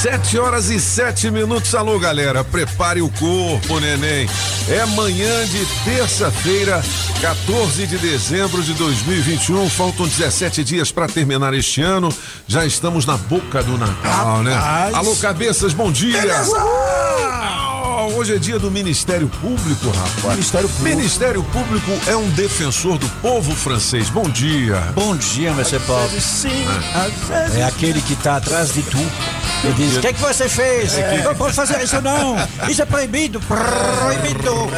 Sete horas e sete minutos. Alô, galera. Prepare o corpo, neném. É manhã de terça-feira, 14 de dezembro de 2021. Faltam 17 dias para terminar este ano. Já estamos na boca do Natal, né? Alô, cabeças, bom dia. Ah, Hoje é dia do Ministério Público, rapaz. Ministério Público. Ministério Público é um defensor do povo francês. Bom dia. Bom dia, Monsieur Paulo. É aquele que tá atrás de tu. Ele diz: O que, é que você fez? Não pode fazer isso, não. Isso é proibido. Proibido.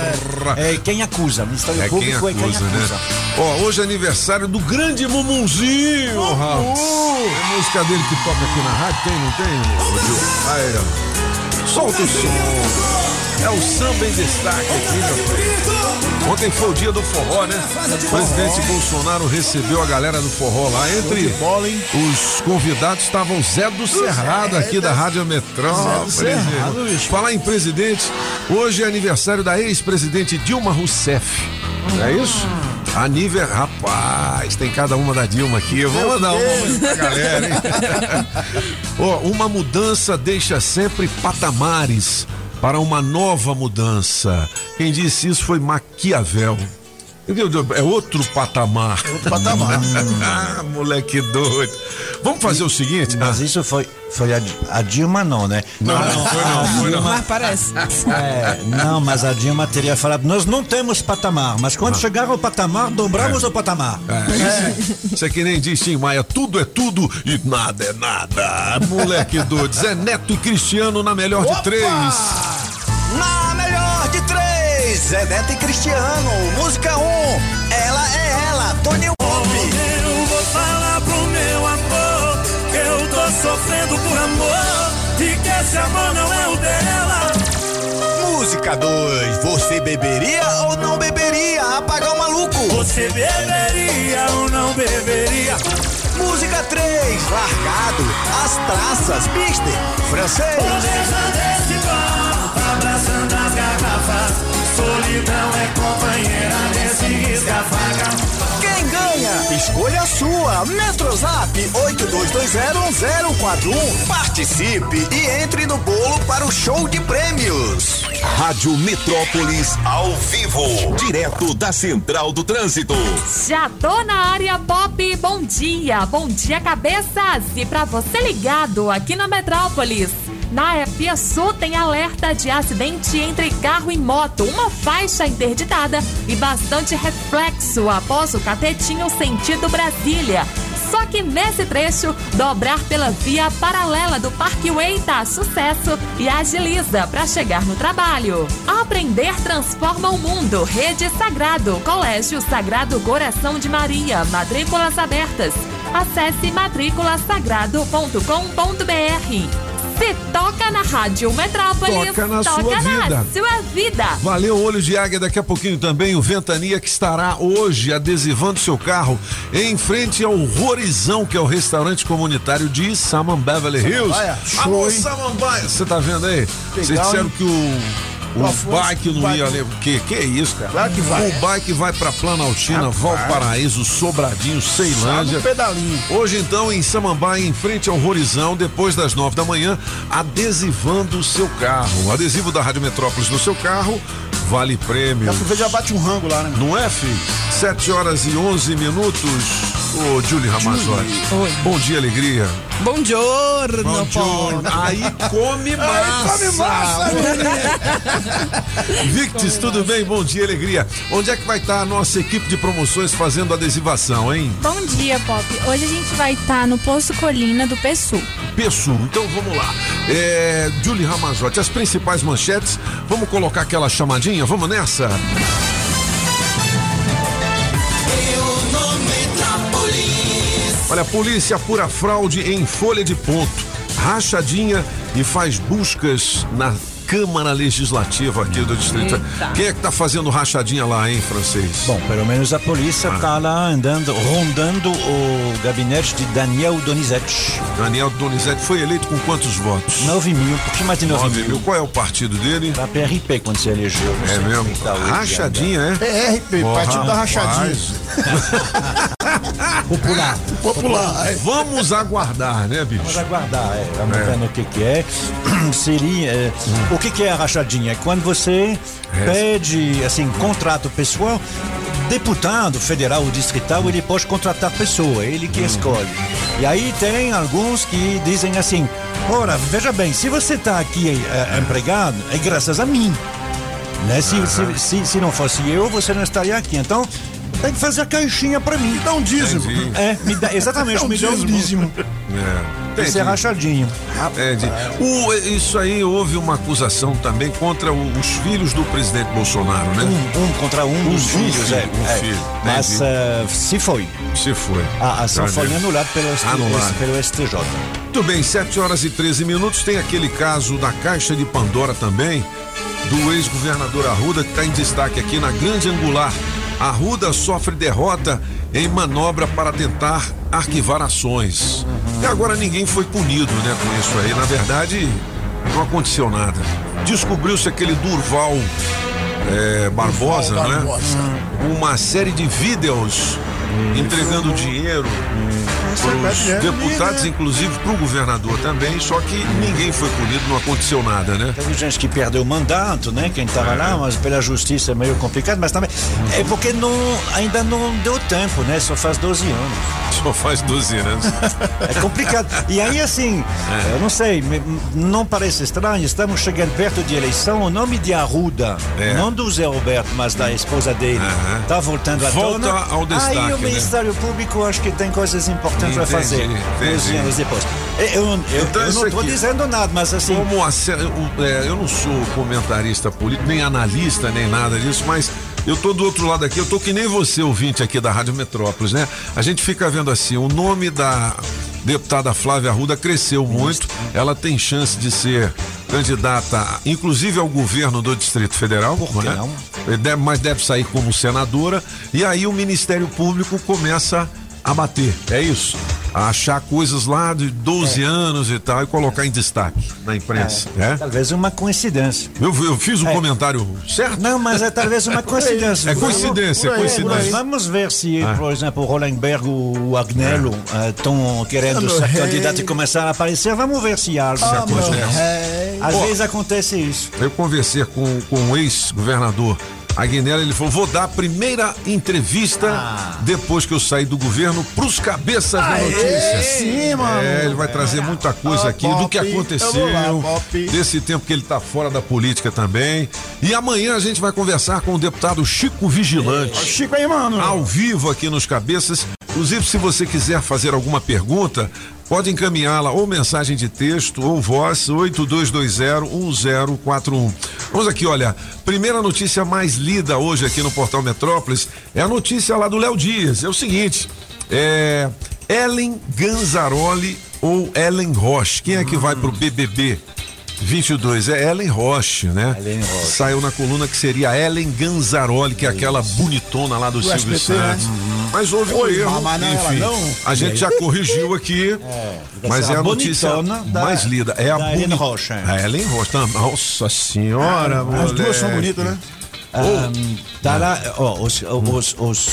É quem acusa. Ministério É quem Público é quem acusa, acusa. né? Ó, hoje é aniversário do grande Mumunzinho, rapaz. É a música dele que toca aqui na rádio, tem, não tem? Aí, ó. Solta o som. É o samba em destaque aqui, meu filho. Ontem foi o dia do forró, né? O presidente Bolsonaro recebeu a galera do forró lá. Entre os convidados estavam Zé do Cerrado aqui da Rádio Metrópolis. Bicho. Falar em presidente, hoje é aniversário da ex-presidente Dilma Rousseff. É isso? Aniver, rapaz, tem cada uma da Dilma aqui. Eu vou mandar uma pra galera, hein? Ó, uma mudança deixa sempre patamares para uma nova mudança. Quem disse isso foi Maquiavel. É outro patamar. Outro patamar. ah, moleque doido. Vamos fazer o seguinte? Mas isso foi, foi a, a Dilma, não, né? Não, não foi não, foi não. Mas parece. É, não, mas a Dilma teria falado: nós não temos patamar, mas quando chegar ao patamar, dobramos o patamar. É, isso, isso é que nem diz Tim Maia, tudo é tudo e nada é nada. Moleque doido, Zé Neto e Cristiano na melhor de três. Na melhor de Zé Neto e Cristiano, música 1, um, ela é ela, Toninho Pop. Eu vou falar pro meu amor que eu tô sofrendo por amor e que esse amor não é o dela. Música 2, você beberia ou não beberia? Apagar o maluco. Você beberia ou não beberia? Música 3, largado, as traças, mister, francês. Abraçando as garrafas. Solidão é companheira nesse risca-faca. Quem ganha? Escolha a sua. Metrozap 82201041. Participe e entre no bolo para o show de prêmios. Rádio Metrópolis ao vivo. Direto da Central do Trânsito. Já tô na área pop. Bom dia, bom dia, cabeças. E pra você ligado aqui na Metrópolis. Na Sul tem alerta de acidente entre carro e moto, uma faixa interditada e bastante reflexo após o catetinho sentido Brasília. Só que nesse trecho, dobrar pela via paralela do Parkway tá sucesso e agiliza para chegar no trabalho. Aprender transforma o mundo. Rede Sagrado, Colégio Sagrado Coração de Maria, matrículas abertas. Acesse matriculasagrado.com.br. Se toca na Rádio Metrópolis, Toca na sua vida. na sua vida. Valeu, Olho de Águia. Daqui a pouquinho também o Ventania que estará hoje adesivando seu carro em frente ao Rorizão, que é o restaurante comunitário de Saman Beverly Hills. Samambaia. Alô, Show, hein? Samambaia. Você tá vendo aí? Vocês disseram hein? que o. O bike não bike ia levar. Que, que é isso, cara? Claro que vai. O bike vai pra Planaltina, Valparaíso, Sobradinho, Ceilândia. O pedalinho. Hoje, então, em Samambaia, em frente ao Horizão, depois das nove da manhã, adesivando o seu carro. O adesivo da Rádio Metrópolis no seu carro vale prêmio. Já bate um rango lá, né? Não é, filho? Sete horas e onze minutos. Ô, Julie Ramazotti. Oi. Bom dia, alegria. Bom giorno, Bom. Aí come massa. come massa, Victis, tudo bem? Bom dia, alegria. Onde é que vai estar a nossa equipe de promoções fazendo adesivação, hein? Bom dia, Pop. Hoje a gente vai estar no Poço Colina do Pessu. Pessu. Então vamos lá. É, Julie Ramazotti, as principais manchetes. Vamos colocar aquela chamadinha? Vamos nessa? Olha, a polícia apura fraude em folha de ponto, rachadinha e faz buscas na Câmara Legislativa aqui do Distrito. Quem é que tá fazendo rachadinha lá, hein, francês? Bom, pelo menos a polícia está lá andando, rondando o gabinete de Daniel Donizete. Daniel Donizete foi eleito com quantos votos? 9 mil, um pouquinho mais de 9, 9 mil. mil. Qual é o partido dele? Da PRP quando se elegeu. É mesmo? tá Rachadinha, é? PRP, Partido da Rachadinha. Popular. Popular. é. Vamos aguardar, né, bicho? Vamos aguardar, é, vamos É. ver no que que é. Seria, é, o que que é a rachadinha? É quando você pede, assim, contrato pessoal, deputado federal ou distrital, ele pode contratar pessoa, ele que escolhe. E aí tem alguns que dizem assim, ora, veja bem, se você está aqui é, empregado, é graças a mim. Né? Se, se, se, se não fosse eu, você não estaria aqui. Então, tem que fazer a caixinha para mim. Dá um dízimo. Entendi. É, me dá, exatamente, um me dá um dízimo. É. Isso é Entendi. rachadinho. Entendi. O, isso aí houve uma acusação também contra o- os filhos do presidente Bolsonaro, né? Um, um contra um dos Um filhos, filho, é. um é. filho, Mas eh, se foi. Se foi. A ação foi anulada pelo, ST, Anulada. pelo STJ. Muito bem, 7 horas e 13 minutos. Tem aquele caso da Caixa de Pandora também, do ex-governador Arruda, que está em destaque aqui na Grande Angular. Arruda sofre derrota em manobra para tentar arquivar ações. E agora ninguém foi punido, né, com isso aí. Na verdade, não aconteceu nada. Descobriu-se aquele Durval eh, Barbosa, Durval né? Barbosa. Uma série de vídeos entregando dinheiro para os deputados, inclusive para o governador também, só que ninguém foi punido, não aconteceu nada, né? Teve gente que perdeu o mandato, né? Quem estava lá, mas pela justiça é meio complicado, mas também é porque não, ainda não deu tempo, né? Só faz 12 anos. Só faz 12 anos. É complicado. E aí, assim, eu não sei, não parece estranho, estamos chegando perto de eleição, o nome de Arruda, É. não do Zé Roberto, mas da esposa dele, Aham. tá voltando à Volta tona. ao destaque, Aí o né? Ministério Público acho que tem coisas importantes Entendi, fazer. entendi. 12 anos depois. Eu, eu, Então eu não estou dizendo nada, mas assim, Como a o- é, eu não sou comentarista político, nem analista, nem nada disso, mas eu tô do outro lado aqui, eu tô que nem você, ouvinte aqui da Rádio Metrópolis, né? A gente fica vendo assim, o nome da deputada Flávia Arruda cresceu muito, ela tem chance de ser candidata, inclusive ao governo do Distrito Federal, Por né? deve- mas deve sair como senadora, e aí o Ministério Público começa a bater, é isso? A achar coisas lá de 12 anos e tal e colocar em destaque na imprensa, né? talvez uma coincidência. Eu, eu fiz um É. comentário certo? Não, mas é talvez uma coincidência. É coincidência, é Por aí, Nós coincidência. vamos ver se, por exemplo, o Rolenberg ou o Agnello estão querendo Ah, ser candidatos e começar a aparecer. Vamos ver se algo Ah, meu acontece. Às vezes acontece isso. Eu conversei com, com o ex-governador Aguinella, ele falou: vou dar a primeira entrevista Ah. depois que eu sair do governo pros cabeças da notícia. sim, mano. É, ele vai trazer muita coisa Ah, aqui do que Pop, aconteceu, lá, Pop. desse tempo que ele tá fora da política também. E amanhã a gente vai conversar com o deputado Chico Vigilante. Chico aí, mano. ao vivo aqui nos Cabeças. Inclusive, se você quiser fazer alguma pergunta, pode encaminhá-la ou mensagem de texto ou voz 82201041. Vamos aqui, olha. Primeira notícia mais lida hoje aqui no Portal Metrópolis é a notícia lá do Léo Dias. É o seguinte: é Ellen Ganzaroli ou Ellen Roche. Quem é que vai pro BBB? 22 é Ellen Roche, né? Ellen Roche. Saiu na coluna que seria Ellen Ganzaroli, que é aquela bonitona lá do, Silvio SBT, né? Santos. Mas houve um Oi, erro. mas não, ela enfim, não. a gente já corrigiu aqui, mas ser é a a notícia da- mais lida. É a Ellen Roche, é. A Ellen Roche. tá? Nossa senhora, As duas são bonitas, né? Ahn, tá lá, ó, os, os, os,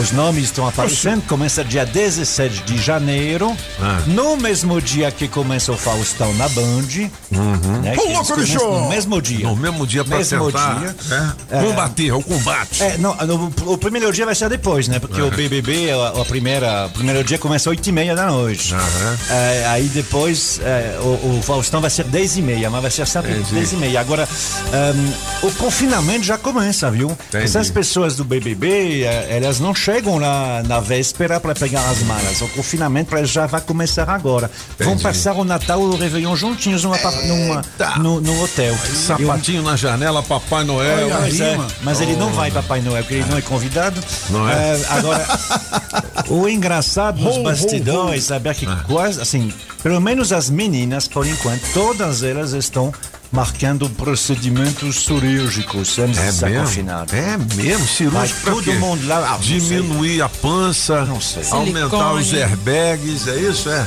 os nomes estão aparecendo. Começa dia 17 de janeiro, Ah. no mesmo dia que começa o Faustão na Band. Né, que Ô, louco, bicho! No mesmo dia. No mesmo dia pra Mesmo tentar dia. né, combater, é o combate. É, não, no- o primeiro dia vai ser depois, né? Porque o BBB, a, a primeira, o primeiro dia começa às 8 e meia da noite. Aham. É, aí depois é, o, o Faustão vai ser 10 e meia, mas vai ser sempre Entendi. 10 e meia. Agora, ehm, o confinamento já começa, viu? Entendi. Essas pessoas do BBB, eh, elas não chegam na, na véspera para pegar as malas. O confinamento já vai começar agora. Vão Entendi. passar o Natal e o Réveillon juntinhos numa, numa, no, no hotel. Sapatinho na janela, Papai Noel. Olha é, rima. mas ele não vai Papai Noel, porque ele não é convidado. Não é? Eh, agora, o engraçado nos ho, bastidores é saber que Ah. quase, assim, pelo menos as meninas, por enquanto, todas elas estão marcando procedimentos cirúrgicos antes É mesmo? É mesmo? Cirúrgico Vai pra todo quê? mundo lá, ah, Diminuir a pança, Não sei. aumentar os Silicone. airbags, é isso? É.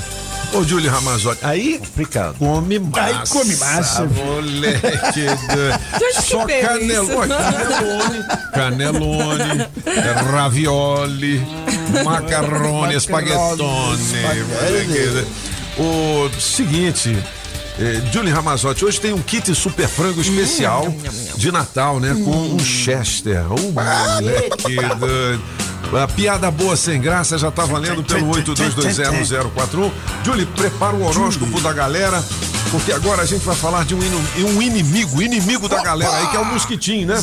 Ô, Júlio Ramazotti, aí Complicado. come massa. Aí come massa. Moleque. do- Só canelone. Canelone, canelone, ravioli, macarrone, espaguetone. moleque. O seguinte. Eh, Julie Ramazotti, hoje tem um kit super frango especial de Natal, né? Com um Chester. Oh, moleque doido. A piada boa sem graça já tá valendo pelo 82201041. Julie, prepara o horóscopo da galera, porque agora a gente vai falar de um, inu- um inimigo, inimigo da galera aí, que é o mosquitinho, né?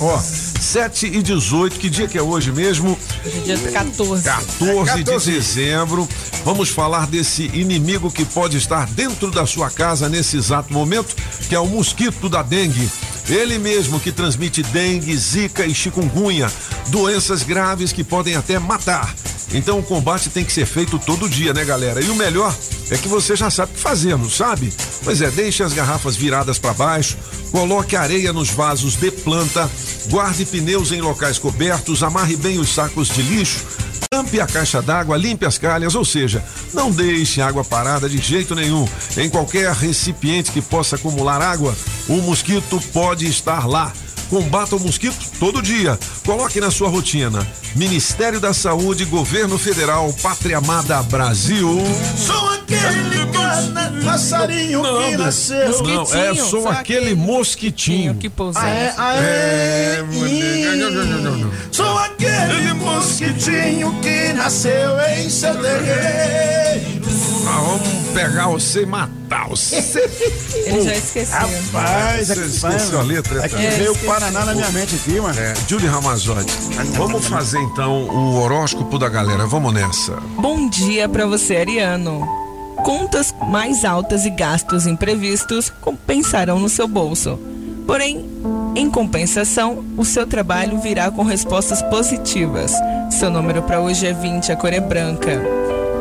Ó, 7 e 18, que dia que é hoje mesmo? Dia 14. 14 de dezembro. Vamos falar desse inimigo que pode estar dentro da sua casa nesse exato momento, que é o mosquito da dengue. Ele mesmo que transmite dengue, zika e chikungunya, doenças graves que podem até matar. Então o combate tem que ser feito todo dia, né, galera? E o melhor é que você já sabe o que fazer, não sabe? Pois é, deixe as garrafas viradas para baixo, coloque areia nos vasos de planta, guarde pneus em locais cobertos, amarre bem os sacos de lixo, tampe a caixa d'água, limpe as calhas, ou seja, não deixe água parada de jeito nenhum. Em qualquer recipiente que possa acumular água, o mosquito pode estar lá. Combata o mosquito todo dia. Coloque na sua rotina. Ministério da Saúde, Governo Federal, Pátria Amada Brasil. Sou aquele passarinho que nasceu. Não, é só só aquele mosquitinho. que pousou. Ah, é, ah, É, é. Não, não, não, não. Sou aquele mosquitinho que nasceu em seu vamos pegar você e matar você. Ele já esqueceu. Rapaz, é Você que esqueceu a letra? É que veio o Paraná na minha mente aqui, mano. É, Julie Ramazotti, vamos fazer então o horóscopo da galera. Vamos nessa. Bom dia para você, Ariano. Contas mais altas e gastos imprevistos compensarão no seu bolso. Porém, em compensação, o seu trabalho virá com respostas positivas. Seu número para hoje é 20, a cor é branca.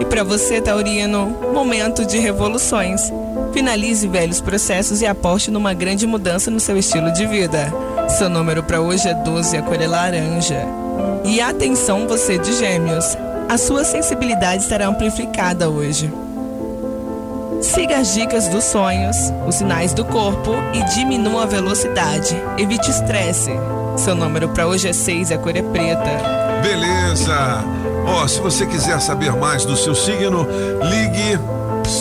E para você, Taurino, momento de revoluções. Finalize velhos processos e aposte numa grande mudança no seu estilo de vida. Seu número para hoje é 12, a cor é laranja. E atenção, você de Gêmeos. A sua sensibilidade estará amplificada hoje. Siga as dicas dos sonhos, os sinais do corpo e diminua a velocidade. Evite estresse. Seu número para hoje é 6 e a cor é preta. Beleza. Ó, se você quiser saber mais do seu signo, ligue.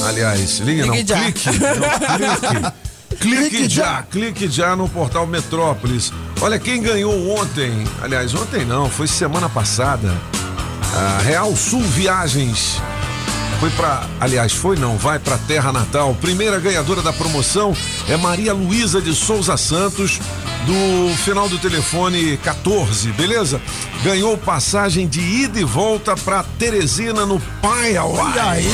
Aliás, ligue, não, Ligue já. clique. Não, clique. Clique já, clique já no portal Metrópolis. Olha quem ganhou ontem. Aliás, ontem não, foi semana passada. A Real Sul Viagens. Foi pra. Aliás, foi não, vai pra Terra Natal. Primeira ganhadora da promoção é Maria Luísa de Souza Santos, do final do telefone 14, beleza? Ganhou passagem de ida e volta pra Teresina no Paiauá. E aí?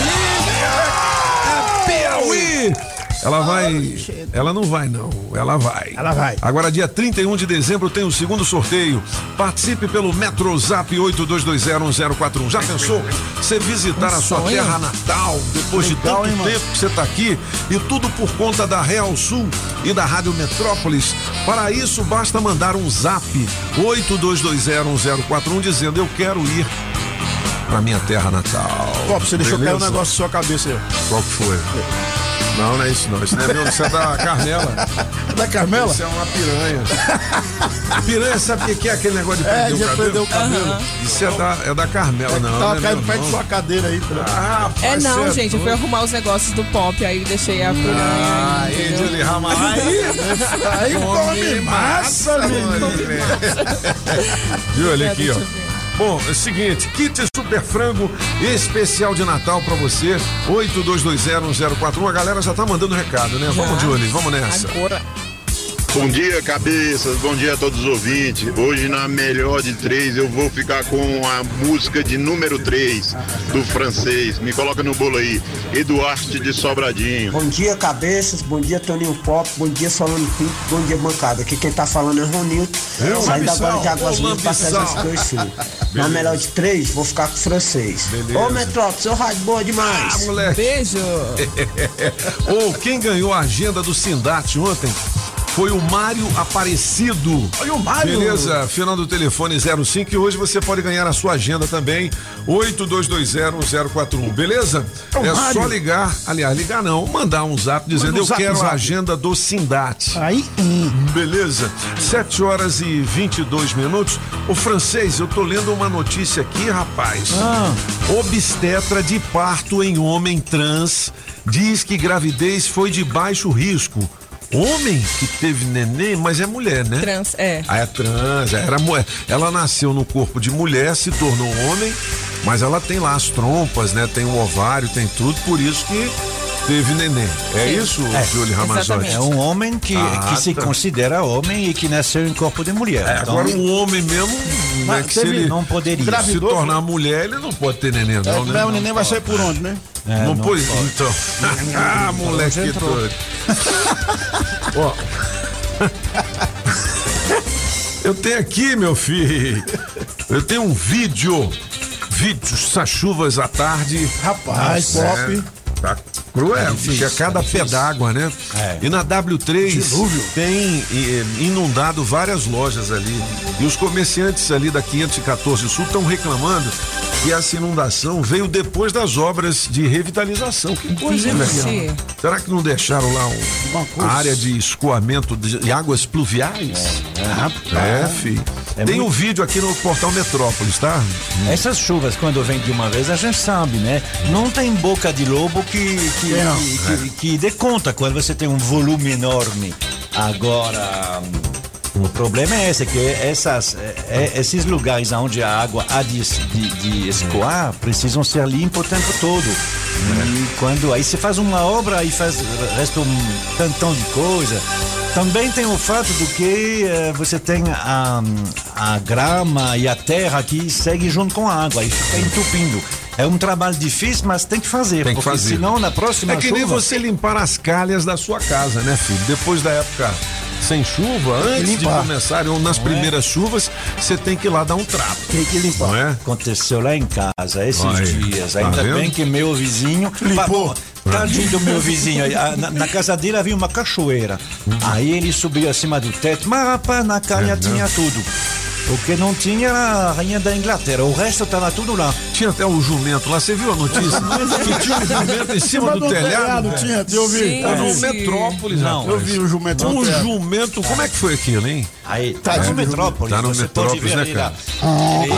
Piauí! Ela vai. Ela não vai, não. Ela vai. Ela vai. Agora, dia 31 de dezembro, tem o segundo sorteio. Participe pelo Metrozap 82201041. Já pensou? Você visitar a sua sonho. terra natal depois de Legal, tanto hein, mano? tempo que você está aqui e tudo por conta da Real Sul e da Rádio Metrópolis. Para isso, basta mandar um zap 82201041 dizendo eu quero ir para minha terra natal. Pô, você deixou cair um negócio na sua cabeça aí. Qual que foi? Não, não é isso não. Isso não é meu, isso é da Carmela. Da Carmela? Isso é uma piranha. piranha, sabe o que que é aquele negócio de É, perder o cabelo? perdeu o cabelo. Isso é da, é da Carmela, não. não Tava é caindo perto de sua cadeira aí. Pra... Ah, rapaz, É não, cê gente, eu fui arrumar os negócios do pop, aí deixei a piranha. Ah, aí, Aí? Julie Ramalho. Aí come massa, menino. Viu, É, aqui, ó. Bom, é o seguinte, kit super frango especial de Natal pra você, 82201041. A galera já tá mandando recado, né? Vamos, Julie, vamos nessa. Agora. Bom dia, cabeças. Bom dia a todos os ouvintes. Hoje, na melhor de três, eu vou ficar com a música de número 3 do francês. Me coloca no bolo aí. Eduardo de Sobradinho. Bom dia, cabeças. Bom dia, Toninho Pop. Bom dia, Solano Pinto. Bom dia, bancada. Aqui quem tá falando é Ronildo. Eu, Saindo agora de Águas Lindas pra César. Cor Sul. Na melhor de três, vou ficar com o francês. Beleza. Ô, Metrópole, seu rádio boa demais. Ah, moleque. Beijo. Ou quem ganhou a agenda do Sindate ontem foi o Mário Aparecido. Olha o Mário. Beleza, final do telefone 05 e hoje você pode ganhar a sua agenda também, 82201041, beleza? É É só ligar, aliás, ligar não, mandar um zap dizendo Manda um eu zap, quero zap. a agenda do Sindate. Aí. Beleza, 7 horas e 22 minutos. O francês, eu tô lendo uma notícia aqui, rapaz. Ah. Obstetra de parto em homem trans diz que gravidez foi de baixo risco. Homem que teve neném, mas é mulher, né? Trans, é. Ah, é trans, era mulher. Ela nasceu no corpo de mulher, se tornou homem, mas ela tem lá as trompas, né? Tem o ovário, tem tudo, por isso que teve neném. É Sim. isso, É, Júlio Ramazotti? É um homem que, Ah, que se tá. considera homem e que nasceu em corpo de mulher. É, Então, agora um homem mesmo, né, Mas que se ele não poderia. se tornar mulher, ele não pode ter neném, É, não, né? né, o neném vai sair por onde, né? É, não, não pode, então. ah, moleque doido. Ó. Eu tenho aqui, meu filho. Eu tenho um vídeo. Vídeo, essas chuvas à tarde. Rapaz, pop. Tá cruel, É difícil, porque a cada é pé difícil. d'água, né? É. E na W3 Dilúvio. tem inundado várias lojas ali. E os comerciantes ali da 514 Sul estão reclamando que essa inundação veio depois das obras de revitalização. Que coisa, velho? Será que não deixaram lá um- Uma a coisa. área de escoamento de, de águas pluviais? É, filho. É tem muito- um vídeo aqui no portal Metrópolis, tá? Essas chuvas, quando vem de uma vez, a gente sabe, né? Não tem boca de lobo que, que, não. que, que, que dê conta quando você tem um volume enorme. Agora, o problema é esse, que essas, é- é- esses lugares onde a água há de, de, de escoar precisam ser limpos o tempo todo. E quando aí você faz uma obra e faz resta um tantão de coisa. Também tem o fato do que eh, você tem a, a grama e a terra que segue junto com a água e fica entupindo. É um trabalho difícil, mas tem que fazer, Tem que porque fazer. senão na próxima É que chuva... nem você limpar as calhas da sua casa, né, filho? Depois da época sem chuva, antes de começar, ou nas primeiras chuvas, você tem que ir lá dar um trapo, Tem que limpar. não é? Aconteceu lá em casa esses Olha, dias. tá Ainda vendo? bem que meu vizinho. Limpou. Tadinho do meu vizinho. aí, a- Na, na casa dele havia uma cachoeira. Aí ele subiu acima do teto, mas rapaz, na calha tinha tudo. O que não tinha era a rainha da Inglaterra. O resto estava tudo lá. Tinha até o jumento lá, você viu a notícia? que tinha um jumento em cima do do telhado. velho. tinha, eu vi. Sim. Tá no. Metrópolis, Não, rapaz. Eu vi o jumento no Um telhado. jumento, como é que foi aquilo, hein? Aí, tá Tadinho no do Metrópolis. Tá no você pode Metrópolis, ver né, cara?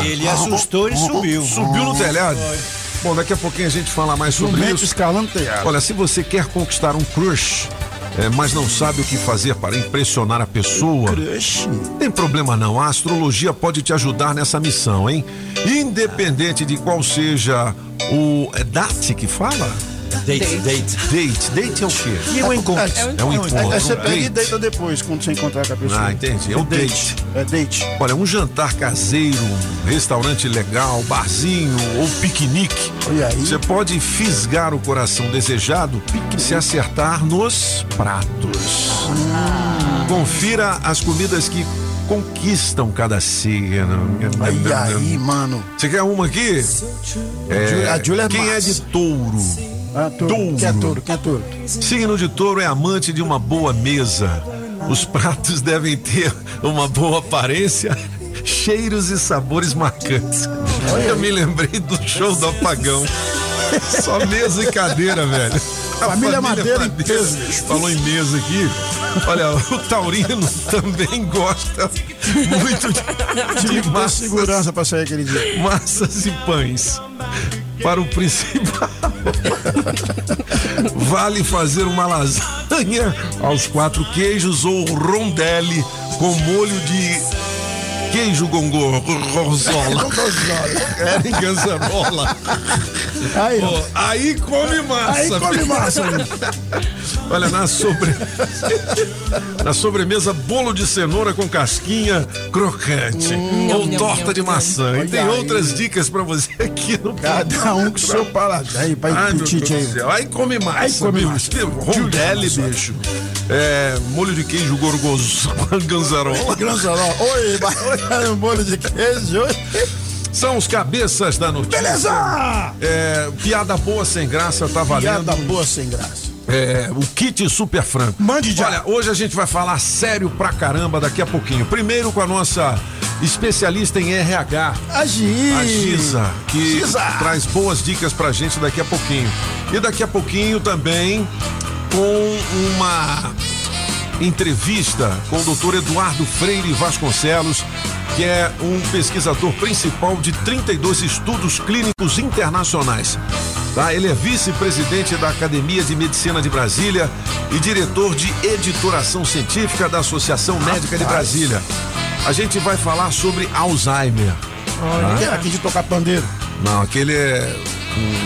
Ele, ele assustou e subiu. Subiu no telhado. Bom, daqui a pouquinho a gente fala mais sobre Jumento isso. escalando telhado. Olha, se você quer conquistar um crush, é, mas não sabe o que fazer para impressionar a pessoa, tem problema não. A astrologia pode te ajudar nessa missão, hein? Independente de qual seja o. É date que fala? Date, date. Date. Date é o quê? E o encontro? É um encontro. Aí você pega e Date. deita depois, quando você encontrar com a pessoa. Ah, entendi. É um date. É date. Olha, um jantar caseiro, um restaurante legal, barzinho ou piquenique. Olha aí. Você pode fisgar o coração desejado se acertar nos pratos. Confira as comidas que conquistam cada ceia. Aí, aí, mano. Você quer uma aqui? É, A Júlia é quem é de touro? Ah, touro. Touro. Quem é touro? Quem é touro? Signo de touro é amante de uma boa mesa. Os pratos devem ter uma boa aparência, cheiros e sabores marcantes. Eu me lembrei do show do apagão. Só mesa e cadeira, velho. A Família Madeira em peso. Falou em mesa aqui. Olha, o Taurino também gosta muito de, de que massas, segurança pra sair aquele dia. massas e pães. Para o principal, vale fazer uma lasanha aos quatro queijos ou rondelli com molho de queijo gongô, gorgonzola. Era em ganzanola. Aí, aí come massa. Aí come massa. Olha, na, sobre... na sobremesa, bolo de cenoura com casquinha crocante. ou nham, torta nham, de nham. maçã. E tem aí. outras dicas pra você aqui no Cada um com seu paladar. Aí, Ai, do aí. céu. Aí come massa. Aí come massa. Rondelli, bicho. É, molho de queijo gorgonzola, ganzarola. Granzarol. Oi, um bolo de queijo. São os cabeças da notícia. Beleza! É, piada boa sem graça tá valendo. Piada boa sem graça. É, o kit super franco. Mande já. Olha, hoje a gente vai falar sério pra caramba daqui a pouquinho. Primeiro com a nossa especialista em RH, A a Giza, que Giza. traz boas dicas pra gente daqui a pouquinho. E daqui a pouquinho também com uma entrevista com o doutor Eduardo Freire Vasconcelos, que é um pesquisador principal de 32 estudos clínicos internacionais. Tá? Ele é vice-presidente da Academia de Medicina de Brasília e diretor de editoração científica da Associação Médica de Brasília. A gente vai falar sobre Alzheimer. Aqui, aqui de tocar pandeiro. Não, aquele é.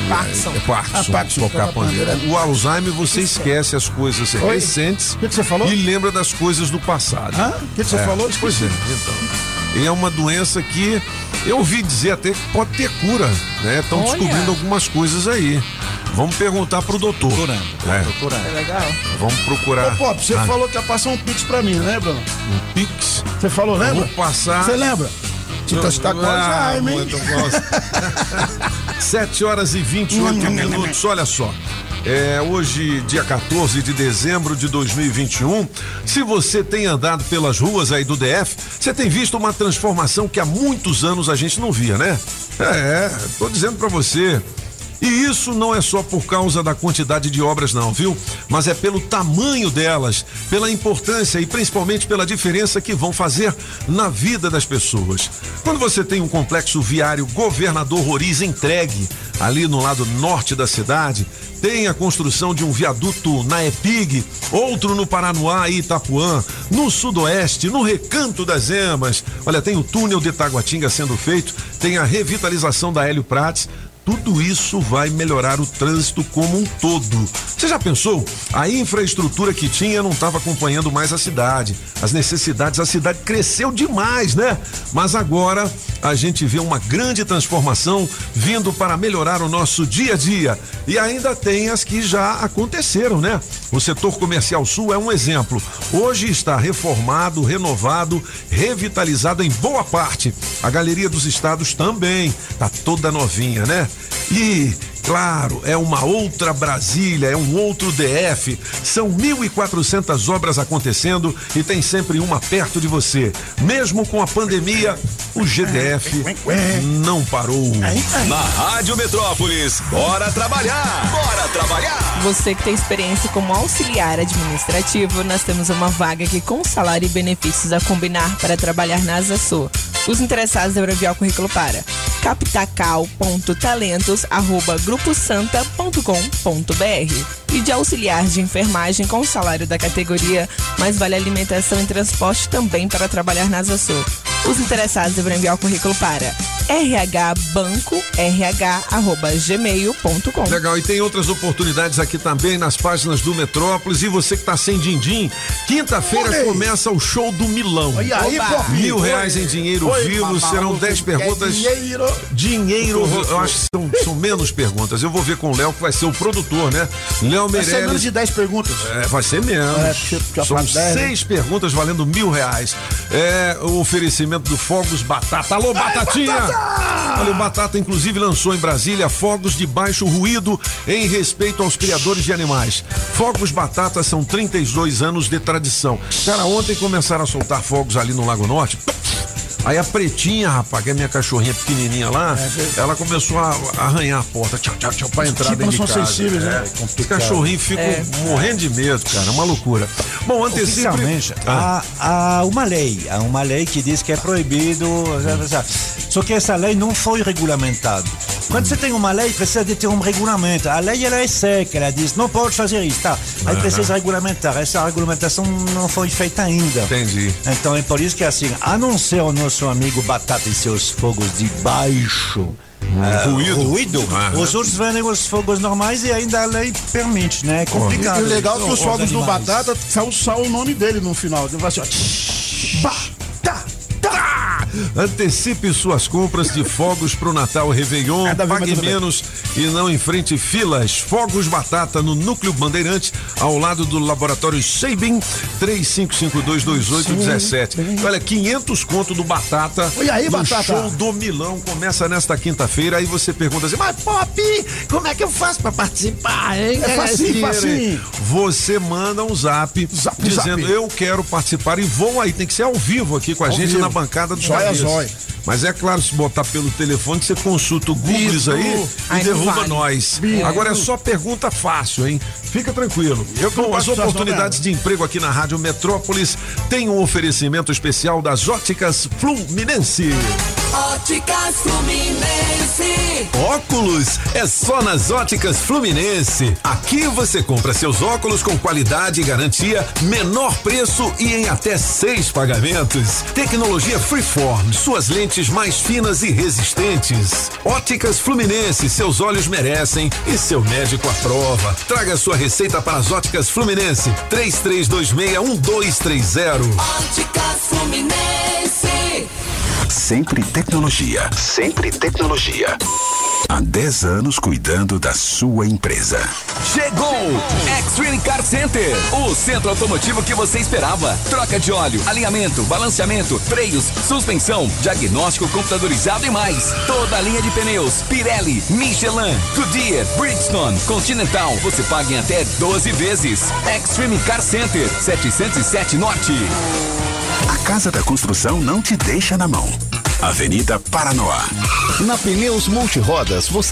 Parkinson. É, é Parkinson, Ah, Parkinson, tocar tocar pandeiro. pandeiro. O Alzheimer você esquece as coisas Oi? recentes O que que você falou? e lembra das coisas do passado. O que que você É, falou? Pois é, então. E é uma doença que eu ouvi dizer até que pode ter cura, né? Estão descobrindo algumas coisas aí. Vamos perguntar pro doutor. Procurando. É, Procurando. É legal. vamos procurar. Ô, Pop, você Ah, falou que ia passar um pix pra mim, lembra? um Pix. Você falou, lembra? vou passar. Você lembra? Você tá com Ah, Alzheimer, hein? muito bom. 7 horas e 28 minutos, olha só. É hoje, dia 14 de dezembro de 2021. Se você tem andado pelas ruas aí do DF, você tem visto uma transformação que há muitos anos a gente não via, né? É, tô dizendo pra você. E isso não é só por causa da quantidade de obras, não, viu? Mas é pelo tamanho delas, pela importância e principalmente pela diferença que vão fazer na vida das pessoas. Quando você tem um complexo viário Governador Roriz entregue ali no lado norte da cidade, tem a construção de um viaduto na EPIG, outro no Paranoá e Itapuã, no sudoeste, no Recanto das Emas. Olha, tem o túnel de Taguatinga sendo feito, tem a revitalização da Hélio Prates. Tudo isso vai melhorar o trânsito como um todo. Você já pensou? A infraestrutura que tinha não estava acompanhando mais a cidade. As necessidades, a cidade cresceu demais, né? Mas agora a gente vê uma grande transformação vindo para melhorar o nosso dia a dia. E ainda tem as que já aconteceram, né? O setor comercial sul é um exemplo. Hoje está reformado, renovado, revitalizado em boa parte. A Galeria dos Estados também tá toda novinha, né? E Claro, é uma outra Brasília, é um outro DF. São 1.400 obras acontecendo e tem sempre uma perto de você. Mesmo com a pandemia, o GDF não parou. Na Rádio Metrópolis, bora trabalhar! Bora trabalhar! Você que tem experiência como auxiliar administrativo, nós temos uma vaga aqui com salário e benefícios a combinar para trabalhar na Asa Sul. Os interessados devem enviar o currículo para capitacal.talentos@gruposanta.com.br e de auxiliar de enfermagem com o salário da categoria, mas vale alimentação e transporte também para trabalhar na Sul. Os interessados devem enviar o currículo para rhbanco.rh@gmail.com. Legal, e tem outras oportunidades aqui também nas páginas do Metrópolis. E você que tá sem din-din, quinta-feira começa o show do Milão. E aí, Oba. Mil reais em dinheiro Oi, vivo, serão você 10 quer perguntas. Dinheiro. Dinheiro, eu acho que são, são menos perguntas. Eu vou ver com o Léo, que vai ser o produtor, né? Léo Vai ser menos Meirelles. de 10 perguntas. É, vai ser menos. É, São faz dez, né? seis perguntas valendo mil reais. É o oferecimento do Fogos Batata. Alô, Batatinha! Olha, o Batata, inclusive, lançou em Brasília fogos de baixo ruído em respeito aos criadores de animais. Fogos Batata são 32 anos de tradição. Cara, ontem começaram a soltar fogos ali no Lago Norte. Aí a pretinha, rapaz, que é minha cachorrinha pequenininha lá, ela começou a arranhar a porta, tchau, tchau, tchau, pra entrar Tipo, dentro de não são casa. sensíveis, né? É, Os cachorrinhos ficam morrendo de medo, cara, é uma loucura. Bom, antes Oficialmente, Ah, há, há uma lei, há uma lei que diz que é proibido. Só que essa lei não foi regulamentada. Quando você tem uma lei, precisa de ter um regulamento. A lei ela é seca, ela diz não pode fazer isso, tá? Aí precisa regulamentar. Essa regulamentação não foi feita ainda. Entendi. Então é por isso que assim, a não ser o nosso amigo Batata e seus fogos de baixo. ah, ruído. ruído Aham. Os outros vendem os fogos normais e ainda a lei permite, né? É complicado. E o legal é que os Os fogos do. Batata saiu só o nome dele no final. Ele vai assim, ó. tsh, Tá. Antecipe suas compras de fogos pro Natal Réveillon. Nada a ver, mas Pague tudo bem. menos e não enfrente filas. Fogos Batata no Núcleo Bandeirante, ao lado do Laboratório Seibin, 35522817. Olha, 500 conto do Batata. E aí, Batata? show do Milão começa nesta quinta-feira. Aí você pergunta assim, mas Pop, como é que eu faço pra participar, hein? É facinho, esse dinheiro aí?" facinho. Você manda um zap, Zap, dizendo zap. eu quero participar e vou aí. Tem que ser ao vivo aqui com a Ao gente vivo. na bancada do Zóia. Mas é claro, se botar pelo telefone, você consulta o Google aí e derruba vale. nós. Agora é só pergunta fácil, hein? Fica tranquilo. Eu Bom, as oportunidades de emprego aqui na Rádio Metrópolis têm um oferecimento especial das óticas Fluminense. Óticas Fluminense. Óculos é só nas óticas Fluminense. Aqui você compra seus óculos com qualidade e garantia, menor preço e em até seis pagamentos. Tecnologia Freeform, suas lentes mais finas e resistentes. Óticas Fluminense, seus olhos merecem e seu médico aprova. Traga sua receita para as óticas Fluminense. 33261230. Óticas Fluminense. Sempre tecnologia. Sempre tecnologia. Há 10 anos cuidando da sua empresa. Chegou! Extreme Car Center, o centro automotivo que você esperava. Troca de óleo, alinhamento, balanceamento, freios, suspensão, diagnóstico computadorizado e mais. Toda a linha de pneus, Pirelli, Michelin, Goodyear, Bridgestone, Continental. Você paga em até 12 vezes. Extreme Car Center, 707 Norte. A Casa da Construção não te deixa na mão. Avenida Paranoá. Na Pneus Multirodas, você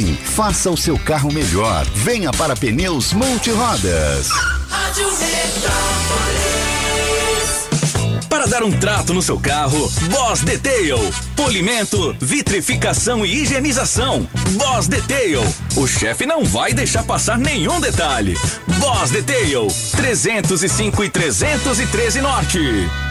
Faça o seu carro melhor. Venha para Pneus Multirodas. Rádio. Para dar um trato no seu carro, Boss Detail. Polimento, vitrificação e higienização. Boss Detail. O chefe não vai deixar passar nenhum detalhe. Boss Detail. 305 e 313 Norte.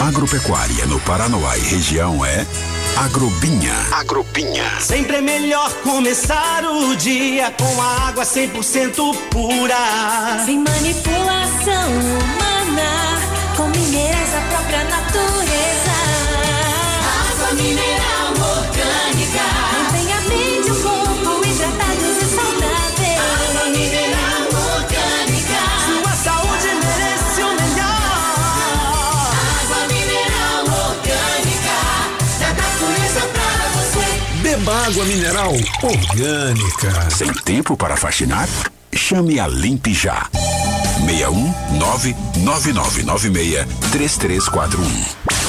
Agropecuária no Paranoá e região é Agrobinha. Agrobinha. Sempre é melhor começar o dia com a água 100% pura. Sem manipulação humana, com minerais da própria natureza. Água mineral orgânica. Sem tempo para faxinar? Chame a Limpe Já. 61999963341.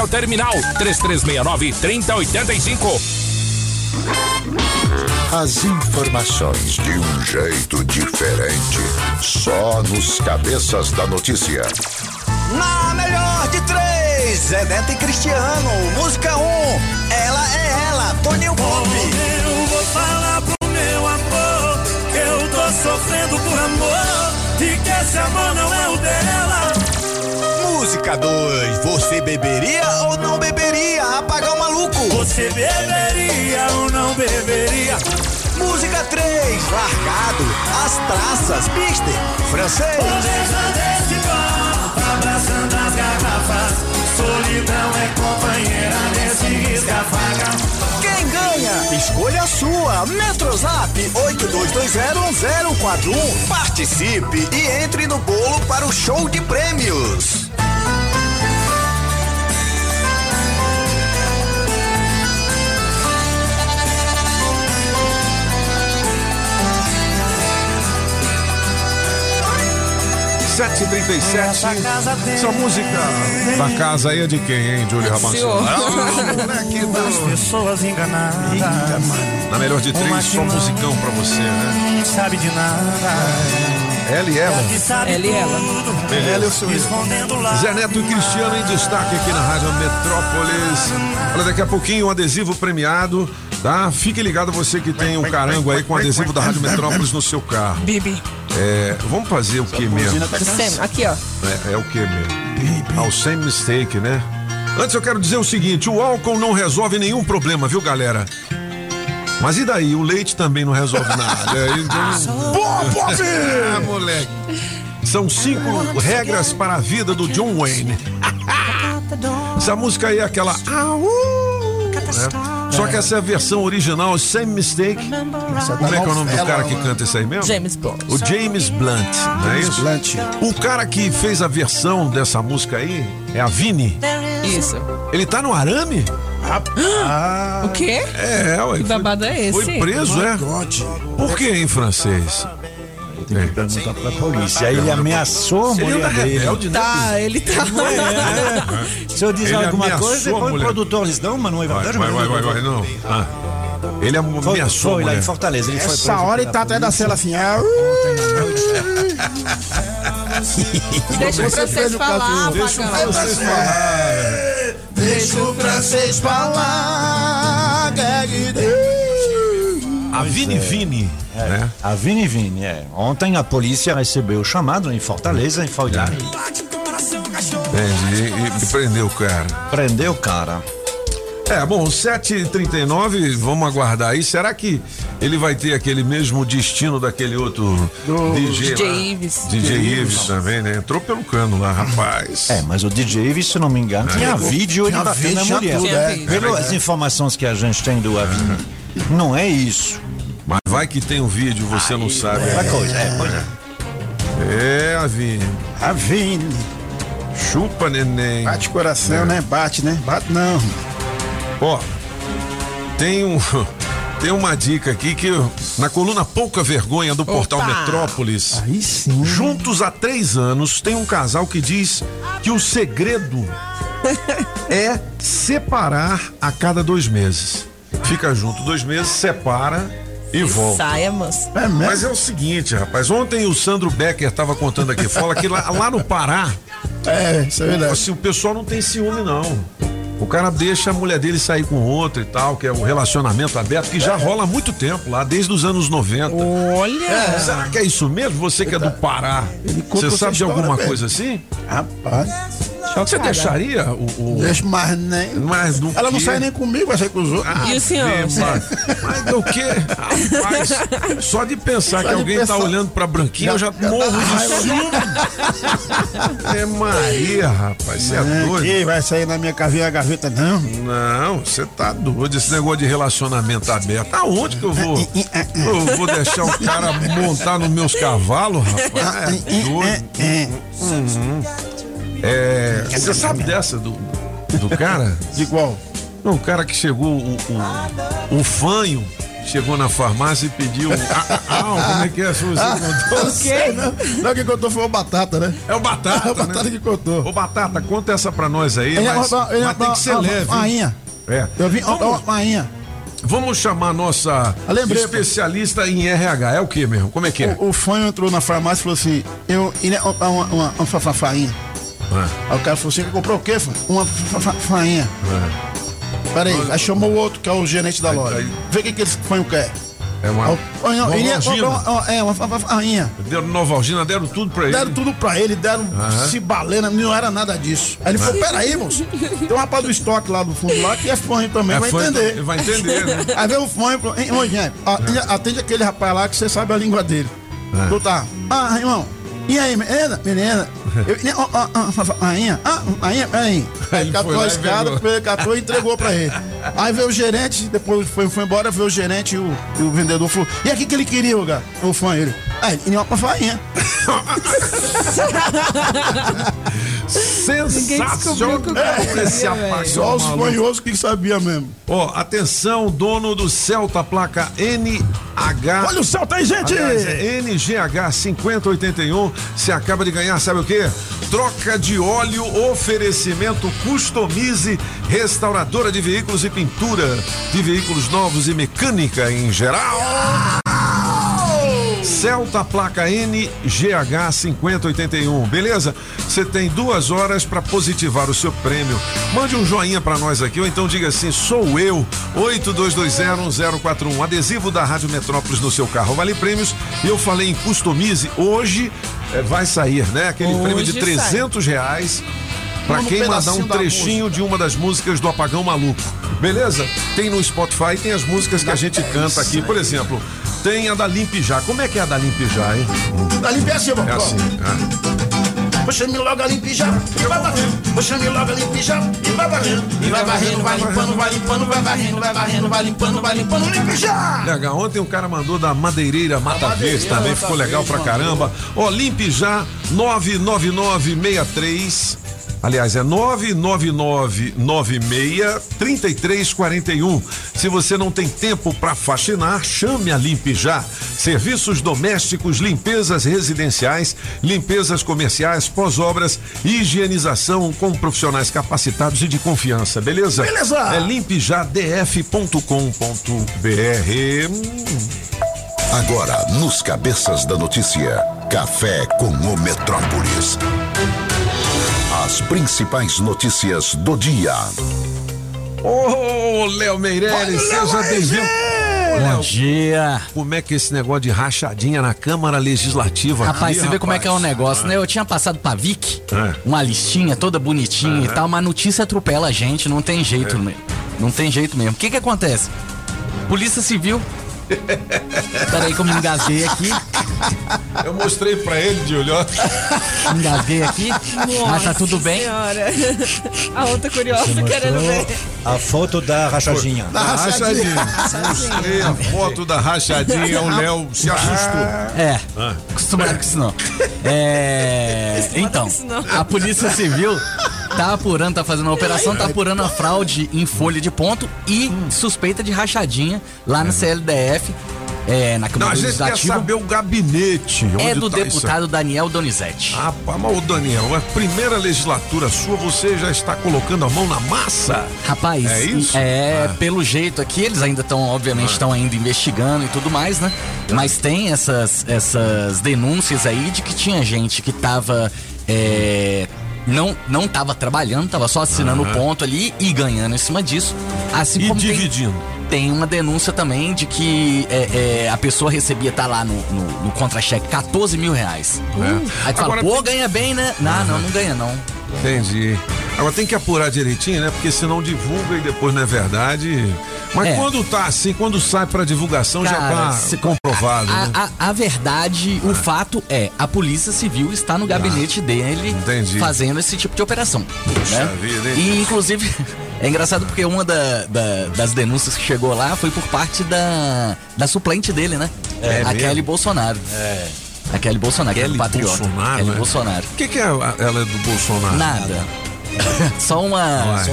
ao terminal 3369 3085. As informações de um jeito diferente. Só nos cabeças da notícia. Na melhor de três, Zé Neto e Cristiano. Música 1, um, ela é ela, Toninho Pop. Eu vou falar pro meu amor que eu tô sofrendo por amor e que esse amor não é o dela. Música 2, você beberia ou não beberia? Apagar o maluco. Você beberia ou não beberia? Música 3, largado, as traças, mister, francês. desse copo, abraçando as garrafas. Solidão é companheira nesse risca-faca. Quem ganha? Escolha a sua. Metrozap 82201041. Participe e entre no bolo para o show de prêmios. Sete trinta e sete. Essa música da casa aí é de quem, hein, Júlio Rabanson? Ah, moleque As pessoas enganadas. Na melhor de três, só musicão pra você, né? Sabe de nada. Ela e ela. Ela e ela. Beleza. Ela e o seu. Zé Neto e Cristiano em destaque aqui na Rádio Metrópolis. Olha, daqui a pouquinho um adesivo premiado, tá? Fique ligado você que tem um carango aí com adesivo da Rádio Metrópolis no seu carro. Bibi. É, vamos fazer o que mesmo? Aqui, ó. É, é o que mesmo? Ah, o same mistake, né? Antes eu quero dizer o seguinte: o álcool não resolve nenhum problema, viu, galera? Mas e daí? O leite também não resolve nada. É, então... Boa, Bob! Ah, moleque. São cinco regras para a vida do John Wayne. Essa música aí é aquela. Au! né? Só que essa é a versão original, Same Mistake. Como é que é o nome do cara que canta isso aí mesmo? James Blunt. O James Blunt, não é isso? Blunt. O cara que fez a versão dessa música aí é a Vini. Isso. Ele tá no arame? Ah, O quê? É, ué. Que babado é esse? Foi preso, é? Por que em francês? Tem que perguntar pra polícia. Aí ele ameaçou a Ele mulher dele. né? Tá, ele tá. É. Se eu dizer Ele alguma coisa, depois o produtor diz, não, mas não é Vai, verdade. vai, vai, é vai, vai, não. Ah. Ele Foi, ameaçou a foi lá em Fortaleza. Ele foi essa preso hora ele tá atrás da cela assim. Ah, Deixa o francês falar, Deixa o francês falar. Deixa o francês falar. A Vini Vini, né? A Vini Vini, é. Ontem a polícia recebeu o chamado em Fortaleza e foi lá. É, e, e- e prendeu o cara. Prendeu o cara. É, bom, 7h39, vamos aguardar aí. Será que ele vai ter aquele mesmo destino daquele outro DJ? DJ lá? Ives. DJ Ives também, né? Entrou pelo cano lá, rapaz. É, mas o DJ Ives, se não me engano, tinha vídeo ele batendo tinha mulher. tudo, é. Pelas informações que a gente tem do Avini, não é isso. Mas vai que tem um vídeo, você não sabe. Outra coisa, é, pois é. É, a Vini. A Vini. Chupa, neném. Bate coração, né? Bate, né? Bate não. Ó, tem um. Tem uma dica aqui que na coluna Pouca Vergonha do portal Opa! Metrópolis, Aí sim. juntos há três anos, tem um casal que diz que o segredo é separar a cada dois meses. Fica junto dois meses, separa e volta. Saia, moço. É mesmo? Mas é o seguinte, rapaz, ontem o Sandro Becker estava contando aqui fora que lá, lá no Pará, É, isso é verdade. assim, o pessoal não tem ciúme, não. O cara deixa a mulher dele sair com outro e tal, que é um relacionamento aberto que já rola há muito tempo lá, desde os anos 90. Olha. Será que é isso mesmo? Você que é do Pará, você sabe de alguma coisa assim? Rapaz. Você deixaria o. o- Deixa mais nem. Mas no Ela não sai nem comigo, vai sair com os outros. E o senhor? Mas, mas do que? Rapaz, só de pensar Só que de alguém pensar. tá olhando pra branquinha, eu já morro de ciúme. É Maria, rapaz, você é doido. Aqui, vai sair na minha cavinha a gaveta, não. Não, você tá doido. Esse negócio de relacionamento aberto. Aonde que eu vou? Eu vou deixar o cara montar nos meus cavalos, rapaz? É doido. Uhum. É, você sabe dessa do, do cara? De qual? Não, o cara que chegou, o, o, o fanho, chegou na farmácia e pediu. Ah, ah, como é que é? Você contou? O quê? Não, não, quem contou foi o Batata, né? É o Batata. É o Batata né? que contou. Ô, Batata, conta essa pra nós aí, Ele é mas, é mas tem que ser uma- leve. rainha. É. Eu vim, Vamos- rainha. Vamos chamar a nossa lembrei, especialista em RH. É o que mesmo? Como é que é? O, o fanho entrou na farmácia e falou assim: eu, ele é uma, uma, uma, uma fa- fainha. Aí o cara falou assim: comprou o quê? Uma fa- fa- fainha. Peraí, aí chamou o outro, que é o gerente da loja. Vê o que, que esse fanho quer. É uma. Aí o fanho, ele ia Novalgina. comprar uma, é, uma fa- fa- fainha. Deram Novalgina, deram tudo pra ele. Deram tudo pra ele, deram Aham. cibalena, não era nada disso. Aí ele falou: peraí, moço. Tem um rapaz do estoque lá do fundo lá que é fanho também, É vai entender. também, vai entender, né? Aí veio o fanho e falou: "Hein, ô, gente, atende, atende aquele rapaz lá que você sabe a língua dele. É. Tu tá, ah, irmão. E aí, menina? Menina? Eu, né, ó, ó, ó, rainha? Ah, peraí. Aí Ele catou a escada, catou e entregou pra ele. Aí veio o gerente, depois foi, foi embora, veio o gerente e o, e o vendedor falou: E aqui que ele queria, o gato? O fã, ele. Ah, ele ia pra fainha. Sensacional esse apagão. Só os maluco. fanhosos que sabia mesmo. Ó, atenção, dono do Celta, placa NH. Olha o Celta aí, gente! Aliás, é NGH 5081. Você acaba de ganhar, sabe o quê? Troca de óleo, oferecimento Customize, restauradora de veículos e pintura de veículos novos e mecânica em geral. Celta placa NGH 5081, beleza? Você tem duas horas para positivar o seu prêmio. Mande um joinha para nós aqui, ou então diga assim: sou eu, 82201041. Adesivo da Rádio Metrópolis no seu carro. Vale prêmios. Eu falei em customize. Hoje eh, vai sair, né? Aquele Hoje prêmio de sai. 300 reais. Pra Vamos quem mandar um trechinho de uma das músicas do Apagão Maluco. Beleza? Tem no Spotify, tem as músicas que a gente canta aqui. Por exemplo, tem a da Limp Já. Como é que é a da Limp Já, hein? Da limpe é assim, É assim. ah. Puxa-me logo a limpijar, e vai varrendo. Puxa-me logo a limpijar, e vai varrendo. E vai varrendo, vai limpando, vai limpando, vai varrendo, vai varrendo, vai limpando, vai limpando, limpijar. Legal, ontem um cara mandou da Madeireira Mata Verde também, ficou legal pra caramba. Ó, limpe já 99963. Aliás, é 99996-3341. Se você não tem tempo para faxinar, chame a Limpe Já. Serviços domésticos, limpezas residenciais, limpezas comerciais, pós-obras, higienização com profissionais capacitados e de confiança, beleza? Beleza. É limpejadf.com.br. Agora, nos cabeças da notícia, café com o Metrópolis. As principais notícias do dia. Ô, Léo Meirelles, seja bem-vindo. Bom dia. Como é que é esse negócio de rachadinha na Câmara Legislativa? Rapaz, aqui, você vê como é que é o negócio, né? Eu tinha passado pra Vic, É. uma listinha toda bonitinha e Aham. tal, mas a notícia atropela a gente, não tem jeito É. mesmo. Não tem jeito mesmo. O que que acontece? Polícia Civil. Peraí que eu me engasguei aqui. Eu mostrei pra ele, Júlio. engasguei aqui. mas tá tudo bem. Senhora. A outra curiosa querendo ver. A foto da rachadinha. Da rachadinha. Mostrei a foto da rachadinha, o Léo se assustou. É, Ah. acostumado com isso não. É, então, a Polícia Civil tá apurando, tá fazendo uma operação, tá apurando a fraude em folha de ponto e suspeita de rachadinha lá no CLDF, é, na Não, Câmara a gente quer Legislativa. saber o gabinete. É do tá deputado Daniel Donizete. Ah, mas ô Daniel, a primeira legislatura sua, você já está colocando a mão na massa? Rapaz, É isso? É, Ah. pelo jeito aqui, eles ainda estão, obviamente, estão ainda investigando e tudo mais, né? Mas tem essas, essas denúncias aí de que tinha gente que tava. é, não, não tava trabalhando, tava só assinando o Aham. ponto ali e ganhando em cima disso. Assim E como dividindo. Tem, uma denúncia também de que é, é, a pessoa recebia, tá lá no, no, no contra-cheque, 14 mil reais. É. Aí tu fala, Agora pô, tem- ganha bem, né? Não, não, não ganha não. Entendi. Agora tem que apurar direitinho, né? Porque senão divulga e depois não é verdade. Mas É. quando tá assim, quando sai pra divulgação já Cara, tá se- comprovado, A, né? a- a verdade, o fato é, a Polícia Civil está no gabinete dele entendi. fazendo esse tipo de operação. Puxa né? vida, hein? E inclusive é engraçado porque uma da- da- das denúncias que chegou lá foi por parte da, da suplente dele, né? É a? Kelly Bolsonaro. A Kelly Bolsonaro, que é Kelly do Patriota. Bolsonaro, Kelly né? Bolsonaro. O que, que é ela é do Bolsonaro? Nada. Só uma. Uai.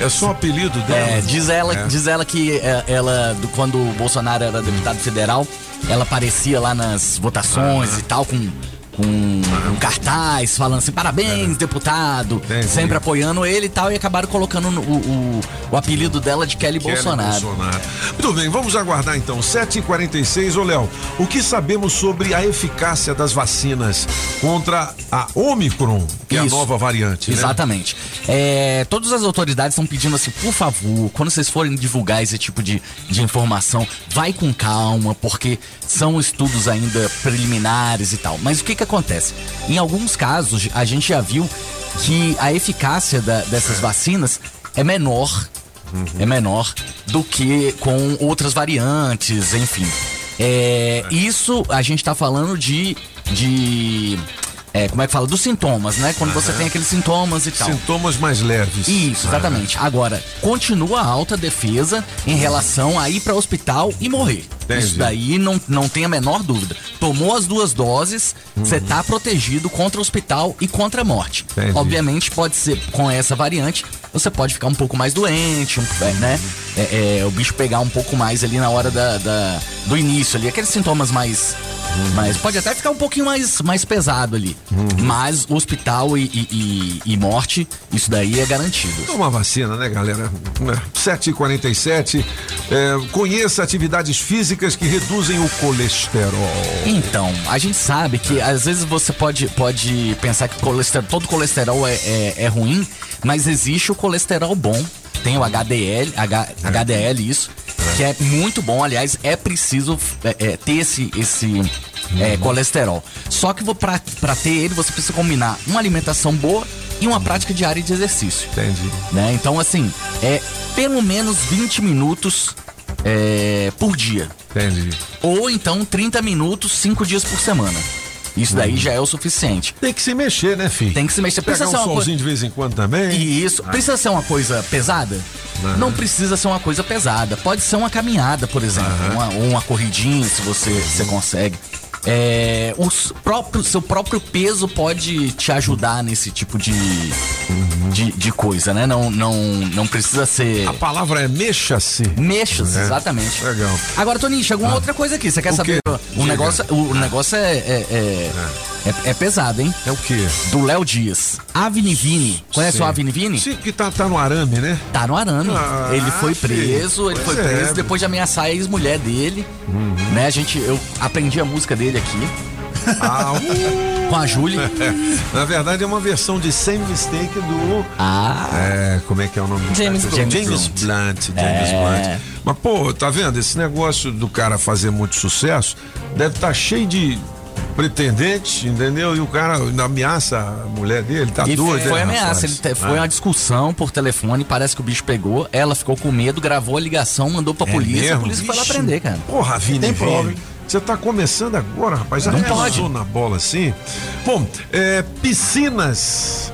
É só o apelido dela? É, diz ela, É. diz ela que é, ela, do- quando o Bolsonaro era deputado federal, ela aparecia lá nas votações e tal, com com um cartaz falando assim, parabéns, deputado, sempre apoiando ele e tal, e acabaram colocando o, o, o apelido dela de Kelly, Kelly Bolsonaro. Bolsonaro. Muito bem, vamos aguardar então. 7h46, ô Léo, o que sabemos sobre a eficácia das vacinas contra a Omicron, que é a Isso. nova variante? né? Exatamente. É, todas as autoridades estão pedindo assim, por favor, quando vocês forem divulgar esse tipo de, de informação, vai com calma, porque são estudos ainda preliminares e tal. Mas o que que acontece? Em alguns casos, a gente já viu que a eficácia da- dessas vacinas é menor, é menor do que com outras variantes, enfim. É, Isso a gente tá falando de. de é, como é que fala? Dos sintomas, né? Quando você Aham. tem aqueles sintomas e tal. Sintomas mais leves. Isso, exatamente. Agora, continua a alta defesa em relação a ir para hospital e morrer. Entendi. Isso daí não, não tem a menor dúvida. Tomou as duas doses, você tá protegido contra o hospital e contra a morte. Entendi. Obviamente, pode ser com essa variante, você pode ficar um pouco mais doente, é, né? É, é, o bicho pegar um pouco mais ali na hora da, da- do início ali, aqueles sintomas mais. Mas pode até ficar um pouquinho mais, mais pesado ali. Mas hospital e, e- e- e morte, isso daí é garantido. Toma vacina, né, galera? 7h47. É, conheça atividades físicas que reduzem o colesterol. Então, a gente sabe que às vezes você pode, pode pensar que colesterol, todo colesterol é, é, é ruim, mas existe o colesterol bom. Tem o HDL, H- HDL isso, que é muito bom. Aliás, é preciso é, é, ter esse, esse é, colesterol. Só que pra ter ele, você precisa combinar uma alimentação boa e uma prática diária de exercício. Entendi. Né? Então, assim, é pelo menos 20 minutos é, por dia. Entendi. Ou então 30 minutos, 5 dias por semana. Isso daí já é o suficiente. Tem que se mexer, né, filho? Tem que se mexer. Pegar Precisa um ser uma solzinho coisa. de vez em quando também. Isso. Precisa ser uma coisa pesada? Aham. Não precisa ser uma coisa pesada. Pode ser uma caminhada, por exemplo. Uma, ou uma corridinha, se você, você consegue. É, o próprio, seu próprio peso pode te ajudar nesse tipo de, de, de coisa, né? Não, não, não precisa ser. A palavra é mexa-se. Mexa-se, É. exatamente. Legal. Agora, Toninho, chegou uma outra coisa aqui. Você quer O saber? quê? O Diga. negócio, o negócio é, é, é, é- pesado, hein? É o quê? Do Léo Dias. Avinivini. Conhece Sim. o Avinivini? Sim, que tá, tá no arame, né? Tá no arame. Ah, ele foi filho. preso, ele Pois foi é. Uhum. preso depois de ameaçar a ex-mulher dele. Né, a gente, eu aprendi a música dele aqui. Ah, uh. Com a Julie. Na verdade é uma versão de Same Mistake do. Ah. É, como é que é o nome do James cara? Blunt. James Blunt. James É. Blunt. Mas, pô, tá vendo? Esse negócio do cara fazer muito sucesso deve estar cheio de pretendentes, entendeu? E o cara ameaça a mulher dele, tá E doido, foi né, ameaça, te- foi Ah. uma discussão por telefone, parece que o bicho pegou, ela ficou com medo, gravou a ligação, mandou pra É polícia, a mesmo? polícia foi lá Vixe. prender, cara. Porra, Vini, Tem prova? Você tá começando agora, rapaz. Já Não pode. na bola assim. Bom, é, piscinas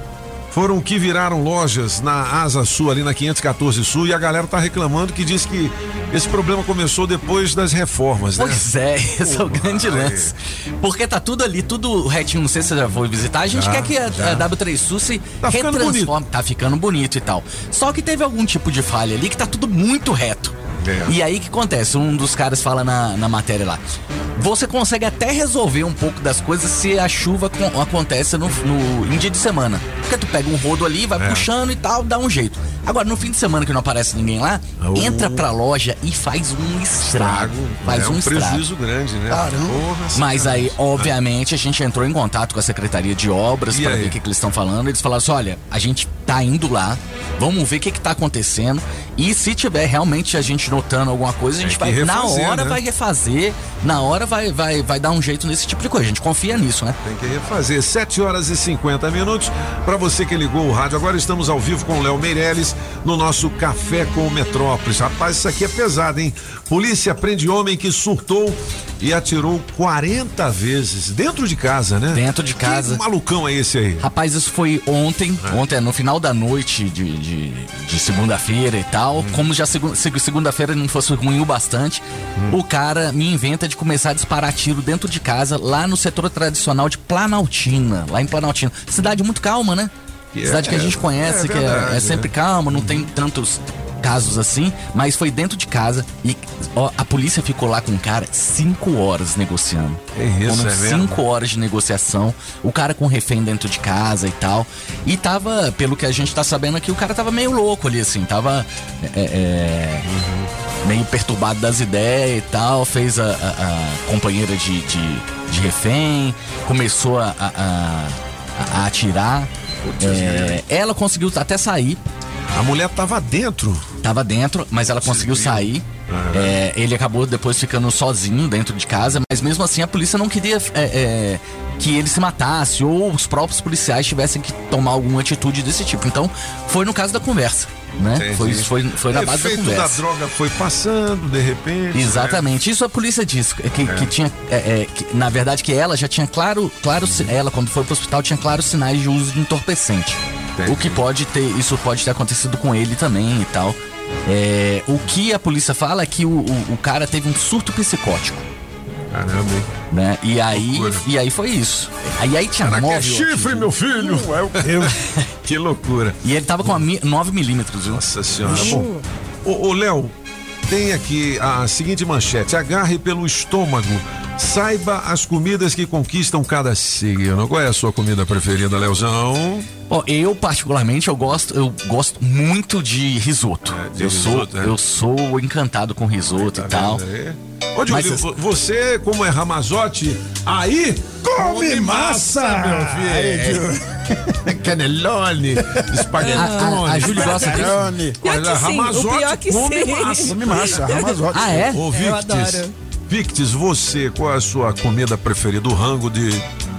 foram que viraram lojas na Asa Sul, ali na 514 Sul, e a galera tá reclamando que diz que esse problema começou depois das reformas, né? Pois é, esse é o grande aí. lance. Porque tá tudo ali, tudo retinho. Não sei se você já foi visitar. A gente Já, quer que a, já. a W3 Sul se Tá ficando retransforme. Tá ficando bonito e tal. Só que teve algum tipo de falha ali que tá tudo muito reto. É. E aí o que acontece? Um dos caras fala na, na matéria lá. Você consegue até resolver um pouco das coisas se a chuva com- acontece no, no- em dia de semana. Porque tu pega um rodo ali, vai É. puxando e tal, dá um jeito. Agora, no fim de semana que não aparece ninguém lá, Oh. entra pra loja e faz um estrago. Faz é um, um estrago. prejuízo grande, né? Porra, Mas aí, obviamente, a gente entrou em contato com a Secretaria de Obras para ver o que, que eles estão falando. Eles falaram assim: olha, a gente tá indo lá, vamos ver o que, que tá acontecendo. E se tiver realmente a gente notando alguma coisa, a gente vai, na refazer, hora, né? vai refazer, na hora vai, vai, vai dar um jeito nesse tipo de coisa. A gente confia nisso, né? Tem que refazer. 7 horas e 50 minutos. Para você que ligou o rádio, agora estamos ao vivo com o Léo Meirelles no nosso Café com Metrópolis. Rapaz, isso aqui é pesado, hein? Polícia prende homem que surtou e atirou 40 vezes dentro de casa, né? Dentro de casa. Que malucão é esse aí? Rapaz, isso foi ontem, ontem, no final da noite de, de, de segunda-feira e tal. Hum. Como já segu- segu- segunda-feira não fosse ruim o bastante, Hum. o cara me inventa de começar a disparar tiro dentro de casa, lá no setor tradicional de Planaltina, lá em Planaltina. Cidade muito calma, né? É- Cidade que a gente conhece, é que é- verdade, é, sempre calma, não tem tantos casos assim, mas foi dentro de casa e ó, a polícia ficou lá com o cara cinco horas negociando. É isso, Foram é mesmo? cinco horas de negociação, o cara com refém dentro de casa e tal. E tava, pelo que a gente tá sabendo aqui, o cara tava meio louco ali, assim, tava é, é, meio perturbado das ideias e tal, fez a, a- a companheira de, de, de refém, começou a- a atirar. É, ela conseguiu até sair. A mulher tava dentro? Tava dentro, mas ela conseguiu sair. É, ele acabou depois ficando sozinho dentro de casa, mas mesmo assim a polícia não queria é, é, que ele se matasse ou os próprios policiais tivessem que tomar alguma atitude desse tipo. Então, foi no caso da conversa, né? Entendi. Foi, foi, foi na base da efeito da conversa. droga foi passando, de repente. né? Exatamente, isso a polícia disse que, que tinha, é, é, que, na verdade, que ela já tinha claro, claro, ela quando foi pro hospital tinha claros sinais de uso de entorpecente. O que pode ter, isso pode ter acontecido com ele também e tal. É, o que a polícia fala é que o, o, o cara teve um surto psicótico. Caramba, hein? Né? E aí, e aí foi isso. Aí, aí tinha Caraca, nove. é chifre, meu filho! Eu. que loucura. E ele tava com a mi- 9 milímetros, viu? Nossa senhora. Bom, ô, ô, Léo, tem aqui a seguinte manchete: agarre pelo estômago. Saiba as comidas que conquistam cada signo. Qual é a sua comida preferida, Leozão? Ó, eu particularmente eu gosto, eu gosto muito de risoto. É, de eu risoto, sou, é. eu sou encantado com risoto e tal. vendo aí? Ô, Mas Júlio, as- vo- você, como é Ramazote, aí come massa, meu filho. Canelone, espaguetone. A- a- a Júlia gosta disso? Olha, come sim. massa. Come massa, Ramazote. Ah, é? Ô, Victis, adoro. Victis, você, qual é a sua comida preferida? O rango de...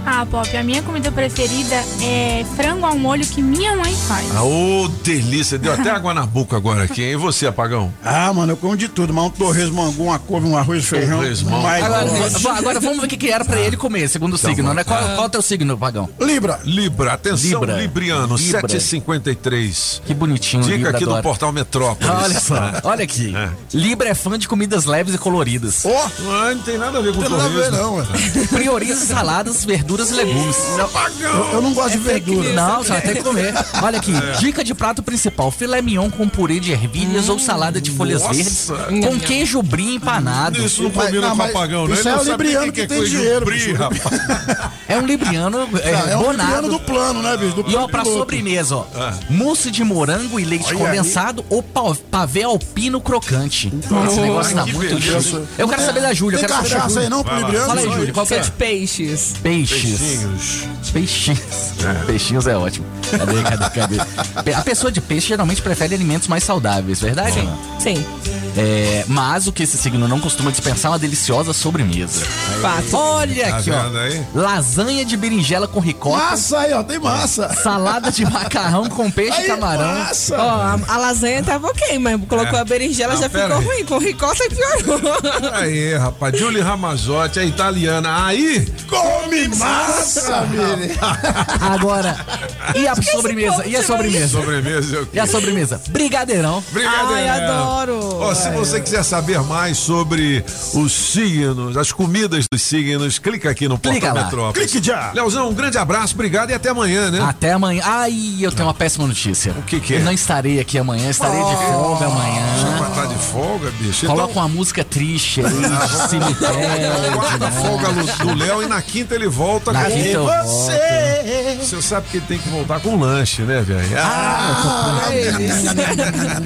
Ah, Pop, a minha comida preferida é frango ao molho que minha mãe faz. Ah, Ô, delícia, deu até água na boca agora aqui, hein? E você, Apagão? Ah, mano, eu como de tudo, mas um torresmo, uma couve, um arroz, feijão. Torresmo. mais- Agora, agora vamos ver o que, que era pra ele comer, segundo o Então, signo, né? Qual, ah. qual é o teu signo, Pagão? Libra. Libra, atenção, Libra. Libriano, Libra. 753. Que bonitinho, Dica Libra aqui do adora. portal Metrópolis. Olha só, olha aqui. Libra é fã de comidas leves e coloridas. Ó, Ah, não tem nada a ver com não tem nada a ver, não, ué. Prioriza saladas, verduras e legumes. Eu, eu não gosto de verdura. Não, você vai ter que comer. Olha aqui, É. dica de prato principal: filé mignon com purê de ervilhas ou salada de folhas Nossa. verdes com queijo brie empanado. Isso não combina não, com apagão, né? isso é não o sabe libriano que é tem dinheiro, brie, rapaz. É um libriano é, É um bonado. libriano do plano, né, bicho? Do E ó, pra piloto. sobremesa, ó. Ah. Mousse de morango e leite Olha condensado ou pa- pavê alpino crocante. Esse negócio tá que muito beleza. chique. Eu quero saber da Júlia. Tem eu quero saber da cachaça Júlia. aí não, pro libriano? Fala aí, Júlia, qual que é? de peixes. Peixes. Peixinhos. Peixinhos. Peixinhos é ótimo. Cadê, cadê, cadê? A pessoa de peixe geralmente prefere alimentos mais saudáveis, verdade? não? Sim. É, mas o que esse signo não costuma dispensar é uma deliciosa sobremesa. Fato. Olha Tá aqui, ó. vendo aí? Lasanha de berinjela com ricota. Massa aí, ó, tem massa. Salada de macarrão com peixe e Aí, camarão. massa. Ó, a, a lasanha tava ok, mas colocou É. a berinjela Não, já ficou aí. ruim. Com ricota piorou. Aí, rapaz, Julie Ramazotti, a italiana. Aí, Come massa, Miri. Agora, e a sobremesa? E a sobremesa? sobremesa eu E a sobremesa? Brigadeirão. Brigadeiro. Ai, adoro. Ó, se você quiser saber mais sobre os signos, as comidas dos signos, clica aqui no Clica Portal lá. Metrópolis. Clique já. Leozão, um grande abraço, obrigado e até amanhã, né? Até amanhã. Ai, eu tenho uma péssima notícia. O que que é? Eu não estarei aqui amanhã, estarei de folga Vai amanhã. estar de folga, bicho. Coloca uma música triste aí, de cemitério. Quarta de folga morte. do Léo e na quinta ele volta Na com quinta eu. Você. Você sabe que ele tem que voltar com lanche, né, velho? Ah,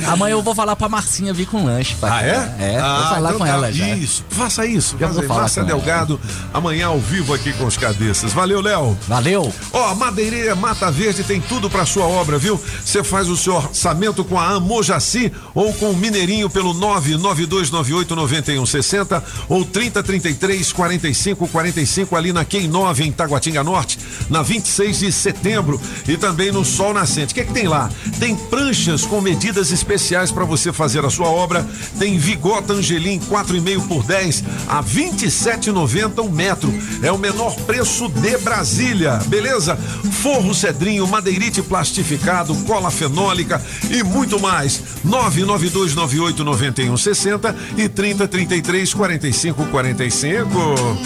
Amanhã eu vou falar pra Marcinha vir com lanche. pra Ah, é? É, Ah, vou falar então com tá. ela já. Isso, faça isso. Já Faça vou falar Márcia com ela. Delgado, amanhã ao vivo aqui com os cabeças. Valeu, Léo. Valeu. Ó, Madeireira Mata Verde tem tudo pra sua obra, viu? Você faz o seu orçamento com a Amojaci ou com o Mineirinho pelo 992989160 ou 3033 45 45 ali na Quem 9 em Taguatinga Norte, na 26 de setembro e também no Sol Nascente. O que é que tem lá? Tem pranchas com medidas especiais para você fazer a sua obra. Tem Vigota Angelim 4,5 por 10 a 27,90 um metro. É o menor preço de Brasília, beleza? Forro Cedrinho, madeirite plastificado, cola fenólica e muito mais. 992989160 e 3033 4545.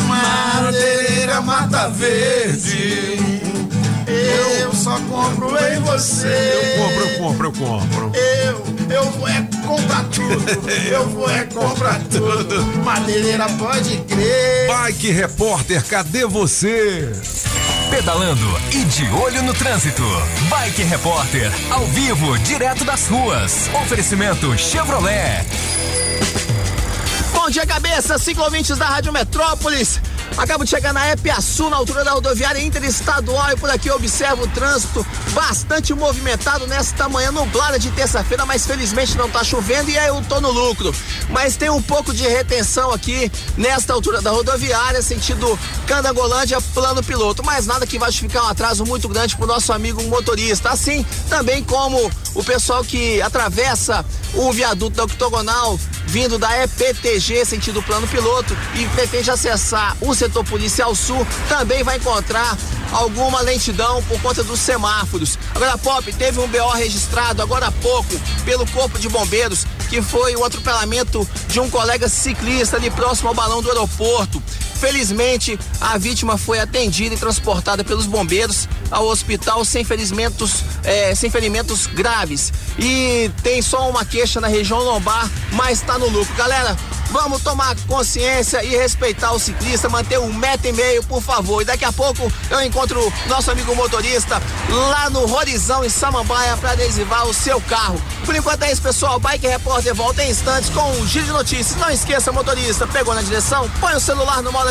Madeireira Mata Verde. Eu só compro em você. Eu compro, eu compro, eu compro. Eu, eu vou é comprar tudo. Eu vou é comprar tudo. Madeireira pode crer. Bike Repórter, cadê você? Pedalando e de olho no trânsito. Bike Repórter, ao vivo, direto das ruas. Oferecimento Chevrolet. Bom dia, cabeça, ciclovintes da Rádio Metrópolis. Acabo de chegar na Epiaçu, na altura da rodoviária interestadual, e por aqui eu observo o trânsito bastante movimentado nesta manhã nublada de terça-feira, mas felizmente não tá chovendo e aí eu tô no lucro. Mas tem um pouco de retenção aqui nesta altura da rodoviária, sentido Candangolândia, plano piloto, mas nada que vai justificar um atraso muito grande pro nosso amigo motorista. Assim, também como o pessoal que atravessa o viaduto da octogonal vindo da EPTG sentido plano piloto e pretende acessar o setor policial sul também vai encontrar alguma lentidão por conta dos semáforos. Agora, Pop, teve um BO registrado agora há pouco pelo Corpo de Bombeiros, que foi o atropelamento de um colega ciclista ali próximo ao balão do aeroporto. Felizmente, a vítima foi atendida e transportada pelos bombeiros ao hospital sem ferimentos, eh, sem ferimentos graves. E tem só uma queixa na região lombar, mas está no lucro. Galera, vamos tomar consciência e respeitar o ciclista, manter um metro e meio, por favor. E daqui a pouco eu encontro nosso amigo motorista lá no Horizão, em Samambaia, para adesivar o seu carro. Por enquanto é isso, pessoal. Bike Repórter volta em instantes com um giro de notícias. Não esqueça, motorista, pegou na direção? Põe o celular no modo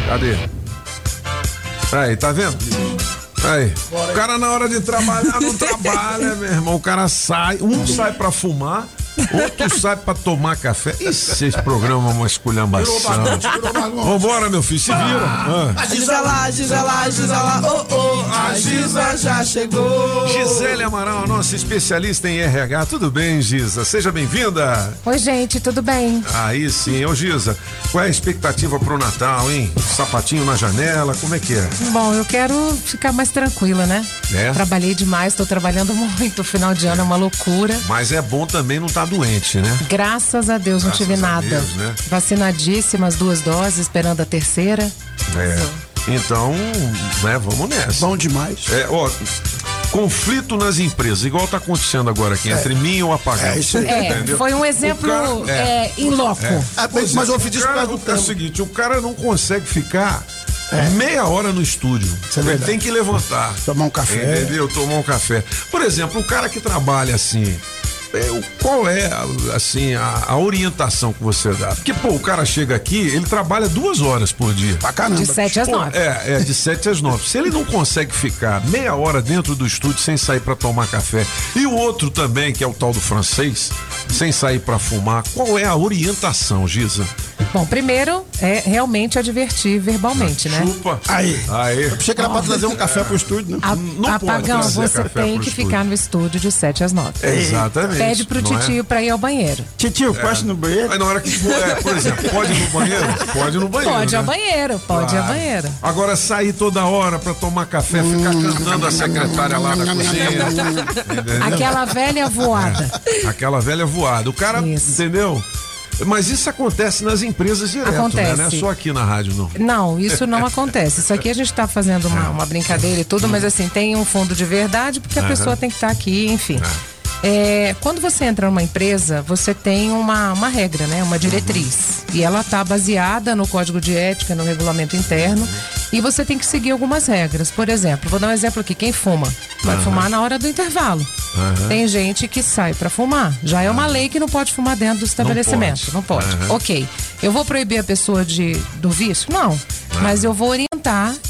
Cadê? Aí, tá vendo? Aí, o cara na hora de trabalhar não trabalha, meu irmão. O cara sai, um sai pra fumar, outro sai pra tomar café. Isso, esse programa é uma esculhambação. Vambora, meu filho, se vira. Ah. A Giza lá, Giza lá, Giza lá, oh oh, a Giza já chegou. Gisele Amaral, nossa especialista em RH. Tudo bem, Giza? Seja bem-vinda. Oi, gente, tudo bem? Aí sim, ô Giza, qual é a expectativa pro Natal, hein? Sapatinho na janela, como é que é? Bom, eu quero ficar mais tranquila, né? É? Trabalhei demais, tô trabalhando muito. O final de ano é uma loucura. Mas é bom também não estar doente, né? Graças a Deus, não Graças tive a nada. Deus, né? Vacinadíssima, as duas doses, esperando a terceira. É. Então, né, vamos nessa. Bom demais. É, ó, conflito nas empresas, igual tá acontecendo agora aqui, entre mim e o apagão. É, isso aí. É, Entendeu? foi um O exemplo cara- é, em loco. Ah, Pois mas é, eu fiz o isso perguntando. É o seguinte, o cara não consegue ficar meia hora no estúdio. é Ele tem que levantar. Tomar um café. Entendeu? Tomar um café. Por exemplo, o cara que trabalha assim. É, Qual é, assim, a, a orientação que você dá? Porque, pô, o cara chega aqui, ele trabalha duas horas por dia. Pra caramba. De 7 às Pô, 9. É, é, de 7 às 9. Se ele não consegue ficar meia hora dentro do estúdio sem sair pra tomar café, e o outro também, que é o tal do francês, sem sair pra fumar, qual é a orientação, Giza? Bom, primeiro é realmente advertir verbalmente, né? Chupa. Aí. Aí. Eu achei que era pra trazer um café pro estúdio, né? A- Não pode apagão, trazer você café tem que estúdio. ficar no estúdio de 7 às 9. Exatamente. Pede pro é? titio pra ir ao banheiro. Titio, posso ir no banheiro? Aí na hora que for, é, por exemplo, pode ir no banheiro? Pode ir no banheiro. Pode ir ao né? banheiro, pode ir ao banheiro. Agora sair toda hora pra tomar café, ficar cantando a secretária lá na cozinha. Aquela velha voada. Aquela velha voada. O cara, entendeu? Mas isso acontece nas empresas direto, Acontece. né? Não é só aqui na rádio, não. Não, isso não acontece. Isso aqui a gente tá fazendo uma, uma brincadeira e tudo, mas assim, tem um fundo de verdade, porque a Aham. pessoa tem que estar aqui, enfim. É, quando você entra numa empresa, você tem uma, uma regra, né? Uma diretriz. E ela tá baseada no código de ética, no regulamento interno. E você tem que seguir algumas regras. Por exemplo, vou dar um exemplo aqui: quem fuma vai Aham. fumar na hora do intervalo. Aham. Tem gente que sai pra fumar. Já é uma lei que não pode fumar dentro do estabelecimento. Não pode. Aham. Ok. Eu vou proibir a pessoa de, do vício? Não. Mas eu vou orientar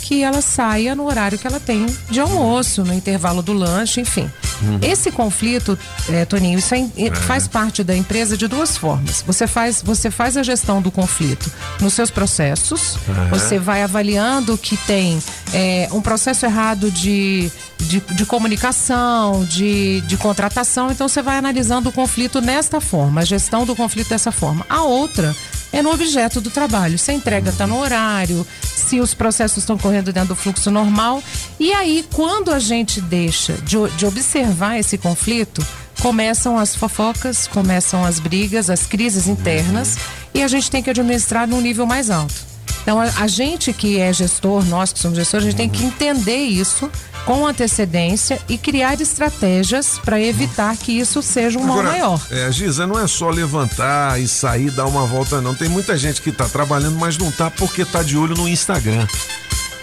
que ela saia no horário que ela tem de almoço, no intervalo do lanche, enfim. Uhum. Esse conflito, é, Toninho, isso é, é. faz parte da empresa de duas formas. Você faz, você faz a gestão do conflito nos seus processos, uhum. você vai avaliando que tem é, um processo errado de, de, de comunicação, de, de contratação, então você vai analisando o conflito nesta forma, a gestão do conflito dessa forma. A outra é no objeto do trabalho. Se a entrega está no horário, se os processos estão correndo dentro do fluxo normal. E aí, quando a gente deixa de, de observar esse conflito, começam as fofocas, começam as brigas, as crises internas, e a gente tem que administrar num nível mais alto. Então, a, a, gente que é gestor, nós que somos gestores, a gente tem que entender isso com antecedência e criar estratégias para evitar que isso seja um Agora, mal maior. É, Giza, não é só levantar e sair, dar uma volta, não. Tem muita gente que está trabalhando, mas não está porque está de olho no Instagram.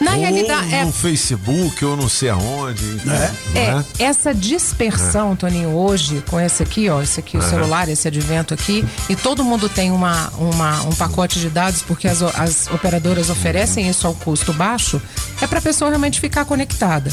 Na ou realidade, é... no Facebook ou não sei aonde. É. é. Essa dispersão, é. Toninho, hoje, com esse aqui, ó, esse aqui, o celular, esse advento aqui, e todo mundo tem uma, uma, um pacote de dados, porque as, as operadoras oferecem isso ao custo baixo, é para a pessoa realmente ficar conectada.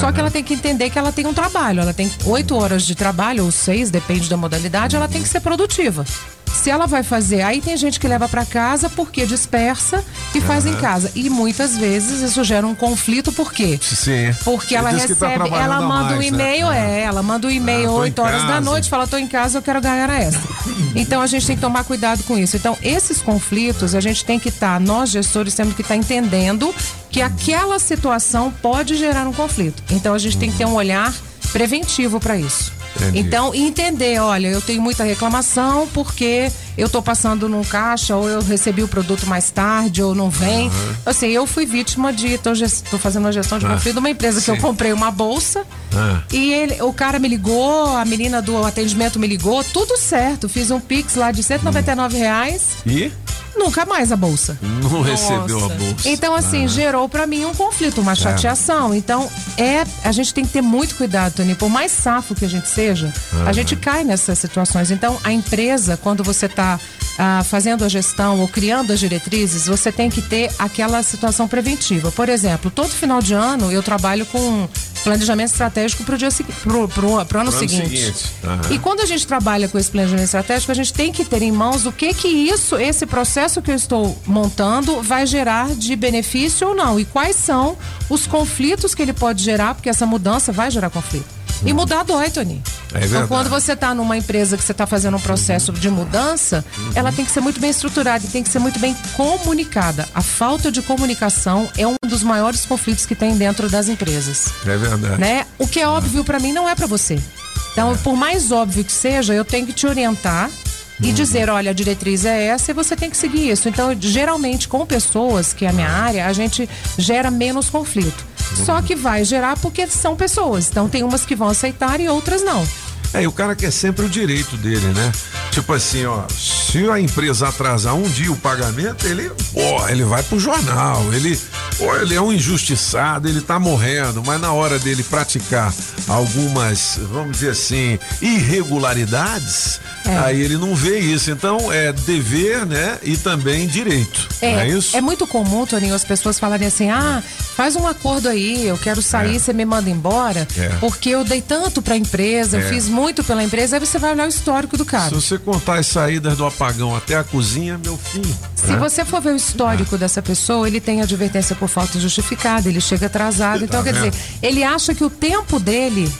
Só que ela tem que entender que ela tem um trabalho. Ela tem oito horas de trabalho, ou seis, depende da modalidade, ela tem que ser produtiva. Se ela vai fazer, aí tem gente que leva para casa porque dispersa e faz em casa. E muitas vezes isso gera um conflito, por quê? Sim. Porque ela tá recebe, tá ela manda mais, um e-mail, né? é, ela manda um e-mail ah, 8 horas da noite, fala, tô em casa, eu quero ganhar essa. então a gente tem que tomar cuidado com isso. Então, esses conflitos, a gente tem que estar, tá, nós gestores temos que estar tá entendendo que aquela situação pode gerar um conflito. Então a gente tem que ter um olhar preventivo para isso. Entendi. Então, entender, olha, eu tenho muita reclamação porque eu estou passando num caixa ou eu recebi o produto mais tarde ou não vem. Uhum. Assim, eu fui vítima de, estou fazendo uma gestão de ah, conflito de uma empresa Sim. que eu comprei uma bolsa ah. e ele, o cara me ligou, a menina do atendimento me ligou, tudo certo, fiz um Pix lá de 199 hum. reais. E? Nunca mais a bolsa. Não Nossa. recebeu a bolsa. Então, assim, ah. gerou para mim um conflito, uma é. chateação. É. Então, é, a gente tem que ter muito cuidado, Tony. Por mais safo que a gente seja, ah. a gente cai nessas situações. Então, a empresa, quando você está ah, fazendo a gestão ou criando as diretrizes, você tem que ter aquela situação preventiva. Por exemplo, todo final de ano eu trabalho com planejamento estratégico para o dia pro, pro, pro ano seguinte. seguinte. Uhum. E quando a gente trabalha com esse planejamento estratégico, a gente tem que ter em mãos o que que isso, esse processo que eu estou montando, vai gerar de benefício ou não e quais são os conflitos que ele pode gerar, porque essa mudança vai gerar conflito. E mudar dói, Tony. É então, quando você está numa empresa que você está fazendo um processo de mudança, uhum. ela tem que ser muito bem estruturada e tem que ser muito bem comunicada. A falta de comunicação é um dos maiores conflitos que tem dentro das empresas. É verdade. Né? O que é óbvio para mim não é para você. Então, por mais óbvio que seja, eu tenho que te orientar e uhum. dizer, olha, a diretriz é essa e você tem que seguir isso. Então, geralmente, com pessoas, que é a minha área, a gente gera menos conflito. Só que vai gerar porque são pessoas. Então tem umas que vão aceitar e outras não. É, e o cara quer sempre o direito dele, né? Tipo assim, ó, se a empresa atrasar um dia o pagamento, ele, pô, ele vai pro jornal, ele, pô, ele é um injustiçado, ele tá morrendo, mas na hora dele praticar algumas, vamos dizer assim, irregularidades, é. aí ele não vê isso. Então é dever, né? E também direito. É, é isso? É muito comum, Toninho, as pessoas falarem assim: ah, faz um acordo aí, eu quero sair, é. você me manda embora, é. porque eu dei tanto pra empresa, eu é. fiz muito pela empresa, aí você vai olhar o histórico do cara. Se você contar as saídas do apagão até a cozinha, meu filho. Se né? você for ver o histórico dessa pessoa, ele tem advertência por falta justificada, ele chega atrasado. Então, tá quer vendo? dizer, ele acha que o tempo dele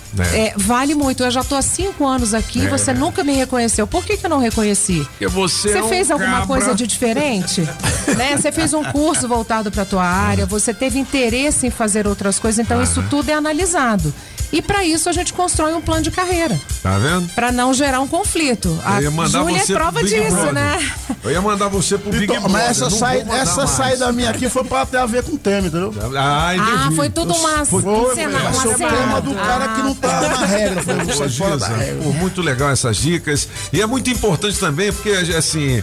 vale muito. Eu já tô há cinco anos aqui, você nunca me reconheceu. Por que, que eu não reconheci? Porque você, você é fez um alguma cabra. coisa de diferente? né? Você fez um curso voltado para tua área, você teve interesse em fazer outras coisas, então isso tudo é analisado. E para isso a gente constrói um plano de carreira. Tá vendo? Para não gerar um conflito. A Júlia é prova disso, Brother. né? Eu ia mandar você pro Big Brother. Mas essa, saída, essa saída minha aqui foi para ter a ver com o tema, entendeu? Ah, entendi. Ah, foi tudo uma, foi, foi, cena, uma cena. o tema do cara ah, que não tá na regra. Foi regra. Pô, muito legal essas dicas. E é muito importante também, porque assim,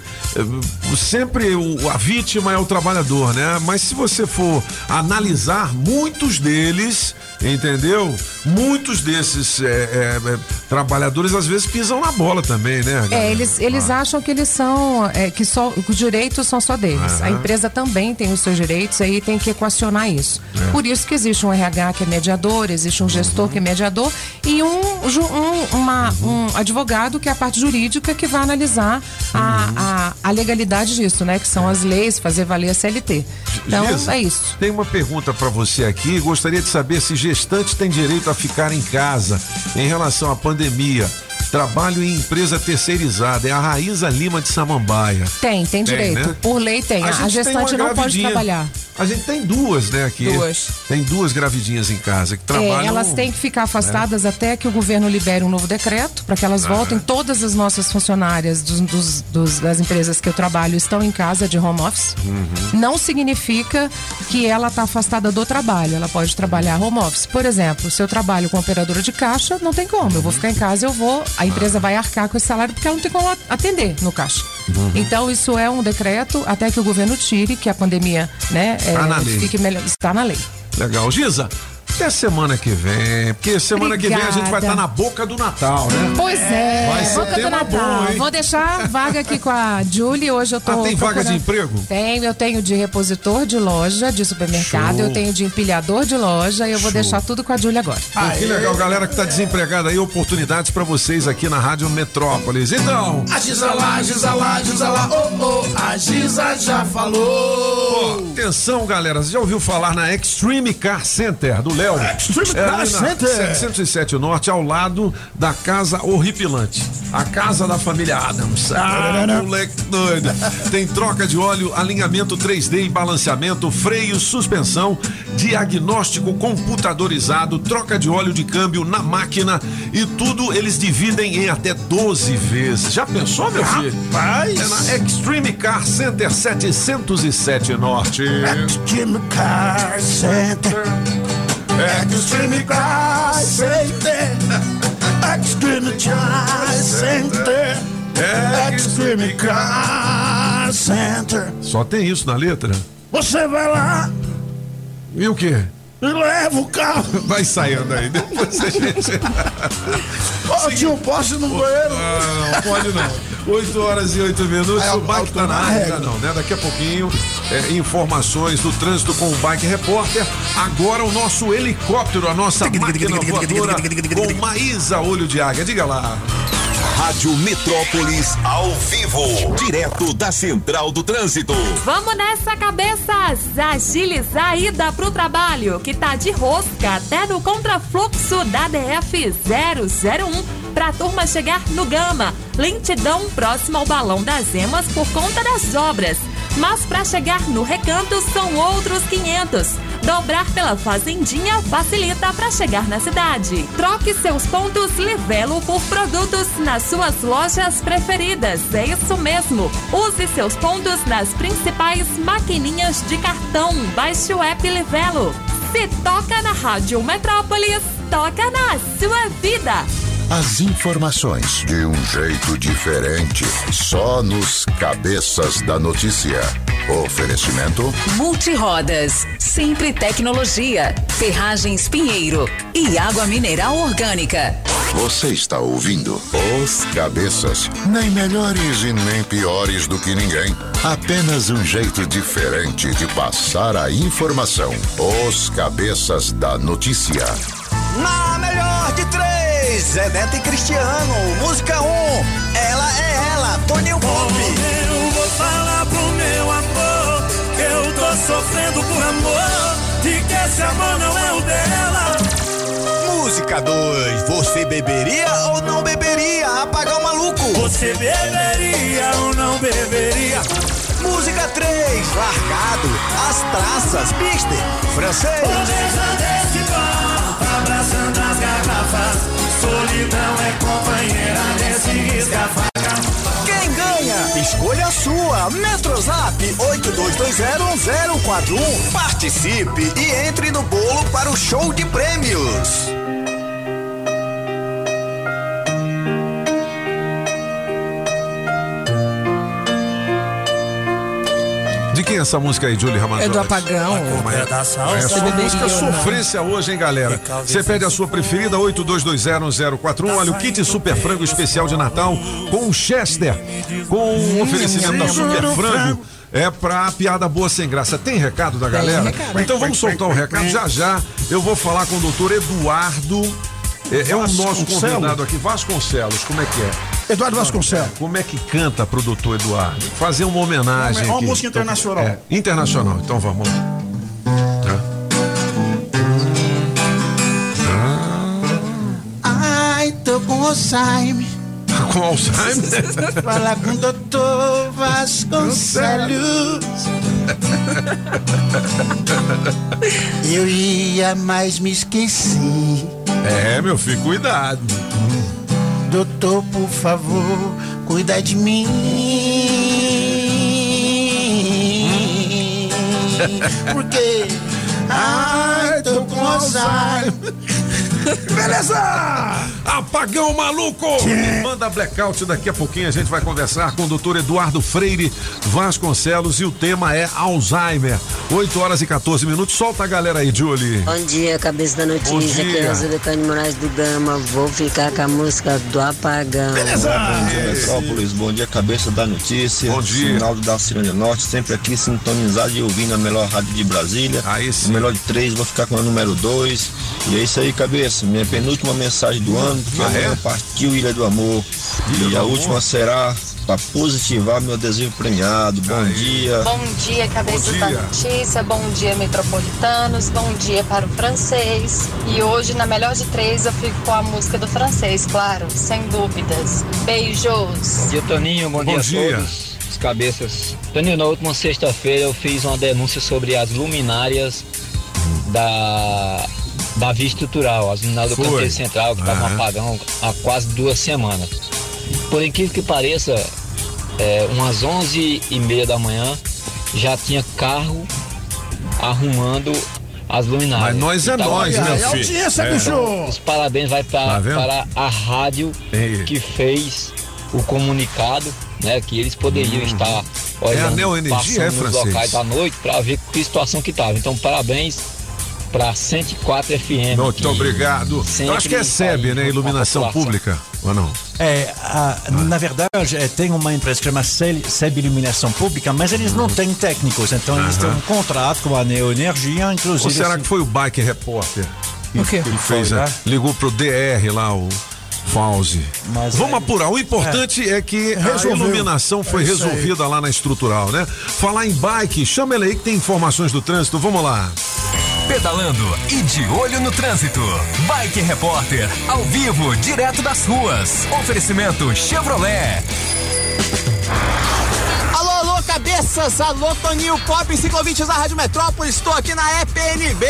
sempre o, a vítima é o trabalhador, né? Mas se você for analisar, muitos deles entendeu? Muitos desses é, é, é, trabalhadores às vezes pisam na bola também, né? É, eles, eles ah. acham que eles são, é, que só os direitos são só deles. A empresa também tem os seus direitos, aí tem que equacionar isso. É. Por isso que existe um RH que é mediador, existe um gestor uhum. que é mediador e um, um, uma- um advogado que é a parte jurídica que vai analisar a, a, a legalidade disso, né? Que são as leis, fazer valer a CLT. Então, Gisa, é isso. Tem uma pergunta para você aqui. Gostaria de saber se gestante tem direito a ficar em casa em relação à pandemia. Trabalho em empresa terceirizada. É a Raíza Lima de Samambaia. Tem, tem direito. né? Por lei tem. A, gente tem gestante não pode trabalhar. A gente tem duas, né, aqui. Duas. Tem duas gravidinhas em casa que É, trabalham. elas têm que ficar afastadas até que o governo libere um novo decreto, para que elas voltem. Todas as nossas funcionárias dos- dos- dos- das empresas que eu trabalho estão em casa de home office. Uhum. Não significa que ela está afastada do trabalho. Ela pode trabalhar home office. Por exemplo, se eu trabalho com operadora de caixa, não tem como. Eu vou ficar em casa, eu vou. A empresa vai arcar com esse salário porque ela não tem como atender no caixa. Uhum. Então, isso é um decreto até que o governo tire, que a pandemia né, é, Tá lei. fique melhor. Está na lei. Legal. Giza, até semana que vem. Porque semana que vem a gente vai Obrigada. estar na boca do Natal, né? Pois é, Vai ser boca do Natal. bom, hein? Vou deixar vaga aqui com a Julie. Hoje eu tô. Ah, tem vaga de emprego? Tenho, eu tenho de repositor de loja, de supermercado, Show. eu tenho de empilhador de loja e eu vou Show. deixar tudo com a Julie agora. Pô, que legal, galera que tá desempregada aí, oportunidades pra vocês aqui na Rádio Metrópolis. Então, A Giza lá, Giza lá, Giza lá, oh, oh, a Giza já falou. Pô, atenção, galera. Você já ouviu falar na Extreme Car Center do Léo? Extreme É Car ali na Center. 707 Norte, ao lado da Casa Horripilante. A casa da família Adams. Ah, moleque doido. Tem troca de óleo, alinhamento 3D e balanceamento, freio, suspensão, diagnóstico computadorizado, troca de óleo de câmbio na máquina e tudo eles dividem em até 12 vezes. Já pensou, meu filho? Rapaz. É na Extreme Car Center 707 Norte. Extreme Car Center. Extreme Car Center. Extreme Car Center. Extreme Car Center. Só tem isso na letra? Você vai lá E o quê? E leva o carro. Vai saindo aí, depois a gente. Ô, tio, posso ir no banheiro? Ah, não, pode não. 8 horas e 8 minutos, É, o bike tá na regra. não, né? Daqui a pouquinho, é, informações do trânsito com o Bike Repórter. Agora o nosso helicóptero, a nossa máquina voadora com Maísa Olho de Águia. Diga lá. Rádio Metrópolis ao vivo, direto da Central do Trânsito. Vamos nessa, cabeças! Agilizar a ida pro trabalho, que tá de rosca até no contrafluxo da DF 001 pra turma chegar no Gama. Lentidão próximo ao Balão das Emas por conta das obras. Mas pra chegar no Recanto são outros 500. Dobrar pela Fazendinha facilita para chegar na cidade. Troque seus pontos Livelo por produtos nas suas lojas preferidas. É isso mesmo. Use seus pontos nas principais maquininhas de cartão. Baixe o app Livelo. Se toca na Rádio Metrópolis, toca na sua vida. As informações de um jeito diferente, só nos cabeças da notícia. Oferecimento Multirodas, Sempre Tecnologia, Ferragens Pinheiro e Água Mineral Orgânica. Você está ouvindo Os Cabeças, nem melhores e nem piores do que ninguém. Apenas um jeito diferente de passar a informação. Os Cabeças da Notícia. Na melhor de três, Zedete e Cristiano, música 1, um, ela é ela, Toninho Pop. Eu vou falar pro meu amor que eu tô sofrendo por amor e que esse amor não é o dela. Música 2, você beberia ou não beberia? Apagar o maluco. Você beberia ou não beberia? Música 3, largado, as traças, mister, francês. Copo, abraçando as garrafas. Solidão é companheira desse risca-faca. Quem ganha? Escolha sua. Metrozap 82201041. Participe e entre no bolo para o show de prêmios. Quem é essa música aí, Julie Ramazotti? É do Apagão. Essa é uma música sofrência hoje, hein, galera? Você pede a sua preferida, 82201041. Olha, o kit Super Frango especial de Natal com o Chester, com o oferecimento da Super Frango. É pra piada boa sem graça. Tem recado da galera? recado. Então vamos soltar o recado já já. Eu vou falar com o doutor Eduardo É, é o nosso convidado aqui, Vasconcelos, como é que é? Eduardo Vasconcelos. Como é que canta pro doutor Eduardo? Fazer uma homenagem. Uma- uma aqui. música internacional. É, internacional, então vamos lá. Ai, tô com Alzheimer. Com Alzheimer? Fala com o doutor Vasconcelos. Eu ia, mas me esqueci. É, meu filho, cuidado. Doutor, por favor, cuida de mim. Porque. Ai, tô com Alzheimer. Beleza! Apagão maluco! Manda blackout daqui a pouquinho. A gente vai conversar com o doutor Eduardo Freire Vasconcelos e o tema é Alzheimer. 8 horas e 14 minutos. Solta a galera aí, Julie. Bom dia, cabeça da Bom notícia. dia. Aqui é Rosilene de Moraes do Gama. Vou ficar com a música do Apagão. Bom dia, Metrópolis. Bom dia, cabeça da notícia. Bom dia. Rinaldo da Cirânia Norte, sempre aqui sintonizado e ouvindo a melhor rádio de Brasília. Aí O melhor de três, vou ficar com a número dois. E é isso aí, cabeça. Minha penúltima mensagem do ano, porque Ah, amanhã é? partiu Ilha do Amor. Ilha e do a Amor? última será para positivar meu adesivo premiado. Bom dia. Bom dia, cabeça Bom da dia. notícia. Bom dia, metropolitanos. Bom dia para o francês. E hoje, na melhor de três, eu fico com a música do francês, claro, sem dúvidas. Beijos. Bom dia, Toninho. Bom, dia, a todos. Os cabeças. Toninho, na última sexta-feira eu fiz uma denúncia sobre as luminárias da, da via estrutural, as luminárias do canteiro central, que estavam apagão há quase duas semanas. Por incrível que pareça, é, umas 11 e meia da manhã já tinha carro arrumando as luminárias. Mas nós é Então, nós, meu é filho. audiência, É. bicho! Os parabéns vai Tá para, a rádio que fez o comunicado, né? Que eles poderiam estar É a olhando, Neo Energia, passando é, nos locais à noite para ver que situação que estava. Então, parabéns para 104 FM. Muito que obrigado. Eu acho que é SEB, né? a Iluminação pública, ou não? É, a- na verdade, é, tem uma empresa que chama SEB Iluminação Pública, mas eles não têm técnicos, então eles têm um contrato com a Neoenergia, inclusive. Ou será assim- que foi o Bike Repórter? O quê? Que fez, Foi, né? né? Ligou pro DR lá, o Fauzi. Mas Vamos apurar. O importante é, que a Resolveu. iluminação foi É isso aí. resolvida lá na estrutural, né? Falar em bike, chama ele aí que tem informações do trânsito. Vamos lá. Pedalando e de olho no trânsito. Bike Repórter, ao vivo, direto das ruas. Oferecimento Chevrolet. Alô, alô, cabeças! Alô, Toninho Pop, ciclovintes da Rádio Metrópole. Estou aqui na EPNB,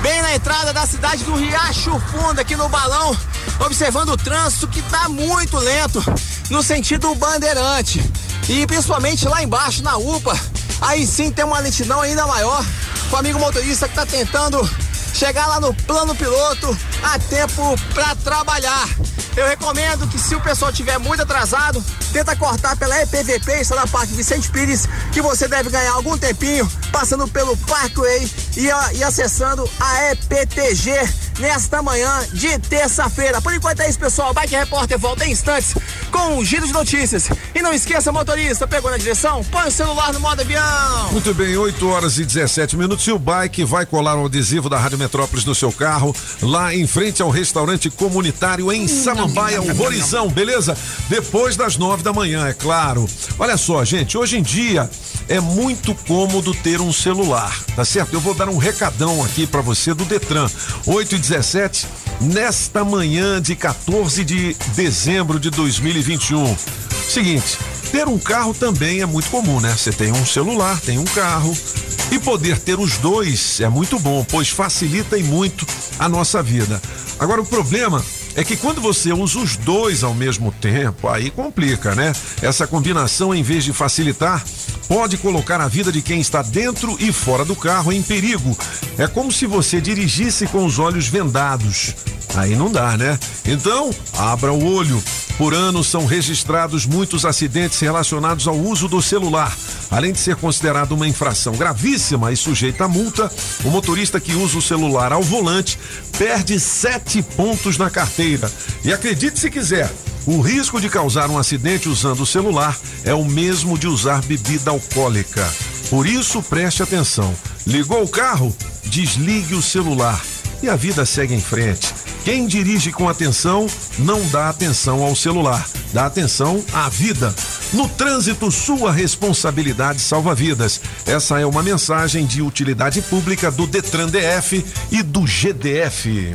bem na entrada da cidade do Riacho Fundo, aqui no balão, observando o trânsito que está muito lento no sentido bandeirante. E principalmente lá embaixo, na UPA, aí sim tem uma lentidão ainda maior. O amigo motorista que está tentando chegar lá no plano piloto a tempo para trabalhar. Eu recomendo que se o pessoal tiver muito atrasado, tenta cortar pela EPVP, está na Parque Vicente Pires, que você deve ganhar algum tempinho passando pelo Parkway e, a- e acessando a EPTG nesta manhã de terça-feira. Por enquanto é isso, pessoal. Bike Repórter volta em instantes com um giro de notícias. E não esqueça, motorista, pegou na direção? Põe o celular no modo avião. Muito bem, 8 horas e 17 minutos. E o bike vai colar um adesivo da Rádio Metrópolis no seu carro, lá em frente ao restaurante comunitário em Samambaia, o Horizão, beleza? Depois das 9 da manhã, é claro. Olha só, gente, hoje em dia é muito cômodo ter um celular, tá certo? Eu vou dar um recadão aqui pra você do Detran. 8 e 17, nesta manhã de 14 de dezembro de 2021. Seguinte, ter um carro também é muito comum, né? Você tem um celular, tem um carro. E poder ter os dois é muito bom, pois facilita e muito a nossa vida. Agora, o problema é que quando você usa os dois ao mesmo tempo, aí complica, né? Essa combinação, em vez de facilitar, pode colocar a vida de quem está dentro e fora do carro em perigo. É como se você dirigisse com os olhos vendados. Aí não dá, né? Então, abra o olho. Por ano são registrados muitos acidentes relacionados ao uso do celular. Além de ser considerado uma infração gravíssima e sujeita a multa, o motorista que usa o celular ao volante perde sete pontos na carteira. E acredite se quiser, o risco de causar um acidente usando o celular é o mesmo de usar bebida alcoólica. Por isso, preste atenção. Ligou o carro? Desligue o celular. E a vida segue em frente. Quem dirige com atenção não dá atenção ao celular, dá atenção à vida. No trânsito, sua responsabilidade salva vidas. Essa é uma mensagem de utilidade pública do Detran DF e do GDF.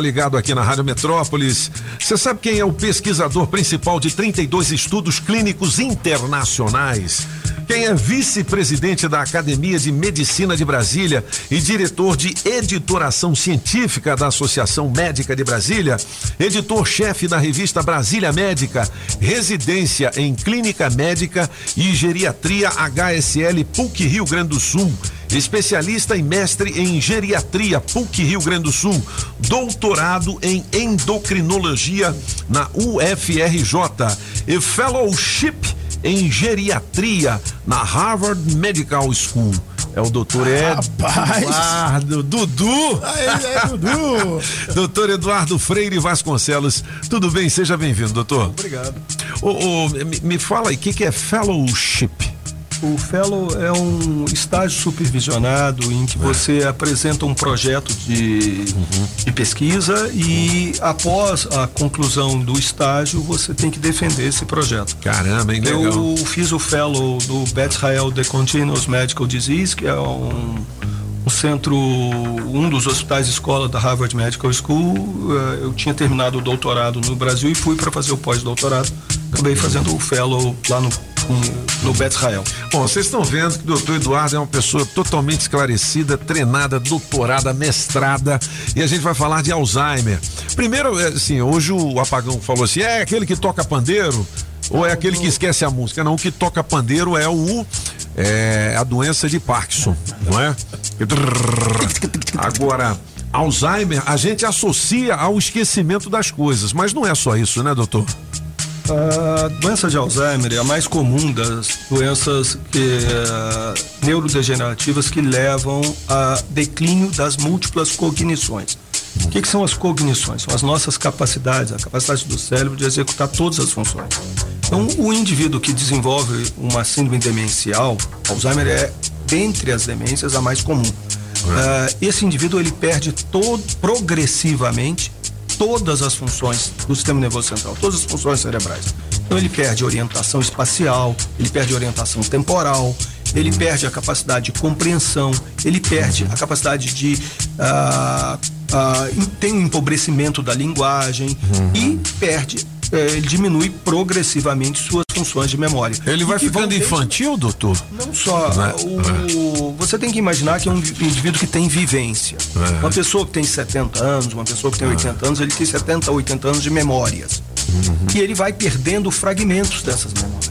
ligado aqui na Rádio Metrópolis. Você sabe quem é o pesquisador principal de 32 estudos clínicos internacionais? Quem é vice-presidente da Academia de Medicina de Brasília e diretor de editoração científica da Associação Médica de Brasília, editor-chefe da revista Brasília Médica, residência em Clínica Médica e Geriatria HSL PUC Rio Grande do Sul especialista e mestre em geriatria PUC Rio Grande do Sul, doutorado em endocrinologia na UFRJ e fellowship em geriatria na Harvard Medical School. É o doutor Eduardo Dudu. é Dudu. doutor Eduardo Freire Vasconcelos. Tudo bem? Seja bem-vindo, doutor. Obrigado. Ô, ô, me, me fala aí, o que, que é fellowship? O fellow é um estágio supervisionado em que você apresenta um projeto de, de pesquisa e após a conclusão do estágio você tem que defender esse projeto. Caramba, hein, legal. Eu fiz o fellow do Beth Israel The Continuous Medical Disease, que é um, um centro, um dos hospitais escola da Harvard Medical School. Eh, Eu tinha terminado o doutorado no Brasil e fui para fazer o pós-doutorado. Acabei fazendo o fellow lá no, no Beth Israel. Bom, vocês estão vendo que o doutor Eduardo é uma pessoa totalmente esclarecida, treinada, doutorada, mestrada, e a gente vai falar de Alzheimer. Primeiro, é, assim, hoje o apagão falou assim: é aquele que toca pandeiro? Ou é aquele que esquece a música? Não, o que toca pandeiro é o é a doença de Parkinson, não é? Agora, Alzheimer, a gente associa ao esquecimento das coisas, mas não é só isso, né, doutor? A doença de Alzheimer é a mais comum das doenças que, eh, neurodegenerativas que levam a declínio das múltiplas cognições. O que, que são as cognições? São as nossas capacidades, a capacidade do cérebro de executar todas as funções. Então, o indivíduo que desenvolve uma síndrome demencial, Alzheimer é, dentre as demências, a mais comum. Ah, esse indivíduo ele perde todo, progressivamente todas as funções do sistema nervoso central, todas as funções cerebrais. Então ele perde orientação espacial, ele perde orientação temporal, ele perde a capacidade de compreensão, ele perde a capacidade de ah, ah, tem um empobrecimento da linguagem e perde ele diminui progressivamente suas funções de memória. Ele vai ficando desde- infantil, doutor? não só. Né? O, você tem que imaginar que é um indivíduo que tem vivência. É. Uma pessoa que tem 70 anos, uma pessoa que tem 80 anos, ele tem 70, 80 anos de memórias. E ele vai perdendo fragmentos dessas memórias.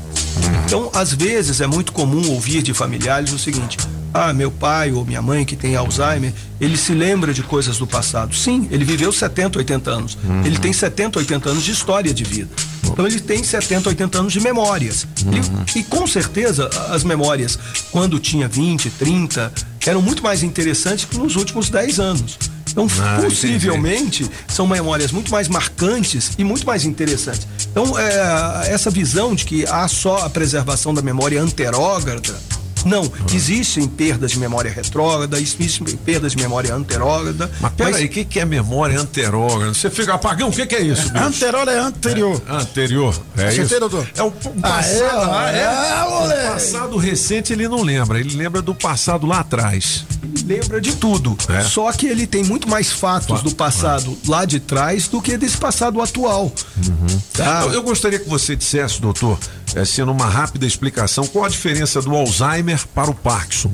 Então, às vezes, é muito comum ouvir de familiares o seguinte: ah, meu pai ou minha mãe que tem Alzheimer, ele se lembra de coisas do passado. Sim, ele viveu 70, 80 anos. Ele tem 70, 80 anos de história de vida. Então ele tem 70, 80 anos de memórias. Ele- e com certeza as memórias, quando tinha 20, 30, eram muito mais interessantes que nos últimos 10 anos. Então, Ah, possivelmente, são memórias muito mais marcantes e muito mais interessantes. Então, é, essa visão de que há só a preservação da memória anterógrada, não, existem perdas de memória retrógrada, existem perdas de memória anterógrada. Mas peraí, o que, que é memória anterógrada? Você fica apagão, o que, que é isso? bicho? Anterior é anterior. Anterior, é Acertei, isso? doutor? É o, passado, Ah, ah, é? é? Ah, o passado recente ele não lembra, ele lembra do passado lá atrás. lembra de tudo. É. Só que ele tem muito mais fatos do passado lá de trás do que desse passado atual. Tá? Eu, eu gostaria que você dissesse, doutor, é, sendo uma rápida explicação, qual a diferença do Alzheimer para o Parkinson?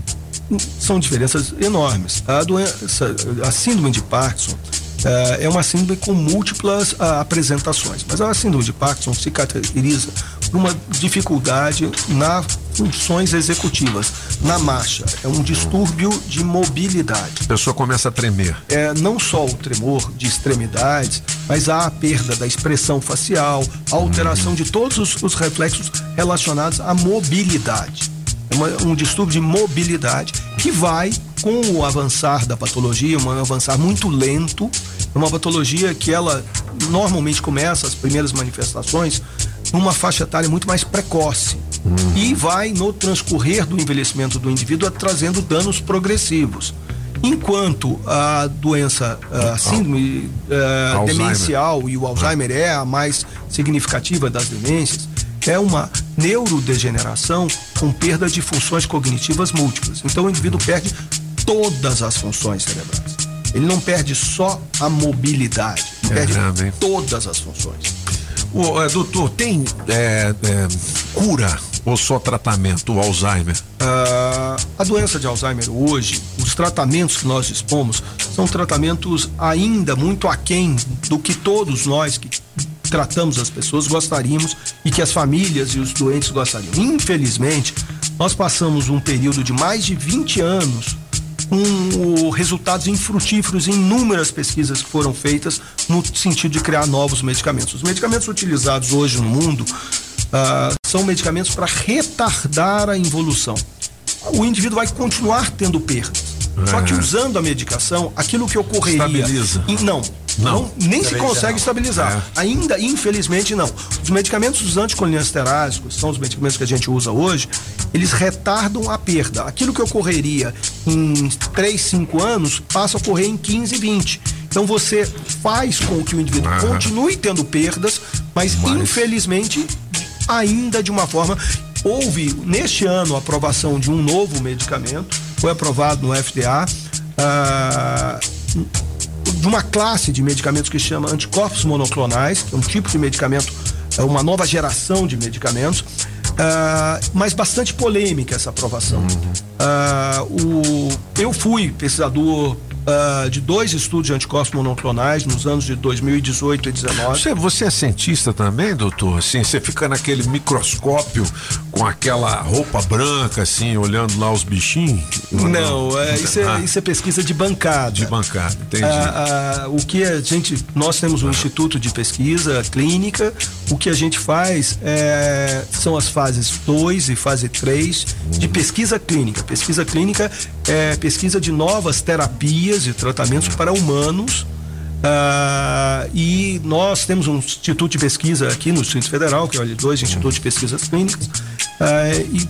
São diferenças enormes. A doença, a síndrome de Parkinson eh, é uma síndrome com múltiplas ah, apresentações, mas a síndrome de Parkinson se caracteriza por uma dificuldade na funções executivas na marcha. É um distúrbio de mobilidade. A pessoa começa a tremer. É não só o tremor de extremidades, mas há a perda da expressão facial, a alteração de todos os, os reflexos relacionados à mobilidade. É uma- um distúrbio de mobilidade que vai, com o avançar da patologia, um avançar muito lento, é uma patologia que ela normalmente começa as primeiras manifestações numa faixa etária muito mais precoce e vai no transcorrer do envelhecimento do indivíduo trazendo danos progressivos. Enquanto a doença, a síndrome eh, Alzheimer. demencial e o Alzheimer é a mais significativa das demências, é uma neurodegeneração com perda de funções cognitivas múltiplas. Então o indivíduo perde todas as funções cerebrais. Ele não perde só a mobilidade, ele perde Caramba, hein? todas as funções. Ô, é, doutor, tem é, é, cura ou só tratamento, o Alzheimer? Ah, a doença de Alzheimer hoje, os tratamentos que nós dispomos são tratamentos ainda muito aquém do que todos nós que tratamos as pessoas gostaríamos e que as famílias e os doentes gostariam. Infelizmente, nós passamos um período de mais de 20 anos com resultados infrutíferos em inúmeras pesquisas que foram feitas no sentido de criar novos medicamentos. Os medicamentos utilizados hoje no mundo ah, são medicamentos para retardar a involução. O indivíduo vai continuar tendo perdas. Só que É. usando a medicação, aquilo que ocorreria. Estabiliza. em- não, Não. não, nem se consegue não. estabilizar. Ainda, infelizmente, não. Os medicamentos os anticolinestéricos, são os medicamentos que a gente usa hoje, eles retardam a perda. Aquilo que ocorreria em 3, 5 anos, passa a ocorrer em 15, 20. Então você faz com que o indivíduo Aham. continue tendo perdas, mas, infelizmente, ainda de uma forma. Houve neste ano a aprovação de um novo medicamento, foi aprovado no FDA. ah, de uma classe de medicamentos que se chama anticorpos monoclonais, que é um tipo de medicamento, é uma nova geração de medicamentos, ah, mas bastante polêmica essa aprovação. Ah, o, eu fui pesquisador ah, de dois estudos de anticorpos monoclonais nos anos de 2018 e 2019. Você, você é cientista também, doutor? Assim, você fica naquele microscópio com aquela roupa branca, assim, olhando lá os bichinhos? Não, é, isso, é, Ah, isso é pesquisa de bancada. de bancada, entendi. Ah, ah, o que a gente, nós temos um instituto de pesquisa clínica. O que a gente faz é, são as fases 2 e fase 3 de pesquisa clínica. Pesquisa clínica é pesquisa de novas terapias e tratamentos para humanos. Ah, e nós temos um instituto de pesquisa aqui no Distrito Federal, que é o L2, Instituto de Pesquisas Clínicas, ah, e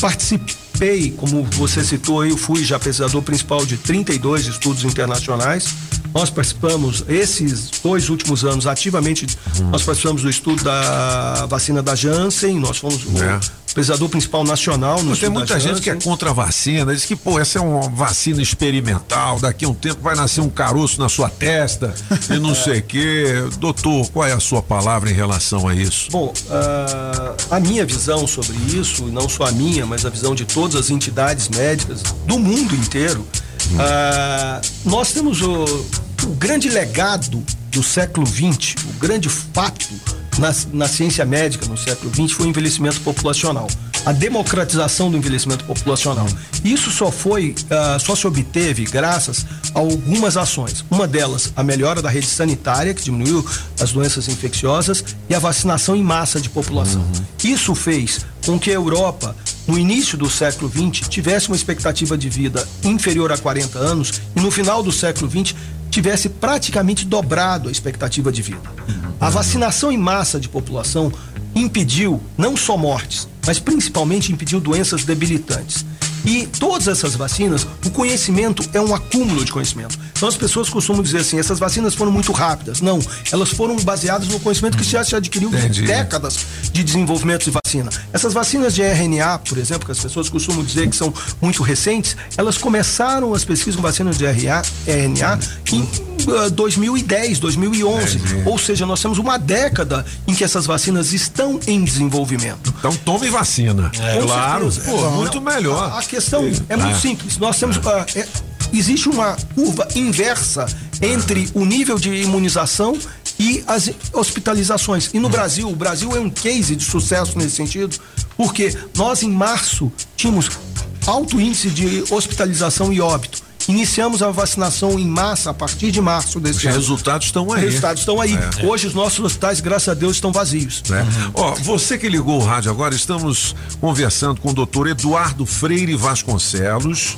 participei, como você citou, eu fui já pesquisador principal de 32 estudos internacionais. Nós participamos, esses dois últimos anos, ativamente, nós participamos do estudo da vacina da Janssen, nós fomos É. pesquisador principal nacional no Tem muita gente que é contra a vacina, diz que, pô, essa é uma vacina experimental, daqui a um tempo vai nascer um caroço na sua testa e não sei o quê. Doutor, qual é a sua palavra em relação a isso? Bom, ah, a minha visão sobre isso, e não só a minha, mas a visão de todas as entidades médicas do mundo inteiro, ah, nós temos o, o grande legado do século XX, o grande fato na, na ciência médica no século XX foi o envelhecimento populacional. A democratização do envelhecimento populacional. Isso só foi, ah, só se obteve graças a algumas ações. Uma delas, a melhora da rede sanitária, que diminuiu as doenças infecciosas, e a vacinação em massa de população. Isso fez com que a Europa, no início do século XX, tivesse uma expectativa de vida inferior a 40 anos e no final do século XX tivesse praticamente dobrado a expectativa de vida. A vacinação em massa de população impediu não só mortes, mas principalmente impediu doenças debilitantes. E todas essas vacinas, o conhecimento é um acúmulo de conhecimento. Então as pessoas costumam dizer assim, essas vacinas foram muito rápidas. Não, elas foram baseadas no conhecimento que já se adquiriu Entendi. décadas de desenvolvimento de vacina. Essas vacinas de RNA, por exemplo, que as pessoas costumam dizer que são muito recentes, elas começaram as pesquisas com vacinas de RNA, em 2010, 2011. Ou seja, nós temos uma década em que essas vacinas estão em desenvolvimento. Então tome vacina. Com claro, pô, Não, muito melhor. A, a questão é muito Ah. simples. Nós temos. é- existe uma curva inversa entre o nível de imunização e as hospitalizações. E no Brasil, o Brasil é um case de sucesso nesse sentido, porque nós em março tínhamos alto índice de hospitalização e óbito. Iniciamos a vacinação em massa a partir de março desse Os ano. resultados estão aí. Os resultados estão aí. É. Hoje os nossos hospitais, graças a Deus, estão vazios. né? Ó, você que ligou o rádio agora, estamos conversando com o doutor Eduardo Freire Vasconcelos,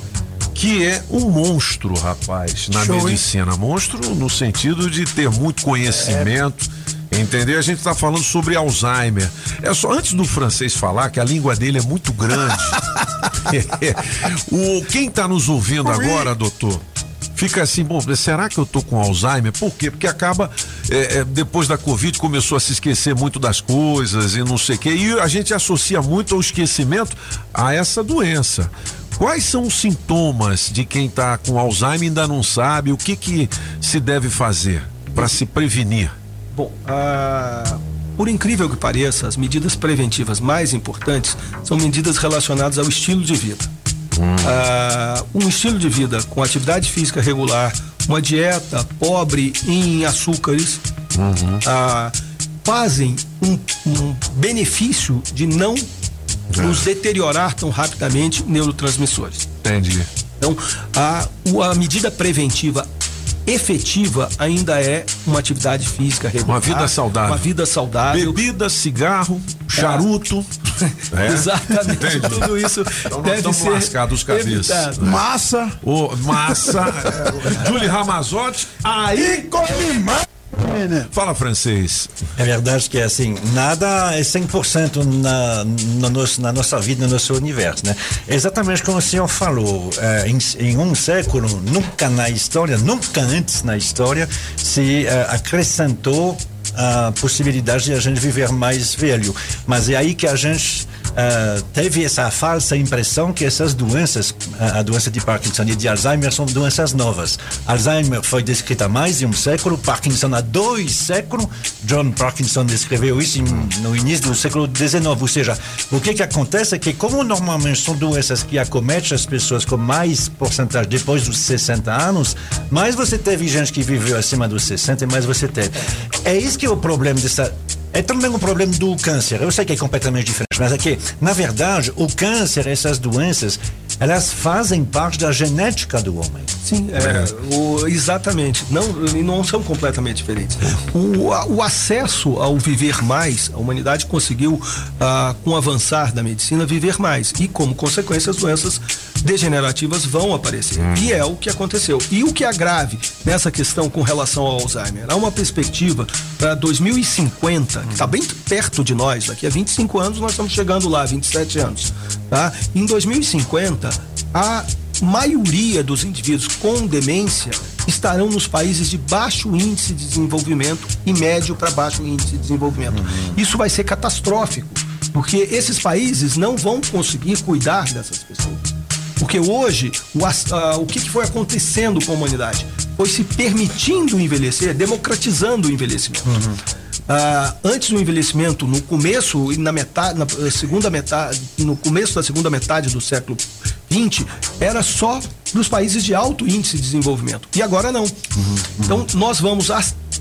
que é um monstro, rapaz, na Show, hein? medicina. Monstro no sentido de ter muito conhecimento. Entendeu? A gente está falando sobre Alzheimer. É só antes do francês falar que a língua dele é muito grande. o quem está nos ouvindo agora, doutor? Fica assim, bom, será que eu tô com Alzheimer? Por quê? Porque acaba, é, é, depois da Covid, começou a se esquecer muito das coisas e não sei o quê. E a gente associa muito o esquecimento a essa doença. Quais são os sintomas de quem está com Alzheimer e ainda não sabe? O que, que se deve fazer para se prevenir? Bom, ah, por incrível que pareça, as medidas preventivas mais importantes são medidas relacionadas ao estilo de vida. Ah, um estilo de vida com atividade física regular, uma dieta pobre em açúcares, ah, fazem um, um benefício de não nos deteriorar tão rapidamente neurotransmissores. Entendi. Então, a, a medida preventiva efetiva ainda é uma atividade física regular. Uma vida saudável. Uma vida saudável. Bebida, cigarro, charuto. É. Exatamente. Entendi. Tudo isso Então nós deve estamos ser lascados os cabeças. né? Massa. Ô, massa. é, Julie Ramazotti, aí come mais. Fala francês. É verdade que assim, nada é 100% na, no nosso, na nossa vida, no nosso universo, né? Exatamente como o senhor falou, eh, em, em um século, nunca na história, nunca antes na história, se eh, acrescentou a possibilidade de a gente viver mais velho. Mas é aí que a gente eh, teve essa falsa impressão que essas doenças, a a doença de Parkinson e de Alzheimer, são doenças novas. Alzheimer foi descrita há mais de um século, Parkinson há dois séculos. John Parkinson descreveu isso no início do século XIX. Ou seja, o que, que acontece é que, como normalmente são doenças que acometem as pessoas com mais porcentagem depois dos 60 anos, mais você teve gente que viveu acima dos 60 e mais você teve. É isso que é o problema dessa. É também um problema do câncer. Eu sei que é completamente diferente, mas é que, na verdade, o câncer, essas doenças, elas fazem parte da genética do homem. Sim, é, o- exatamente. Não, e não são completamente diferentes. O, a- o acesso ao viver mais, a humanidade conseguiu, ah, com o avançar da medicina, viver mais. E, como consequência, as doenças degenerativas vão aparecer. E é o que aconteceu. E o que é grave nessa questão com relação ao Alzheimer? Há uma perspectiva para 2050, que está bem perto de nós, daqui a 25 anos nós estamos chegando lá, 27 anos. Tá? Em 2050, a maioria dos indivíduos com demência estarão nos países de baixo índice de desenvolvimento e médio para baixo índice de desenvolvimento. Isso vai ser catastrófico, porque esses países não vão conseguir cuidar dessas pessoas. Porque hoje, o, ah, o que, que foi acontecendo com a humanidade? Foi se permitindo envelhecer, democratizando o envelhecimento. Ah, antes do envelhecimento, no começo e na metade, na segunda metade, no começo da segunda metade do século XX, era só dos países de alto índice de desenvolvimento. E agora não. Então, nós vamos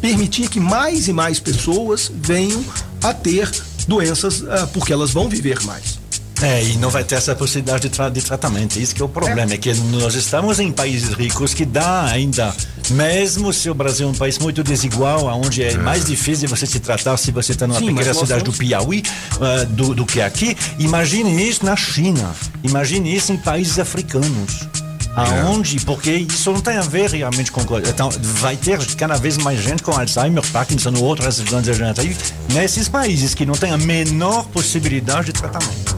permitir que mais e mais pessoas venham a ter doenças, ah, porque elas vão viver mais. É, e não vai ter essa possibilidade de, tra- de tratamento. Isso que é o problema, é. que nós estamos em países ricos que dá ainda, mesmo se o Brasil é um país muito desigual, onde é mais difícil você se tratar se você está numa Sim, pequena cidade vamos- do Piauí ah, do, do que aqui. Imagine isso na China, imagine isso em países africanos. Aonde? Porque isso não tem a ver realmente com coisa. Então, vai ter cada vez mais gente com Alzheimer, Parkinson ou outras doenças degenerativas nesses países que não têm a menor possibilidade de tratamento.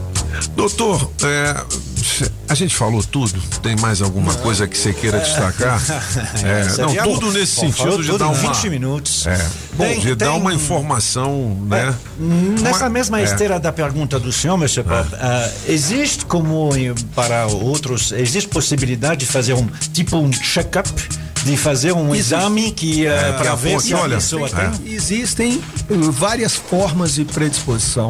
Doutor, é, a gente falou tudo. Tem mais alguma coisa que você queira destacar? É, não, tudo nesse sentido de dar uma. 20 minutos. É, bom, Tem- de dar tem- uma informação, né? Nessa Uma- mesma é. esteira da pergunta do senhor, Mr. Bob, ah, existe como para outros, existe possibilidade de fazer um tipo um check-up, de fazer um Existe. exame que ah, É, para ver se a olha, pessoa é. tem? Existem uh, várias formas de predisposição.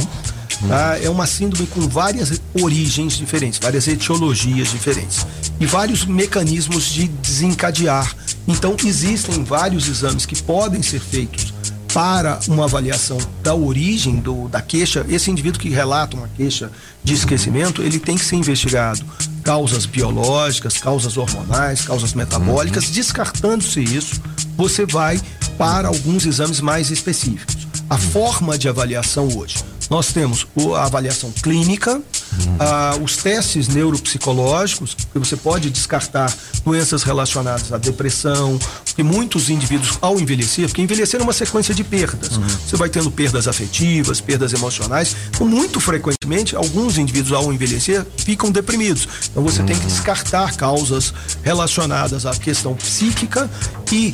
Tá? É uma síndrome com várias origens diferentes, várias etiologias diferentes e vários mecanismos de desencadear. Então, existem vários exames que podem ser feitos para uma avaliação da origem do, da queixa, esse indivíduo que relata uma queixa de esquecimento, ele tem que ser investigado. Causas biológicas, causas hormonais, causas metabólicas, descartando-se isso, você vai para alguns exames mais específicos. A forma de avaliação hoje. Nós temos a avaliação clínica, ah, os testes neuropsicológicos, que você pode descartar doenças relacionadas à depressão, que muitos indivíduos, ao envelhecer, porque envelhecer é uma sequência de perdas. Você vai tendo perdas afetivas, perdas emocionais. Muito frequentemente, alguns indivíduos, ao envelhecer, ficam deprimidos. Então, você tem que descartar causas relacionadas à questão psíquica e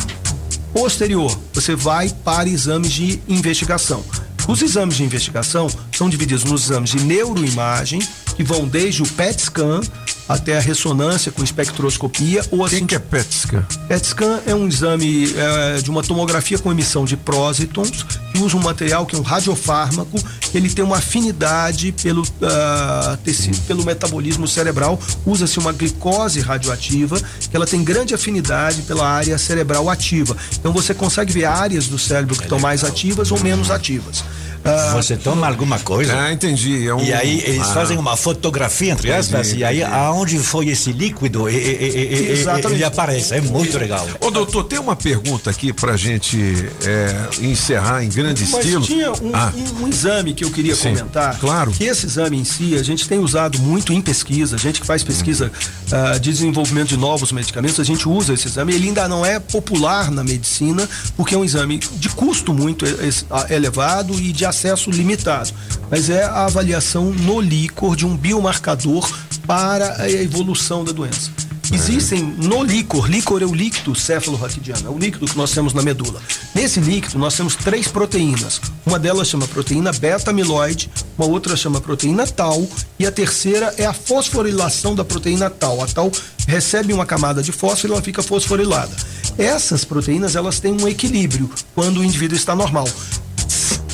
posterior, você vai para exames de investigação. Os exames de investigação são divididos nos exames de neuroimagem, que vão desde o PET scan até a ressonância com espectroscopia ou assim. O que é PET scan? PET scan é um exame eh, de uma tomografia com emissão de prósitons que usa um material que é um radiofármaco. Ele tem uma afinidade pelo ah, tecido, pelo metabolismo cerebral. Usa-se uma glicose radioativa que ela tem grande afinidade pela área cerebral ativa. Então você consegue ver áreas do cérebro que estão mais ativas ou menos ativas. Ah, Você toma alguma coisa. Ah, entendi. É um- E aí eles Ah. fazem uma fotografia, entre aspas, Entendi, e aí entendi. aonde foi esse líquido, e, e- e- Exatamente. ele aparece. É muito legal. Ô, doutor, tem uma pergunta aqui pra gente é, encerrar em grande Mas estilo. tinha um, Ah, um- um exame que eu queria Sim, comentar. claro. Que esse exame em si, a gente tem usado muito em pesquisa. A gente que faz pesquisa ah, de desenvolvimento de novos medicamentos, a gente usa esse exame. Ele ainda não é popular na medicina, porque é um exame de custo muito e- es- ah, elevado e de acesso limitado. Mas é a avaliação no líquor de um biomarcador para a evolução da doença. Existem no líquor, líquor é o líquido céfalo-raquidiano, é o líquido que nós temos na medula. Nesse líquido nós temos três proteínas. Uma delas chama proteína beta-amiloide, uma outra chama proteína tau e a terceira é a fosforilação da proteína tau. A tau recebe uma camada de fósforo e ela fica fosforilada. Essas proteínas elas têm um equilíbrio quando o indivíduo está normal.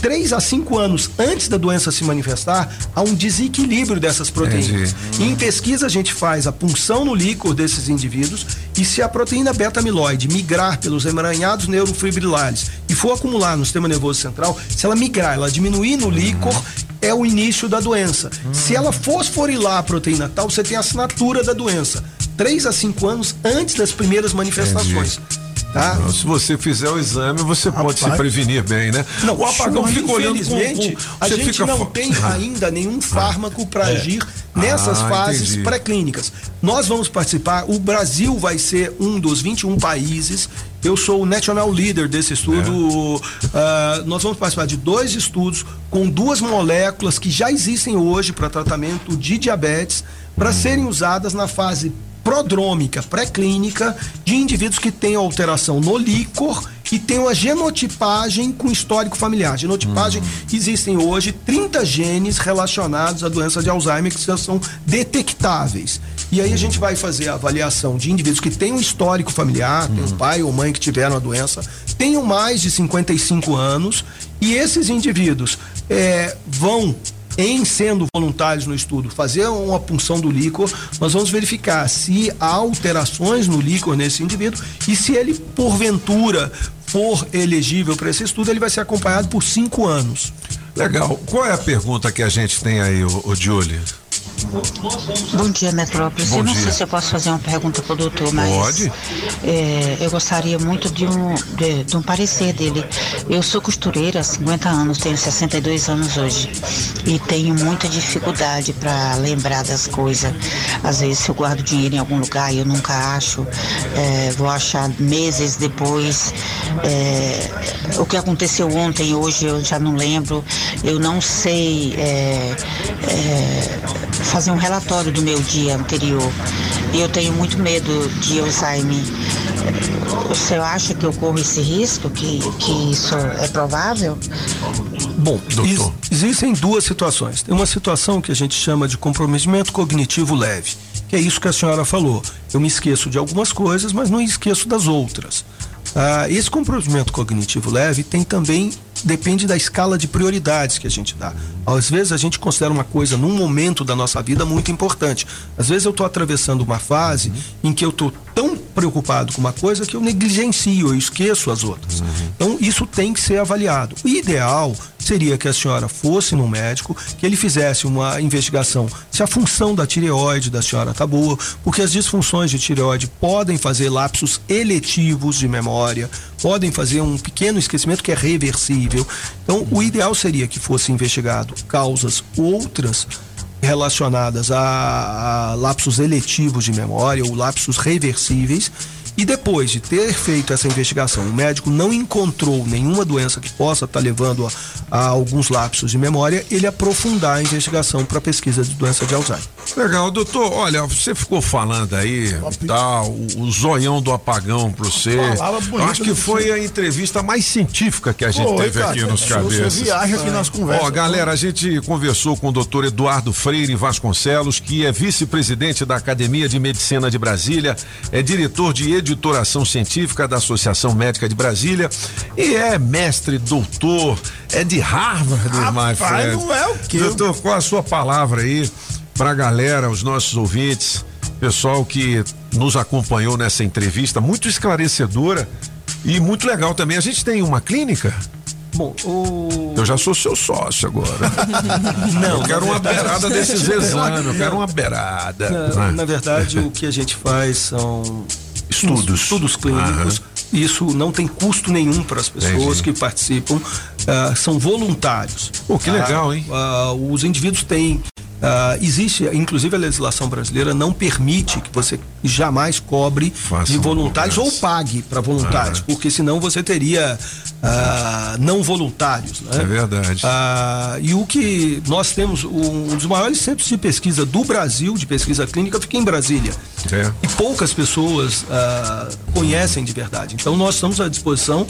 3 a 5 anos antes da doença se manifestar, há um desequilíbrio dessas proteínas. Entendi. Em pesquisa, a gente faz a punção no líquor desses indivíduos e se a proteína beta-amiloide migrar pelos emaranhados neurofibrilares e for acumular no sistema nervoso central, se ela migrar, ela diminuir no líquor, é o início da doença. Se ela fosforilar a proteína tal, você tem a assinatura da doença. 3 a 5 anos antes das primeiras manifestações. Tá? Não, se você fizer o exame, você pode se Rapaz. prevenir bem, né? Não, o apagão mas fica olhando com, infelizmente, com, a gente fica não tem ainda nenhum fármaco para É. agir nessas Ah, fases pré-clínicas. Nós vamos participar, o Brasil vai ser um dos 21 países. Eu sou o national leader desse estudo. Ah, nós vamos participar de dois estudos com duas moléculas que já existem hoje para tratamento de diabetes, para serem usadas na fase prodrômica, pré-clínica, de indivíduos que têm alteração no líquor e têm uma genotipagem com histórico familiar. Genotipagem, existem hoje 30 genes relacionados à doença de Alzheimer que já são detectáveis. E aí a gente vai fazer a avaliação de indivíduos que têm um histórico familiar, tem um pai ou mãe que tiveram a doença, tenham mais de 55 anos, e esses indivíduos eh, vão em sendo voluntários no estudo, fazer uma punção do líquor, nós vamos verificar se há alterações no líquor nesse indivíduo e se ele, porventura, for elegível para esse estudo, ele vai ser acompanhado por cinco anos. Legal. Qual é a pergunta que a gente tem aí, o, o Julie? Bom dia, Metrópolis. Bom eu não dia. sei se eu posso fazer uma pergunta para o doutor, mas. Pode. é, eu gostaria muito de um, de, de um parecer dele. Eu sou costureira há 50 anos, tenho 62 anos hoje. E tenho muita dificuldade para lembrar das coisas. Às vezes, se eu guardo dinheiro em algum lugar e eu nunca acho, é, vou achar meses depois. É, o que aconteceu ontem, hoje, eu já não lembro. Eu não sei. Fazer um relatório do meu dia anterior. E eu tenho muito medo de Alzheimer. O senhor acha que eu corro esse risco? Que, que isso é provável? Bom, ex- existem duas situações. Tem uma situação que a gente chama de comprometimento cognitivo leve, que é isso que a senhora falou. Eu me esqueço de algumas coisas, mas não esqueço das outras. Ah, esse comprometimento cognitivo leve tem também depende da escala de prioridades que a gente dá. Às vezes a gente considera uma coisa num momento da nossa vida muito importante. Às vezes eu estou atravessando uma fase em que eu estou tão preocupado com uma coisa que eu negligencio, eu esqueço as outras. Então isso tem que ser avaliado. O ideal seria que a senhora fosse no médico, que ele fizesse uma investigação se a função da tireoide da senhora tá boa, porque as disfunções de tireoide podem fazer lapsos eletivos de memória, podem fazer um pequeno esquecimento que é reversível. Então, o ideal seria que fosse investigado causas outras relacionadas a, a lapsos eletivos de memória ou lapsos reversíveis. E depois de ter feito essa investigação, o médico não encontrou nenhuma doença que possa estar levando a, a alguns lapsos de memória, ele aprofundar a investigação para pesquisa de doença de Alzheimer. Legal, doutor. Olha, você ficou falando aí, tá, o, o zoião do apagão para você. Eu acho que foi a entrevista mais científica que a gente teve cara. aqui nos Você cabeças. viaja aqui nas conversas. Ó, galera, a gente conversou com o doutor Eduardo Freire Vasconcelos, que é vice-presidente da Academia de Medicina de Brasília, é diretor de editoração científica da Associação Médica de Brasília e é mestre, doutor, é de Harvard, my friend. não é o quê? Doutor, qual a sua palavra aí pra galera, os nossos ouvintes, pessoal que nos acompanhou nessa entrevista, muito esclarecedora e muito legal também. A gente tem uma clínica? Bom, o. Eu já sou seu sócio agora. Não, eu quero uma verdade- beirada desses exames, eu quero uma beirada. Na, Ah. na verdade, o que a gente faz são Estudos. estudos clínicos. Isso não tem custo nenhum para as pessoas Entendi. que participam. Ah, são voluntários. Pô, que legal, hein? Ah, os indivíduos têm. Ah, existe, inclusive a legislação brasileira não permite que você jamais cobre de voluntários ou pague para voluntários, porque senão você teria ah, não voluntários. Né? É verdade. Ah, e o que nós temos, um dos maiores centros de pesquisa do Brasil, de pesquisa clínica, fica em Brasília. É. E poucas pessoas ah, conhecem de verdade. Então nós estamos à disposição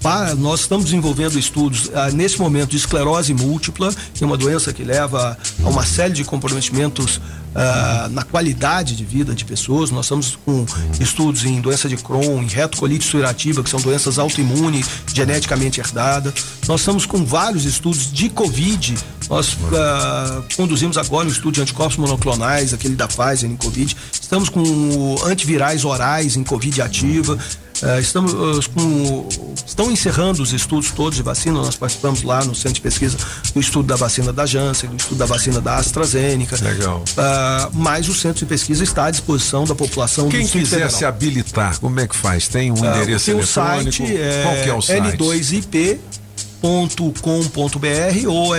para, nós estamos desenvolvendo estudos ah, nesse momento de esclerose múltipla, que é uma doença que leva a uma série de comprometimentos ah, na qualidade de vida de pessoas. Nós estamos com estudos em doença de Crohn, em retocolite ulcerativa, que são doenças autoimunes geneticamente herdadas. Nós estamos com vários estudos de Covid. Nós ah, conduzimos agora um estudo de anticorpos monoclonais, aquele da Pfizer em Covid. Estamos com antivirais orais em Covid ativa. Ah, estamos ah, com, estão encerrando os estudos todos de vacina. Nós participamos lá no centro de pesquisa do estudo da vacina da Janssen, do estudo da vacina da AstraZeneca. Legal. Ah, mas o centro de pesquisa está à disposição da população Quem quiser Federal. se habilitar, como é que faz? Tem um Ah, endereço tem o eletrônico? site, é, Qual que é o site? l2ip.com.br ou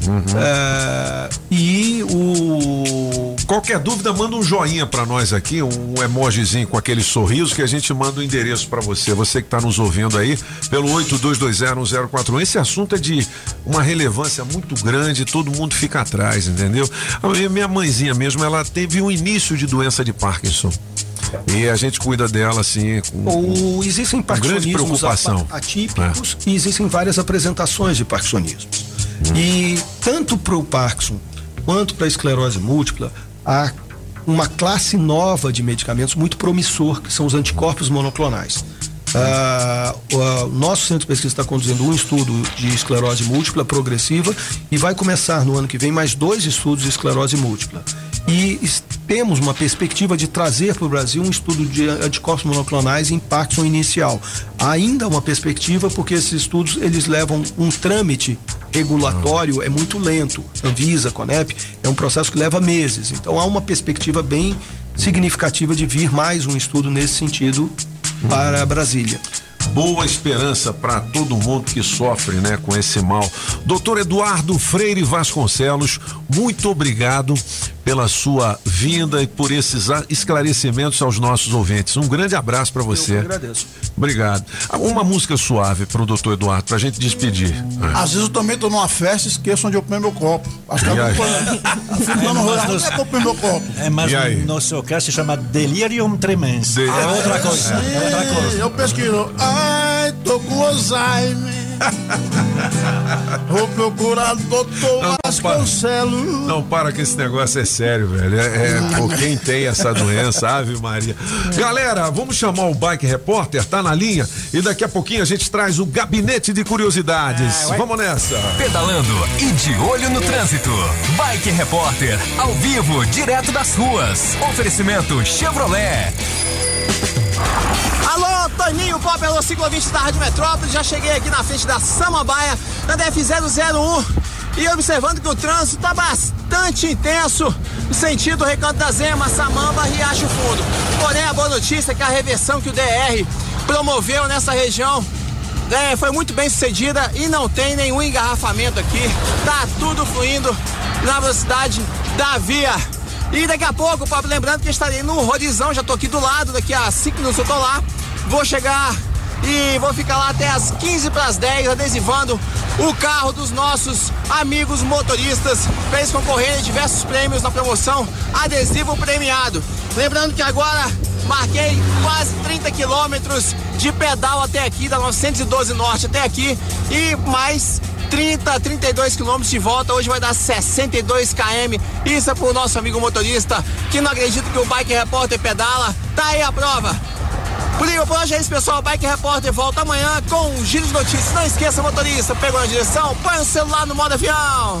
l2ip.org. É, e o. Qualquer dúvida, manda um joinha pra nós aqui, um emojizinho com aquele sorriso que a gente manda o endereço pra você. Você que tá nos ouvindo aí, pelo 82201041. Esse assunto é de uma relevância muito grande, todo mundo fica atrás, entendeu? A minha mãezinha mesmo, ela teve um início de doença de Parkinson. E a gente cuida dela assim, com, Ou existem com grande preocupação. atípicos e existem várias apresentações de parkinsonismo. E tanto para o Parkinson quanto para a esclerose múltipla, há uma classe nova de medicamentos muito promissor, que são os anticorpos monoclonais. Ah, o nosso centro de pesquisa está conduzindo um estudo de esclerose múltipla progressiva e vai começar no ano que vem mais dois estudos de esclerose múltipla. E temos uma perspectiva de trazer para o Brasil um estudo de anticorpos monoclonais em Parkinson inicial. Ainda uma perspectiva porque esses estudos eles levam um trâmite regulatório é muito lento. Anvisa, Conep, é um processo que leva meses. Então há uma perspectiva bem significativa de vir mais um estudo nesse sentido para Brasília. Boa esperança para todo mundo que sofre, né, com esse mal. Doutor Eduardo Freire Vasconcelos, muito obrigado pela sua vinda e por esses a- esclarecimentos aos nossos ouvintes. Um grande abraço para você. Eu agradeço. Obrigado. Ah, Uma música suave pro doutor Eduardo, pra gente despedir. Ah. Às vezes eu também tô numa festa e esqueço onde eu ponho meu copo. Acho que E eu não é ponho meu copo? É, mas E aí? no nosso caso se chama delirium tremens. De- É outra coisa. É outra coisa. Eu pesquiso. Ai, tô com Alzheimer. Vou procurar o doutor Vasconcelos. Não, para que esse negócio é sério, velho. É, é por quem tem essa doença, Ave Maria. Galera, vamos chamar o Bike Repórter, tá na linha, e daqui a pouquinho a gente traz o gabinete de curiosidades. vamos nessa. Pedalando e de olho no trânsito. Bike Repórter, ao vivo, direto das ruas. Oferecimento Chevrolet. Pop, alô, ciclovinte da Rádio Metrópole. Já cheguei aqui na frente da Samambaia, na DF001. E observando que o trânsito está bastante intenso no sentido Recanto da Zema, Samamba, Riacho Fundo. Porém, a boa notícia é que a reversão que o DR promoveu nessa região é, foi muito bem sucedida e não tem nenhum engarrafamento aqui. Tá tudo fluindo na velocidade da via. E daqui a pouco, Pablo, lembrando que estarei no Rodizão, já tô aqui do lado, daqui a 5 minutos eu tô lá. Vou chegar e vou ficar lá até as 15 para as 10 adesivando o carro dos nossos amigos motoristas para eles concorrerem a diversos prêmios na promoção adesivo premiado. Lembrando que agora marquei quase 30 quilômetros de pedal até aqui, da 912 Norte até aqui e mais 30, 32 quilômetros de volta. Hoje vai dar 62 km. Isso é pro nosso amigo motorista que não acredita que o Bike Repórter pedala. Tá aí a prova. Aí, por hoje é isso, pessoal. Bike Repórter volta amanhã com um giro de notícias. Não esqueça, motorista, pegou na direção, põe o celular no modo avião.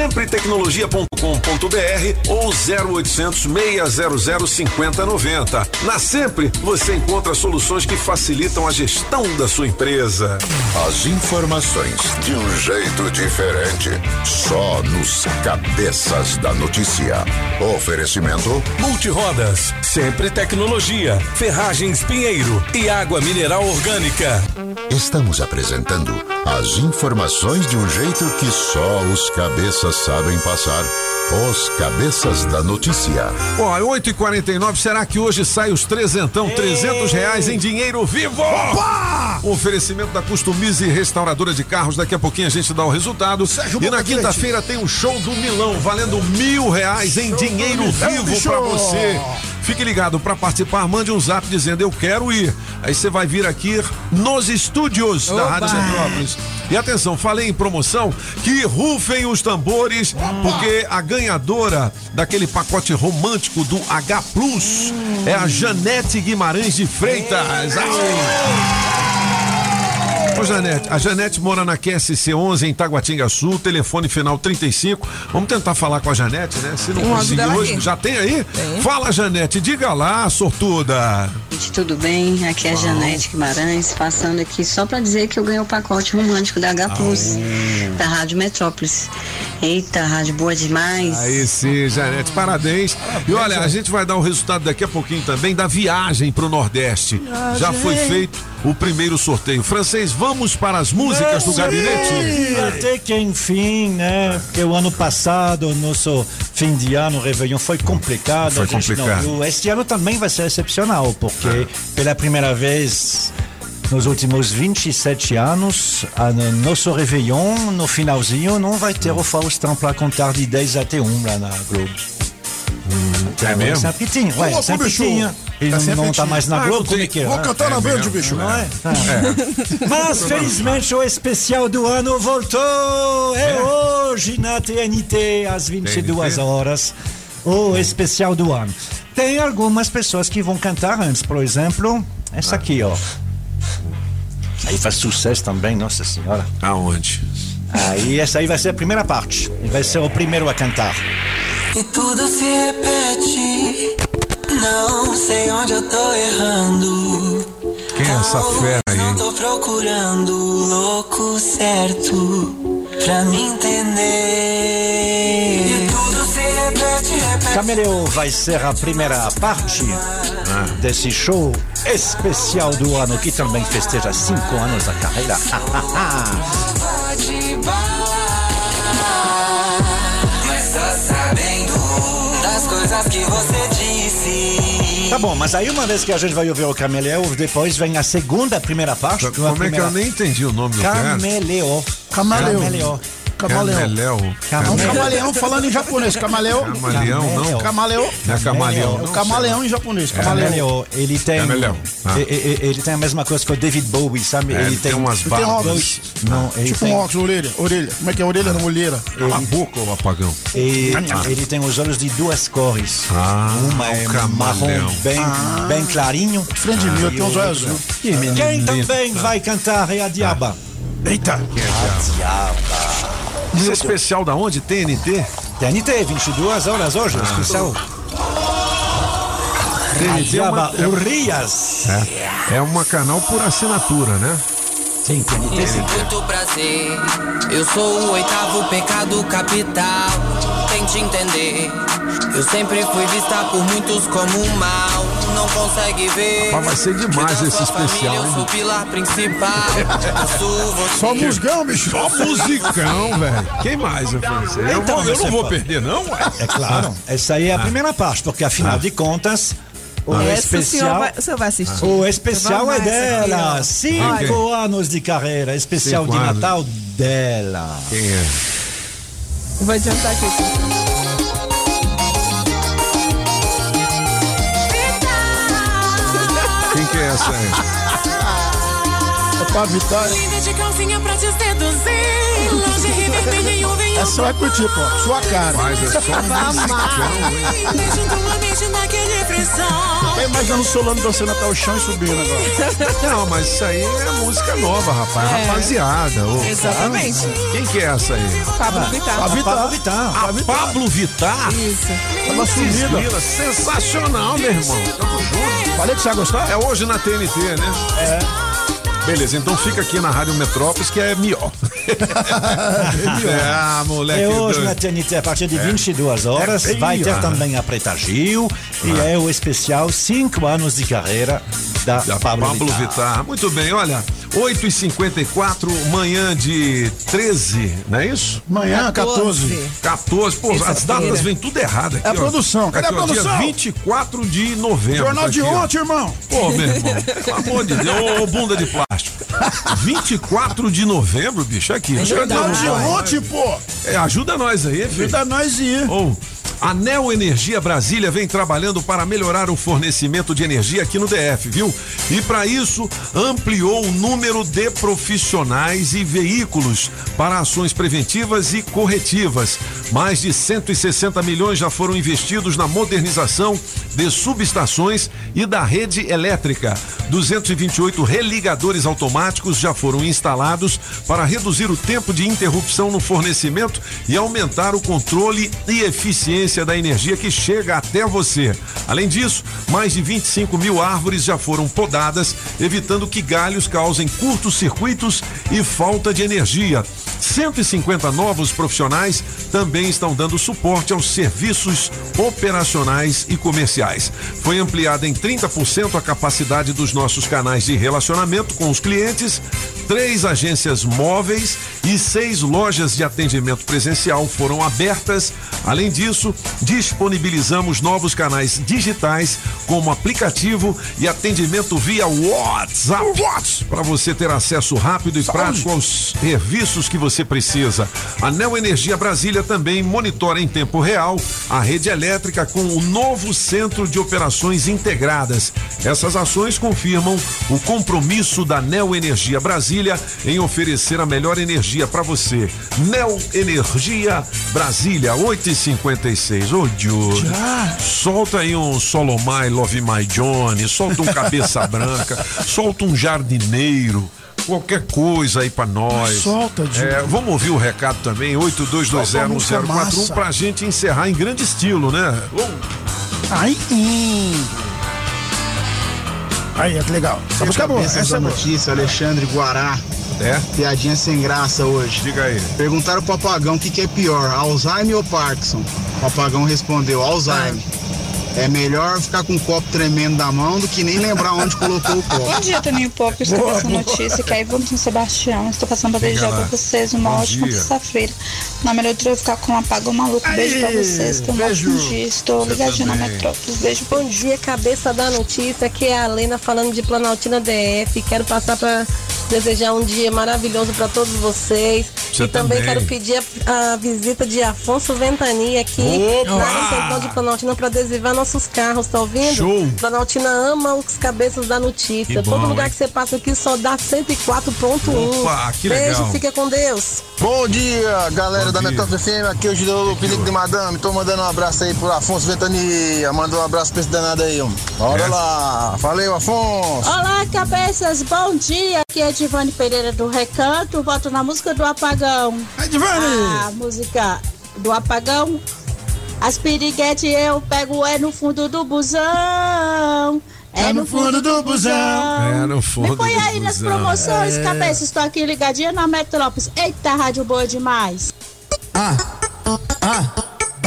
Sempretecnologia.com.br ou 0800 600 5090. Na Sempre você encontra soluções que facilitam a gestão da sua empresa. As informações de um jeito diferente, só nos cabeças da notícia. Oferecimento Multirodas, Sempre Tecnologia, Ferragens Pinheiro e Água Mineral Orgânica. Estamos apresentando as informações de um jeito que só os cabeças sabem passar. Os cabeças da notícia. Ó, 8 e 49 será que hoje sai os trezentão, 300 reais em dinheiro vivo? Opa! Oferecimento da Customize Restauradora de Carros, daqui a pouquinho a gente dá o resultado. Sérgio e na quinta-feira tem o show do Milão, valendo mil reais em dinheiro do Milão, vivo pra você. Fique ligado para participar, mande um zap dizendo eu quero ir. Aí você vai vir aqui nos estúdios da! Rádio Metrópolis. E atenção, falei em promoção que rufem os tambores, porque a ganhadora daquele pacote romântico do H Plus é a Janete Guimarães de Freitas. Ô Janete, a Janete mora na QSC 11 em Taguatinga Sul, telefone final 35. Vamos tentar falar com a Janete, né? Se não Tem conseguir hoje, aqui. já tem aí? Fala, Janete, diga lá, sortuda. Gente, tudo bem? Aqui é a Janete Guimarães, passando aqui só para dizer que eu ganhei o pacote romântico da H Plus, da Rádio Metrópolis. Eita, rádio boa demais. Aí sim, Janete, parabéns. E olha, a gente vai dar o resultado daqui a pouquinho também da viagem pro Nordeste. Já foi feito o primeiro sorteio. Francês, vamos para as músicas do gabinete? Até que enfim, né? Porque o ano passado, nosso fim de ano, o Réveillon, foi complicado. Foi não complicado. viu. Este ano também vai ser excepcional, porque pela primeira vez nos últimos 27 anos, a, no nosso Réveillon, no finalzinho, não vai ter o Faustão para contar de 10 até 1 lá na Globo. É mesmo? Sempre tinha, ué, Ô, sempre bicho. tinha. Ele Tá não, sempre não tá mais na Ah, Globo, não como é que é? Vou Ah, cantar é na Band, mesmo. bicho. Não é? É. Mas felizmente o especial do ano voltou. É, hoje na TNT às 22 TNT? horas. O especial do ano. Tem algumas pessoas que vão cantar antes, por exemplo, essa aqui, ó. Aí faz sucesso também, nossa senhora. Aonde? Aí essa aí vai ser a primeira parte. Ele vai ser o primeiro a cantar. E tudo se repete. Não sei onde eu tô errando. Quem é essa fera aí? Não tô procurando o louco certo pra me entender. E tudo se repete, repete. Camileu vai ser a primeira parte desse show especial do ano que também festeja cinco anos da carreira. coisas que você disse. Tá bom, mas aí uma vez que a gente vai ouvir o Camileu, depois vem a segunda, a primeira parte. Como é que primeira... eu nem entendi o nome do cara? Camileu. Camaleão. Camileu. Camaleão. Camaleão. É um camaleão falando em japonês. Camaleão. Camaleão, não. Camaleão. Não é camaleão, É o não. camaleão em japonês. Camaleão. Camileu, ele tem. Camaleão. Ah. e- e- e- Ele tem a mesma coisa que o David Bowie, sabe? É, ele ele tem umas Ele tem barbas. óculos. Não, ele Tipo tem. um óculos, orelha. Orelha. Como é que é orelha na olheira? Cala a boca, ô apagão. E ele tem os olhos de duas cores. Ah, Uma é o camaleão. marrom bem, bem clarinho. Frente de mim, eu tenho uns olhos azuis. Quem também vai cantar é a Diaba. Eita. Diaba. Isso é especial da onde? TNT? TNT, 22 horas hoje, especial. A TNT é uma, Diaba Urias. é, é uma canal por assinatura, né? Sim, TNT, sim. Muito prazer, eu sou o oitavo pecado capital. Tente entender, eu sempre fui vista por muitos como um mal. Não consegue ver. Vai ser demais que da esse sua família especial, Eu sou o pilar principal. Eu sou você. Só musgão, bicho. Só musicão, velho. Quem mais, eu? Eu, Então, vou- eu não vou perder, não, ué. É claro. Essa aí é a primeira parte, porque afinal de contas, o o senhor especial. vai, o senhor vai assistir. O especial é aqui, dela. ó. Cinco anos de carreira. Especial Cinco de anos. Natal dela. Quem é? Vou adiantar aqui. Quem que é essa aí? É pra Vitória. Linda de calcinha pra te seduzir. Lingerie vermelho vem Essa vai curtir, pô. Sua cara. Mas é só um. Tá imaginando o Solano dançando até o chão e subindo agora. Não, mas isso aí é música nova, rapaz. É. Rapaziada. ô. Exatamente. Quem que é essa aí? Pablo Vittar. A Vitória. Pablo Vittar. A Pablo Vittar? Isso. Tava sumida. Sensacional, meu irmão. Tamo junto. Falei que você ia gostar? É hoje na TNT, né? É. Beleza, então fica aqui na Rádio Metrópolis, que é melhor. é, ah, moleque. É hoje na TNT, a partir de 22 horas, É. vai ter Ah. também a Preta Gil e é o especial 5 anos de carreira da, Da Pablo. Vittar. Muito bem, olha. 8h54, manhã de 13, não é isso? Manhã, 14. 14, pô, as datas vêm tudo errado aqui. É a ó. produção. Cadê Aqui, a ó, produção? Dia 24 de novembro. Jornal tá de aqui, ó. ontem, irmão. Pô, meu irmão, pelo amor de Deus, ô, ô, bunda de plástico. 24 de novembro, bicho, aqui. Cadê Jornal de ontem, pô. É, ajuda nós aí, filho. Ajuda nós ir. Ou a Neo Energia Brasília vem trabalhando para melhorar o fornecimento de energia aqui no DF, viu? E para isso ampliou o número de profissionais e veículos para ações preventivas e corretivas. Mais de 160 milhões já foram investidos na modernização de subestações e da rede elétrica. 228 religadores automáticos já foram instalados para reduzir o tempo de interrupção no fornecimento e aumentar o controle e eficiência da energia que chega até você. Além disso, mais de 25 mil árvores já foram podadas, evitando que galhos causem curtos circuitos e falta de energia. 150 novos profissionais também estão dando suporte aos serviços operacionais e comerciais. Foi ampliada em 30% a capacidade dos nossos canais de relacionamento com os clientes, três agências móveis e seis lojas de atendimento presencial foram abertas. Além disso, disponibilizamos novos canais digitais, como aplicativo e atendimento via WhatsApp. Para você ter acesso rápido e prático aos serviços que você precisa. A Neo Energia Brasília também monitora em tempo real a rede elétrica com o novo Centro de Operações Integradas. Essas ações confirmam o compromisso da Neo Energia Brasília em oferecer a melhor energia para você. Neo Energia Brasília, 8 e 56 Ô, Diogo, solta aí um Solomai Love My Johnny, solta um Cabeça Branca, solta um Jardineiro. Qualquer coisa aí pra nós. Solta. É, vamos ouvir o recado também, 82201041 massa. pra gente encerrar em grande estilo, né? Aí, hum. Aí, é que legal. Essa música é boa. Essa é notícia, Alexandre Guará. É? Piadinha sem graça hoje. Diga aí. Perguntaram pro Papagão o que, que é pior, Alzheimer ou Parkinson? O Papagão respondeu, Alzheimer. É melhor ficar com o copo tremendo da mão do que nem lembrar onde colocou o copo. Bom dia, Toninho Pop, estou Boa, passando boa. notícia que é São Sebastião. Estou passando para desejar lá. para vocês uma Bom ótima terça-feira. Na melhor eu ficar com um apagão maluco. Beijo para vocês. Tenham um ótimo dia. Estou ligadinho na. Metrópolis. Beijo. Bom dia, cabeça da notícia. Aqui é a Lena falando de Planaltina DF. Quero passar para desejar um dia maravilhoso para todos vocês. Você e também, também. quero pedir a, a visita de Afonso Ventania aqui Opa! na Central de Planaltina para adesivar nossos carros, tá ouvindo? Show! Planaltina ama os cabeças da notícia. Que Todo bom, lugar hein? que você passa aqui só dá 104.1. Opa, que Beijo, legal. fica com Deus. Bom dia, galera Bom da dia. Metrópole FM, aqui é o Pinico de Madame. Tô mandando um abraço aí pro Afonso Ventania. Manda um abraço pra esse danado aí, ó. Bora É. lá. Valeu, Afonso. Olá, cabeças, bom dia. Aqui é Divane Pereira do Recanto. Voto na música do Apagão. A música do Apagão. As piriguete eu pego é no fundo do busão. É, no fundo do busão. É, no fundo Me põe aí nas busão. promoções, É. cabeça. Estou aqui ligadinha na Metrópolis. Eita, rádio boa demais.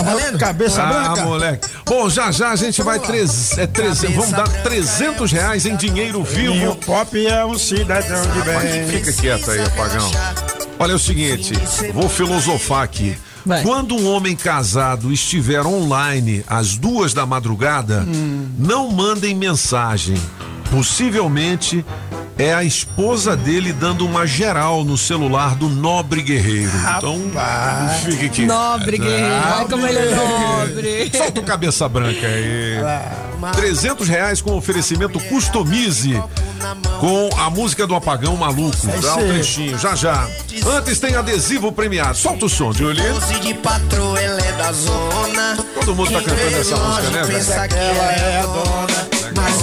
Tá valendo? Cabeça ah, branca. moleque. Bom, já já a gente vai trez, é, treze- vamos dar 300 reais em dinheiro vivo. E o Pop é um cidadão de bem. Fica quieto aí, apagão. Olha é o seguinte, vou filosofar aqui. Quando um homem casado estiver online às duas da madrugada, não mandem mensagem. Possivelmente é a esposa dele dando uma geral no celular do nobre guerreiro. Então, fique quieto. Nobre guerreiro, olha como ele é nobre. Solta o cabeça branca aí. 300 reais com oferecimento Customize com a música do Apagão Maluco. É Dá um trechinho, já já. Antes tem adesivo premiado. Solta o som, Julie. É. Todo mundo tá cantando essa música, né, velho? Ela é a dona.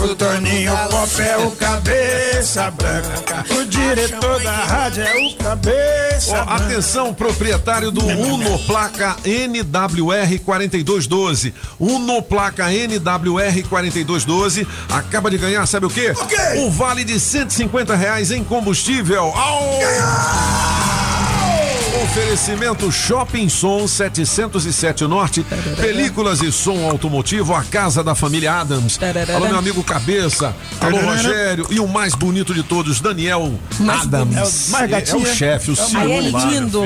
O Toninho Pop é o cabeça branca. O diretor da rádio é o cabeça branca. atenção, proprietário do Uno Placa NWR 4212. Uno Placa NWR 4212 acaba de ganhar, sabe o quê? Um vale de 150 reais em combustível. Au! Oferecimento Shopping Som 707 Norte, películas e som automotivo, a casa da família Adams. Alô, meu amigo Cabeça. Alô, Rogério. E o mais bonito de todos, Daniel Mais Adams. bonito. É o É o é? chefe, o É lá, meu lindo.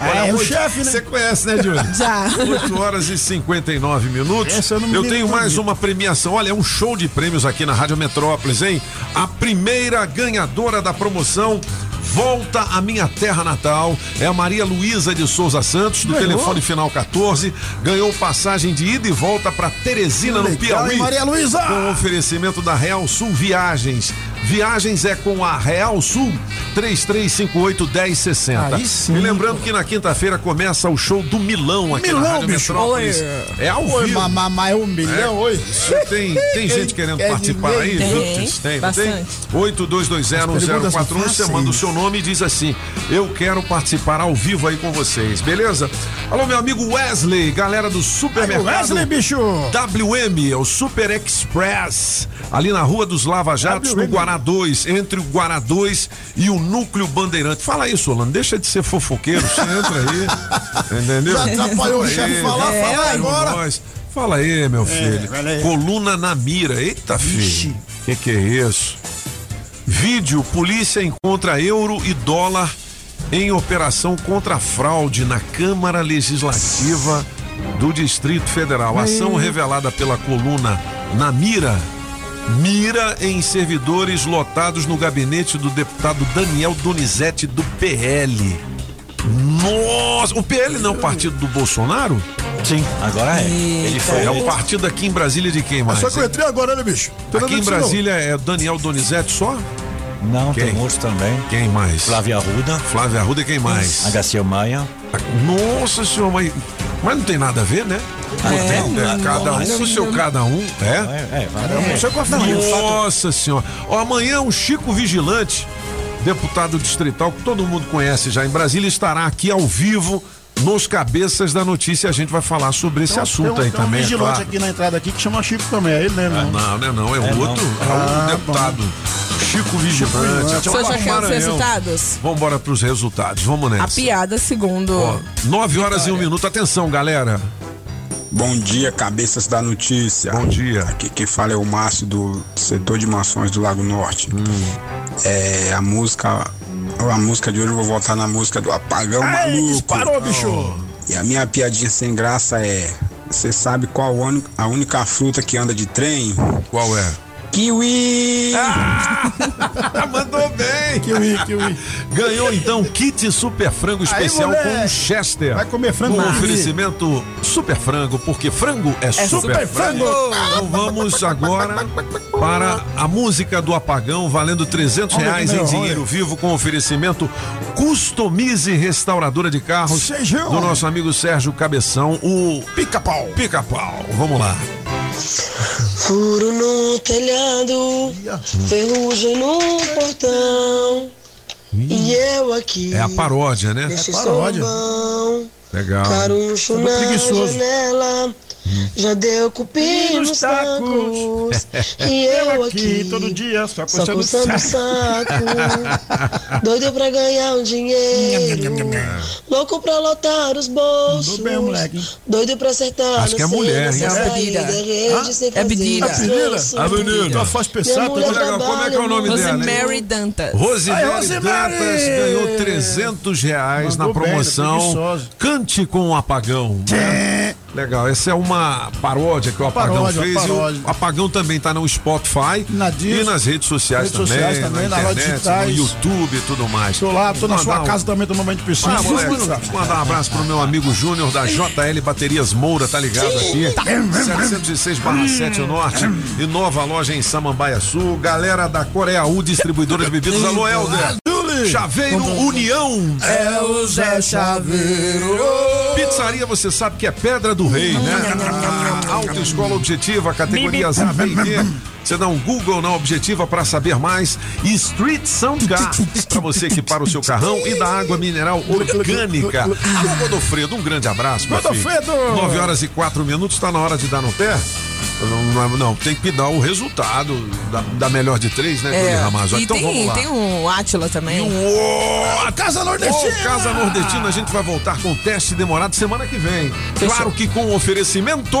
Ah, é o oito- chefe, né? Você conhece, né, Júlio? Já. 8 horas e 59 minutos. Essa eu não me lembro tenho mais uma premiação. Olha, é um show de prêmios aqui na Rádio Metrópolis, hein? A primeira ganhadora da promoção. Volta à minha terra natal. É a Maria Luísa de Souza Santos, do Ganhou? telefone final 14. Ganhou passagem de ida e volta para Teresina, no Piauí. Maria Luísa? Com oferecimento da Real Sul Viagens. Viagens é com a Real Sul 3358 1060. Aí sim, E lembrando que na quinta-feira começa o show do Milão aqui na Milão, Rádio bicho. Metrópolis. Oi. É ao Oi, vivo. mamá, mas um milhão, oi. Tem, tem gente querendo Quer participar aí? Tem, tem, não tem? bastante. 82201041, você manda o seu nome e diz assim: Eu quero participar ao vivo aí com vocês, beleza? Alô, meu amigo Wesley, galera do supermercado. Wesley, bicho. WM, é o Super Express, ali na Rua dos Lava Jatos, no WM. Guará 2, entre o Guará 2 e o Núcleo Bandeirante. Fala aí, Solano, deixa de ser fofoqueiro, você entra aí, entendeu? Já atrapalhou o Fala chefe aí, falar, é, fala agora. nós. Fala aí, meu filho. fala aí. Coluna na mira. Eita, filho. Que que é isso? Vídeo: polícia encontra euro e dólar em operação contra fraude na Câmara Legislativa do Distrito Federal. Ação revelada pela coluna Na Mira. Mira em servidores lotados no gabinete do deputado Daniel Donizete do PL. Nossa, o PL não é o partido do Bolsonaro? Sim, agora é. Ele foi. É o partido aqui em Brasília de quem mais? Só que eu entrei agora, né, bicho? Tô Aqui em isso não. Brasília é Daniel Donizete só? Não, Quem? tem outros também. Quem mais? Flávia Arruda. Flávia Arruda e quem mais? HC Maia. Nossa senhora, mas, mas não tem nada a ver, né? É, É, cada um nossa. com o seu cada um, é? É, Cada um seu cofrinho. Nossa senhora. Ó, amanhã o Chico Vigilante, deputado distrital que todo mundo conhece já em Brasília, estará aqui ao vivo nos cabeças da notícia. A gente vai falar sobre esse um- assunto tem um- aí tem um também. é vigilante claro. aqui na entrada aqui que chama Chico também. É ele, né? Ah, Não, Não, né? Não, é, É, outro. não. É um Ah, deputado. Chico Vigilante. Vigilante. Você já quer os resultados? Vamos embora pros resultados. Vamos A nessa. piada, segundo. Ó, nove horas e um minuto. Atenção, galera. Bom dia, cabeças da notícia. Bom dia. Aqui quem fala é o Márcio do setor de mansões do Lago Norte. É a música. A música de hoje eu vou voltar na música do Apagão Maluco. disparou, bicho. E a minha piadinha sem graça é. Você sabe qual a a única fruta que anda de trem? Qual é? Kiwi! Mandou bem. Kiwi, kiwi. Ganhou então kit super frango especial moleque. com Chester. Vai comer frango Com na oferecimento super frango, porque frango é, super, super frango. Então vamos agora para a música do apagão, valendo 300 Olha, reais em dinheiro vivo com oferecimento Customize Restauradora de Carros do nosso amigo Sérgio Cabeção, o Pica-pau. Pica-Pau. Vamos lá. Furo no telhado, ferrugem no portão. E eu aqui. É a paródia, né? É paródia. Legal. caruncho na janela. Já deu cupim nos tacos. E eu aqui. todo dia, só coçando o coçando saco. saco. Doido pra ganhar um dinheiro. Louco pra lotar os bolsos. Bem? Doido pra acertar Acho que é mulher, hein? É pedida. É pedida. A menina. Tua voz pesada, Minha mulher tá legal. Como é que é o nome dela? Rosemary Dantas. Rosemary Ai, Rosemary! Dantas ganhou 300 reais Mandou na bem, promoção. Cante com o Apagão. né? Legal, essa é uma paródia que o Apagão Paródia, fez. E o. Apagão também tá no Spotify Na Disney. e nas redes sociais Redes também, sociais também, na lojas internet, digitais. no YouTube e tudo mais. Tô lá, tô na sua um- casa também tomando banho de piscina. Ah, moleque, mandar um abraço pro meu amigo Júnior da JL Baterias Moura, tá ligado aqui? 706 barra 7 Norte e nova loja em Samambaia Sul. Galera da Coreia U, distribuidora de bebidas. Alô, Helder. Chaveiro União. É o Zé Chaveiro. Pizzaria, você sabe que é Pedra do Rei, né? Autoescola Objetiva, categorias A, B e D. Você dá um Google na Objetiva para saber mais. E Street Sound Gas, para você equipar o seu carrão e da água mineral orgânica. Alô, Godofredo, um grande abraço. Godofredo! 9 horas e 4 minutos, tá na hora de dar no pé? Não, não, não, tem que dar o resultado da, da melhor de três, né, É, Ramazo? e Então vamos tem, lá. tem um Átila também. Ô, Casa Nordestina. Ô, Casa Nordestina, a gente vai voltar com o teste demorado semana que vem. Claro que com oferecimento.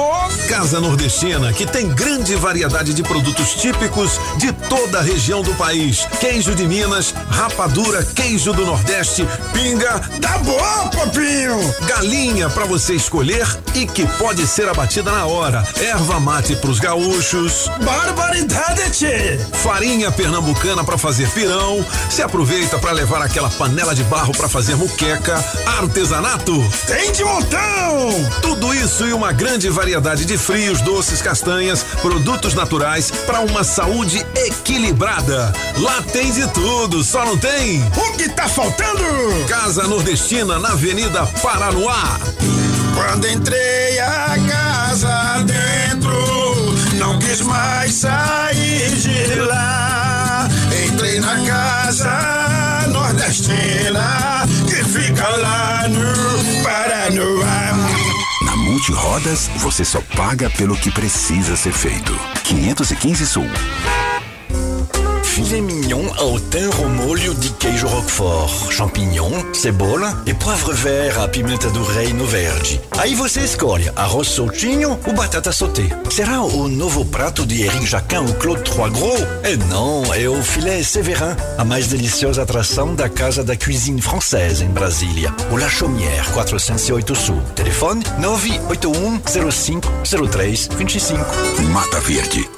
Casa Nordestina, que tem grande variedade de produtos típicos de toda a região do país. Queijo de Minas, rapadura, queijo do Nordeste, pinga. Tá bom, papinho! Galinha para você escolher e que pode ser abatida na hora. Erva mate pros gaúchos. Barbaridade, tchê! Farinha pernambucana para fazer pirão. Se aproveita para levar aquela panela de barro para fazer muqueca. Artesanato. Tem de montão! Tudo isso e uma grande variedade de frios, doces, castanhas, produtos naturais para uma saúde equilibrada. Lá tem de tudo, só não tem. O que tá faltando? Casa Nordestina na Avenida Paranoá. Quando entrei a casa dentro, não quis mais sair Na Multirodas, você só paga pelo que precisa ser feito. 515 Sul. Filet mignon ao thym ao molho de queijo roquefort, champignon, cebola e poivre vert à pimenta do reino verde. Aí você escolhe arroz soltinho ou batata sauté. Será o novo prato de Eric Jacquin ou Claude Trois Gros? É não, é o filé Séverin, a mais deliciosa atração da Casa da Cuisine Française em Brasília. O La Chaumière, 408 Sul. Telefone 981 05 03 25. Mata Verde.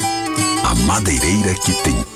A madeireira que tem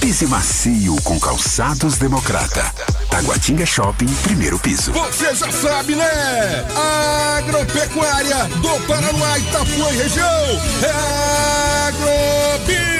Pise macio com calçados Democrata. Taguatinga Shopping, primeiro piso. Você já sabe, né? Agropecuária do Paraná, Itapuã e região. É Agrobinha.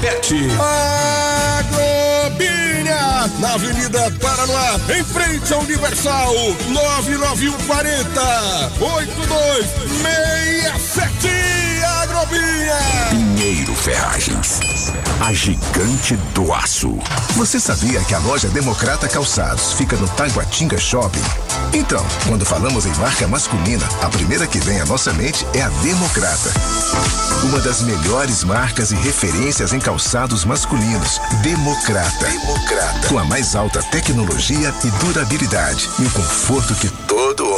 PET. Agrobinha, na Avenida Paraná, em frente ao Universal, 99140 8267. Agrobinha. Pinheiro Ferragens. A gigante do aço. Você sabia que a loja Democrata Calçados fica no Taguatinga Shopping? Então, quando falamos em marca masculina, a primeira que vem à nossa mente é a Democrata. Uma das melhores marcas e referências em calçados masculinos. Democrata. Democrata. Com a mais alta tecnologia e durabilidade. E o conforto que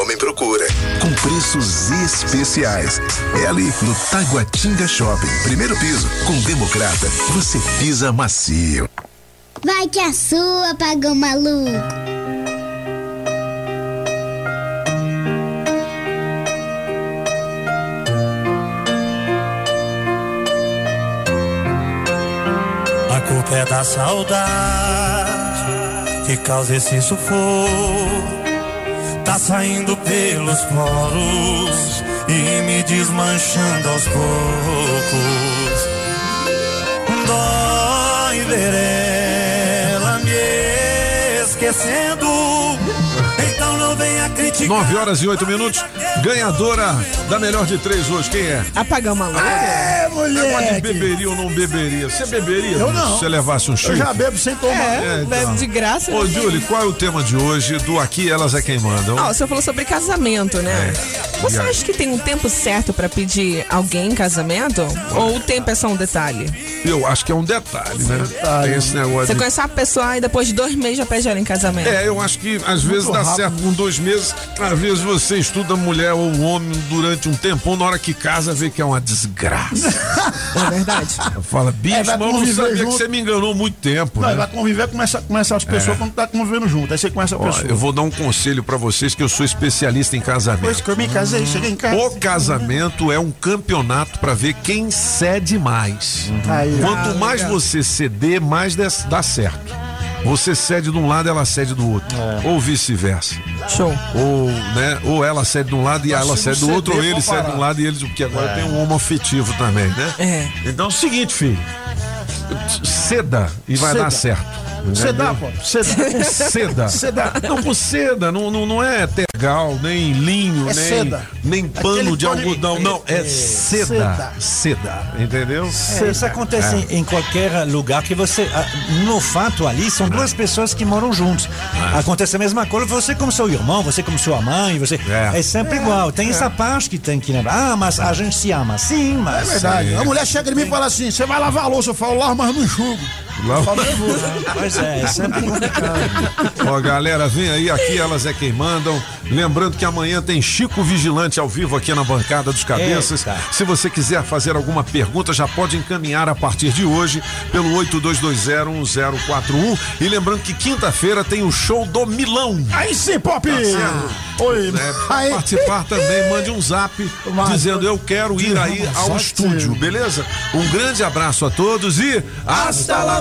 homem procura. Com preços especiais. É ali no Taguatinga Shopping. Primeiro piso. Com Democrata, você pisa macio. Vai que a sua pagou maluco. A culpa é da saudade que causa esse sufoco. Tá saindo pelos poros e me desmanchando aos poucos. Dói ver ela me esquecendo. 9 horas e 8 minutos. Ganhadora da melhor de três hoje, quem é? Apagão maluco. É, Negócio de moleque. beberia ou não beberia. Você beberia? Eu não. Se você levasse um Eu chifre? já bebo sem tomar. É, bebe de graça. Ô, né? Julie, qual é o tema de hoje do Aqui Elas é Quem Mandam? Ah, você falou sobre casamento, né? Você É. Aí? acha que tem um tempo certo pra pedir alguém em casamento? Ou o tempo é só um detalhe? Eu acho que é um detalhe, né? Tem esse negócio Você de... conhece uma pessoa e depois de dois meses já pede ela em casamento? É, eu acho que às vezes dá rápido. certo com dois meses. Às vezes você estuda a mulher ou o homem durante um tempão, na hora que casa, vê que é uma desgraça. É verdade. Fala, bicho, É, mas eu não sabia junto. que você me enganou muito tempo, Não, né? vai conviver, começa, começa as pessoas É. quando tá convivendo junto. Aí você conhece a Ó, pessoa. eu vou dar um conselho pra vocês que eu sou especialista em casamento. Depois que eu me casei, cheguei em casa. O casamento é um campeonato pra ver quem cede mais. Aí. Quanto Ah, mais legal. você ceder, mais dá certo. Você cede de um lado, ela cede do outro. É. Ou vice-versa. Show. Ou, né, ou ela cede de um lado e Nós ela cede do outro, ou ele comparado. cede de um lado e ele. Porque agora É. tem um homo afetivo também, né? É. Então é o seguinte, filho. Ceda e vai Ceda. dar certo. Entendeu? pô. Cedar. Seda. Cedar. Não, com seda, não, não, não é tergal, nem linho, É nem, seda. nem pano Aquele de pano- algodão, não, é, é, seda. seda. Seda, entendeu? É, isso acontece em qualquer lugar que você. ah, No fato ali, são duas pessoas que moram juntos. Acontece a mesma coisa, você como seu irmão, você como sua mãe, você. É, sempre igual. Tem essa parte que tem que lembrar. Ah, mas a gente se ama. Sim, É mas. verdade. A mulher chega em mim e fala assim: você vai lavar a louça. Eu falo, lavo, mas não enxugo. Lá... Só nervoso. Pois é, é sempre complicado. Ó, galera, vem aí, aqui elas é quem mandam. Lembrando que amanhã tem Chico Vigilante ao vivo aqui na bancada dos cabeças. Eita. Se você quiser fazer alguma pergunta, já pode encaminhar a partir de hoje pelo 82201041. E lembrando que quinta-feira tem o show do Milão. Aí sim, Pop! Tá? Oi, É, aí. participar também, mande um zap Mas- dizendo eu quero ir aí ao estúdio, beleza? Um grande abraço a todos e hasta la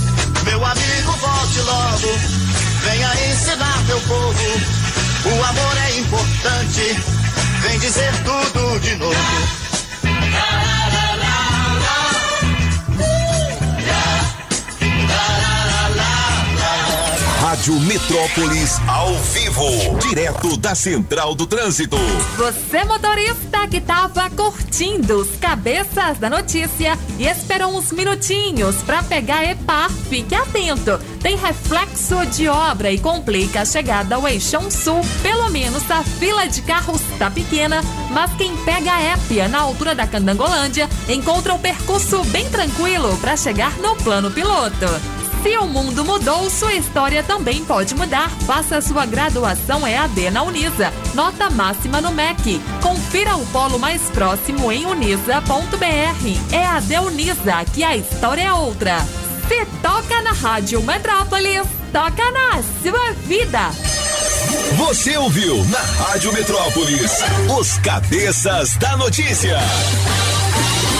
Meu amigo, volte logo. Venha ensinar meu povo. O amor é importante. Vem dizer tudo de novo. Rádio Metrópolis ao vivo, direto da Central do Trânsito. Você motorista que tava curtindo os cabeças da notícia e esperou uns minutinhos pra pegar EPAR, fique atento. Tem reflexo de obra e complica a chegada ao Eixão Sul. Pelo menos a fila de carros tá pequena, mas quem pega a Épia na altura da Candangolândia encontra o percurso bem tranquilo pra chegar no plano piloto. Se o mundo mudou, sua história também pode mudar. Faça sua graduação EAD na Unisa. Nota máxima no MEC. Confira o polo mais próximo em unisa.br. EAD Unisa, que a história é outra. Se toca na Rádio Metrópolis, toca na sua vida. Você ouviu na Rádio Metrópolis os cabeças da notícia.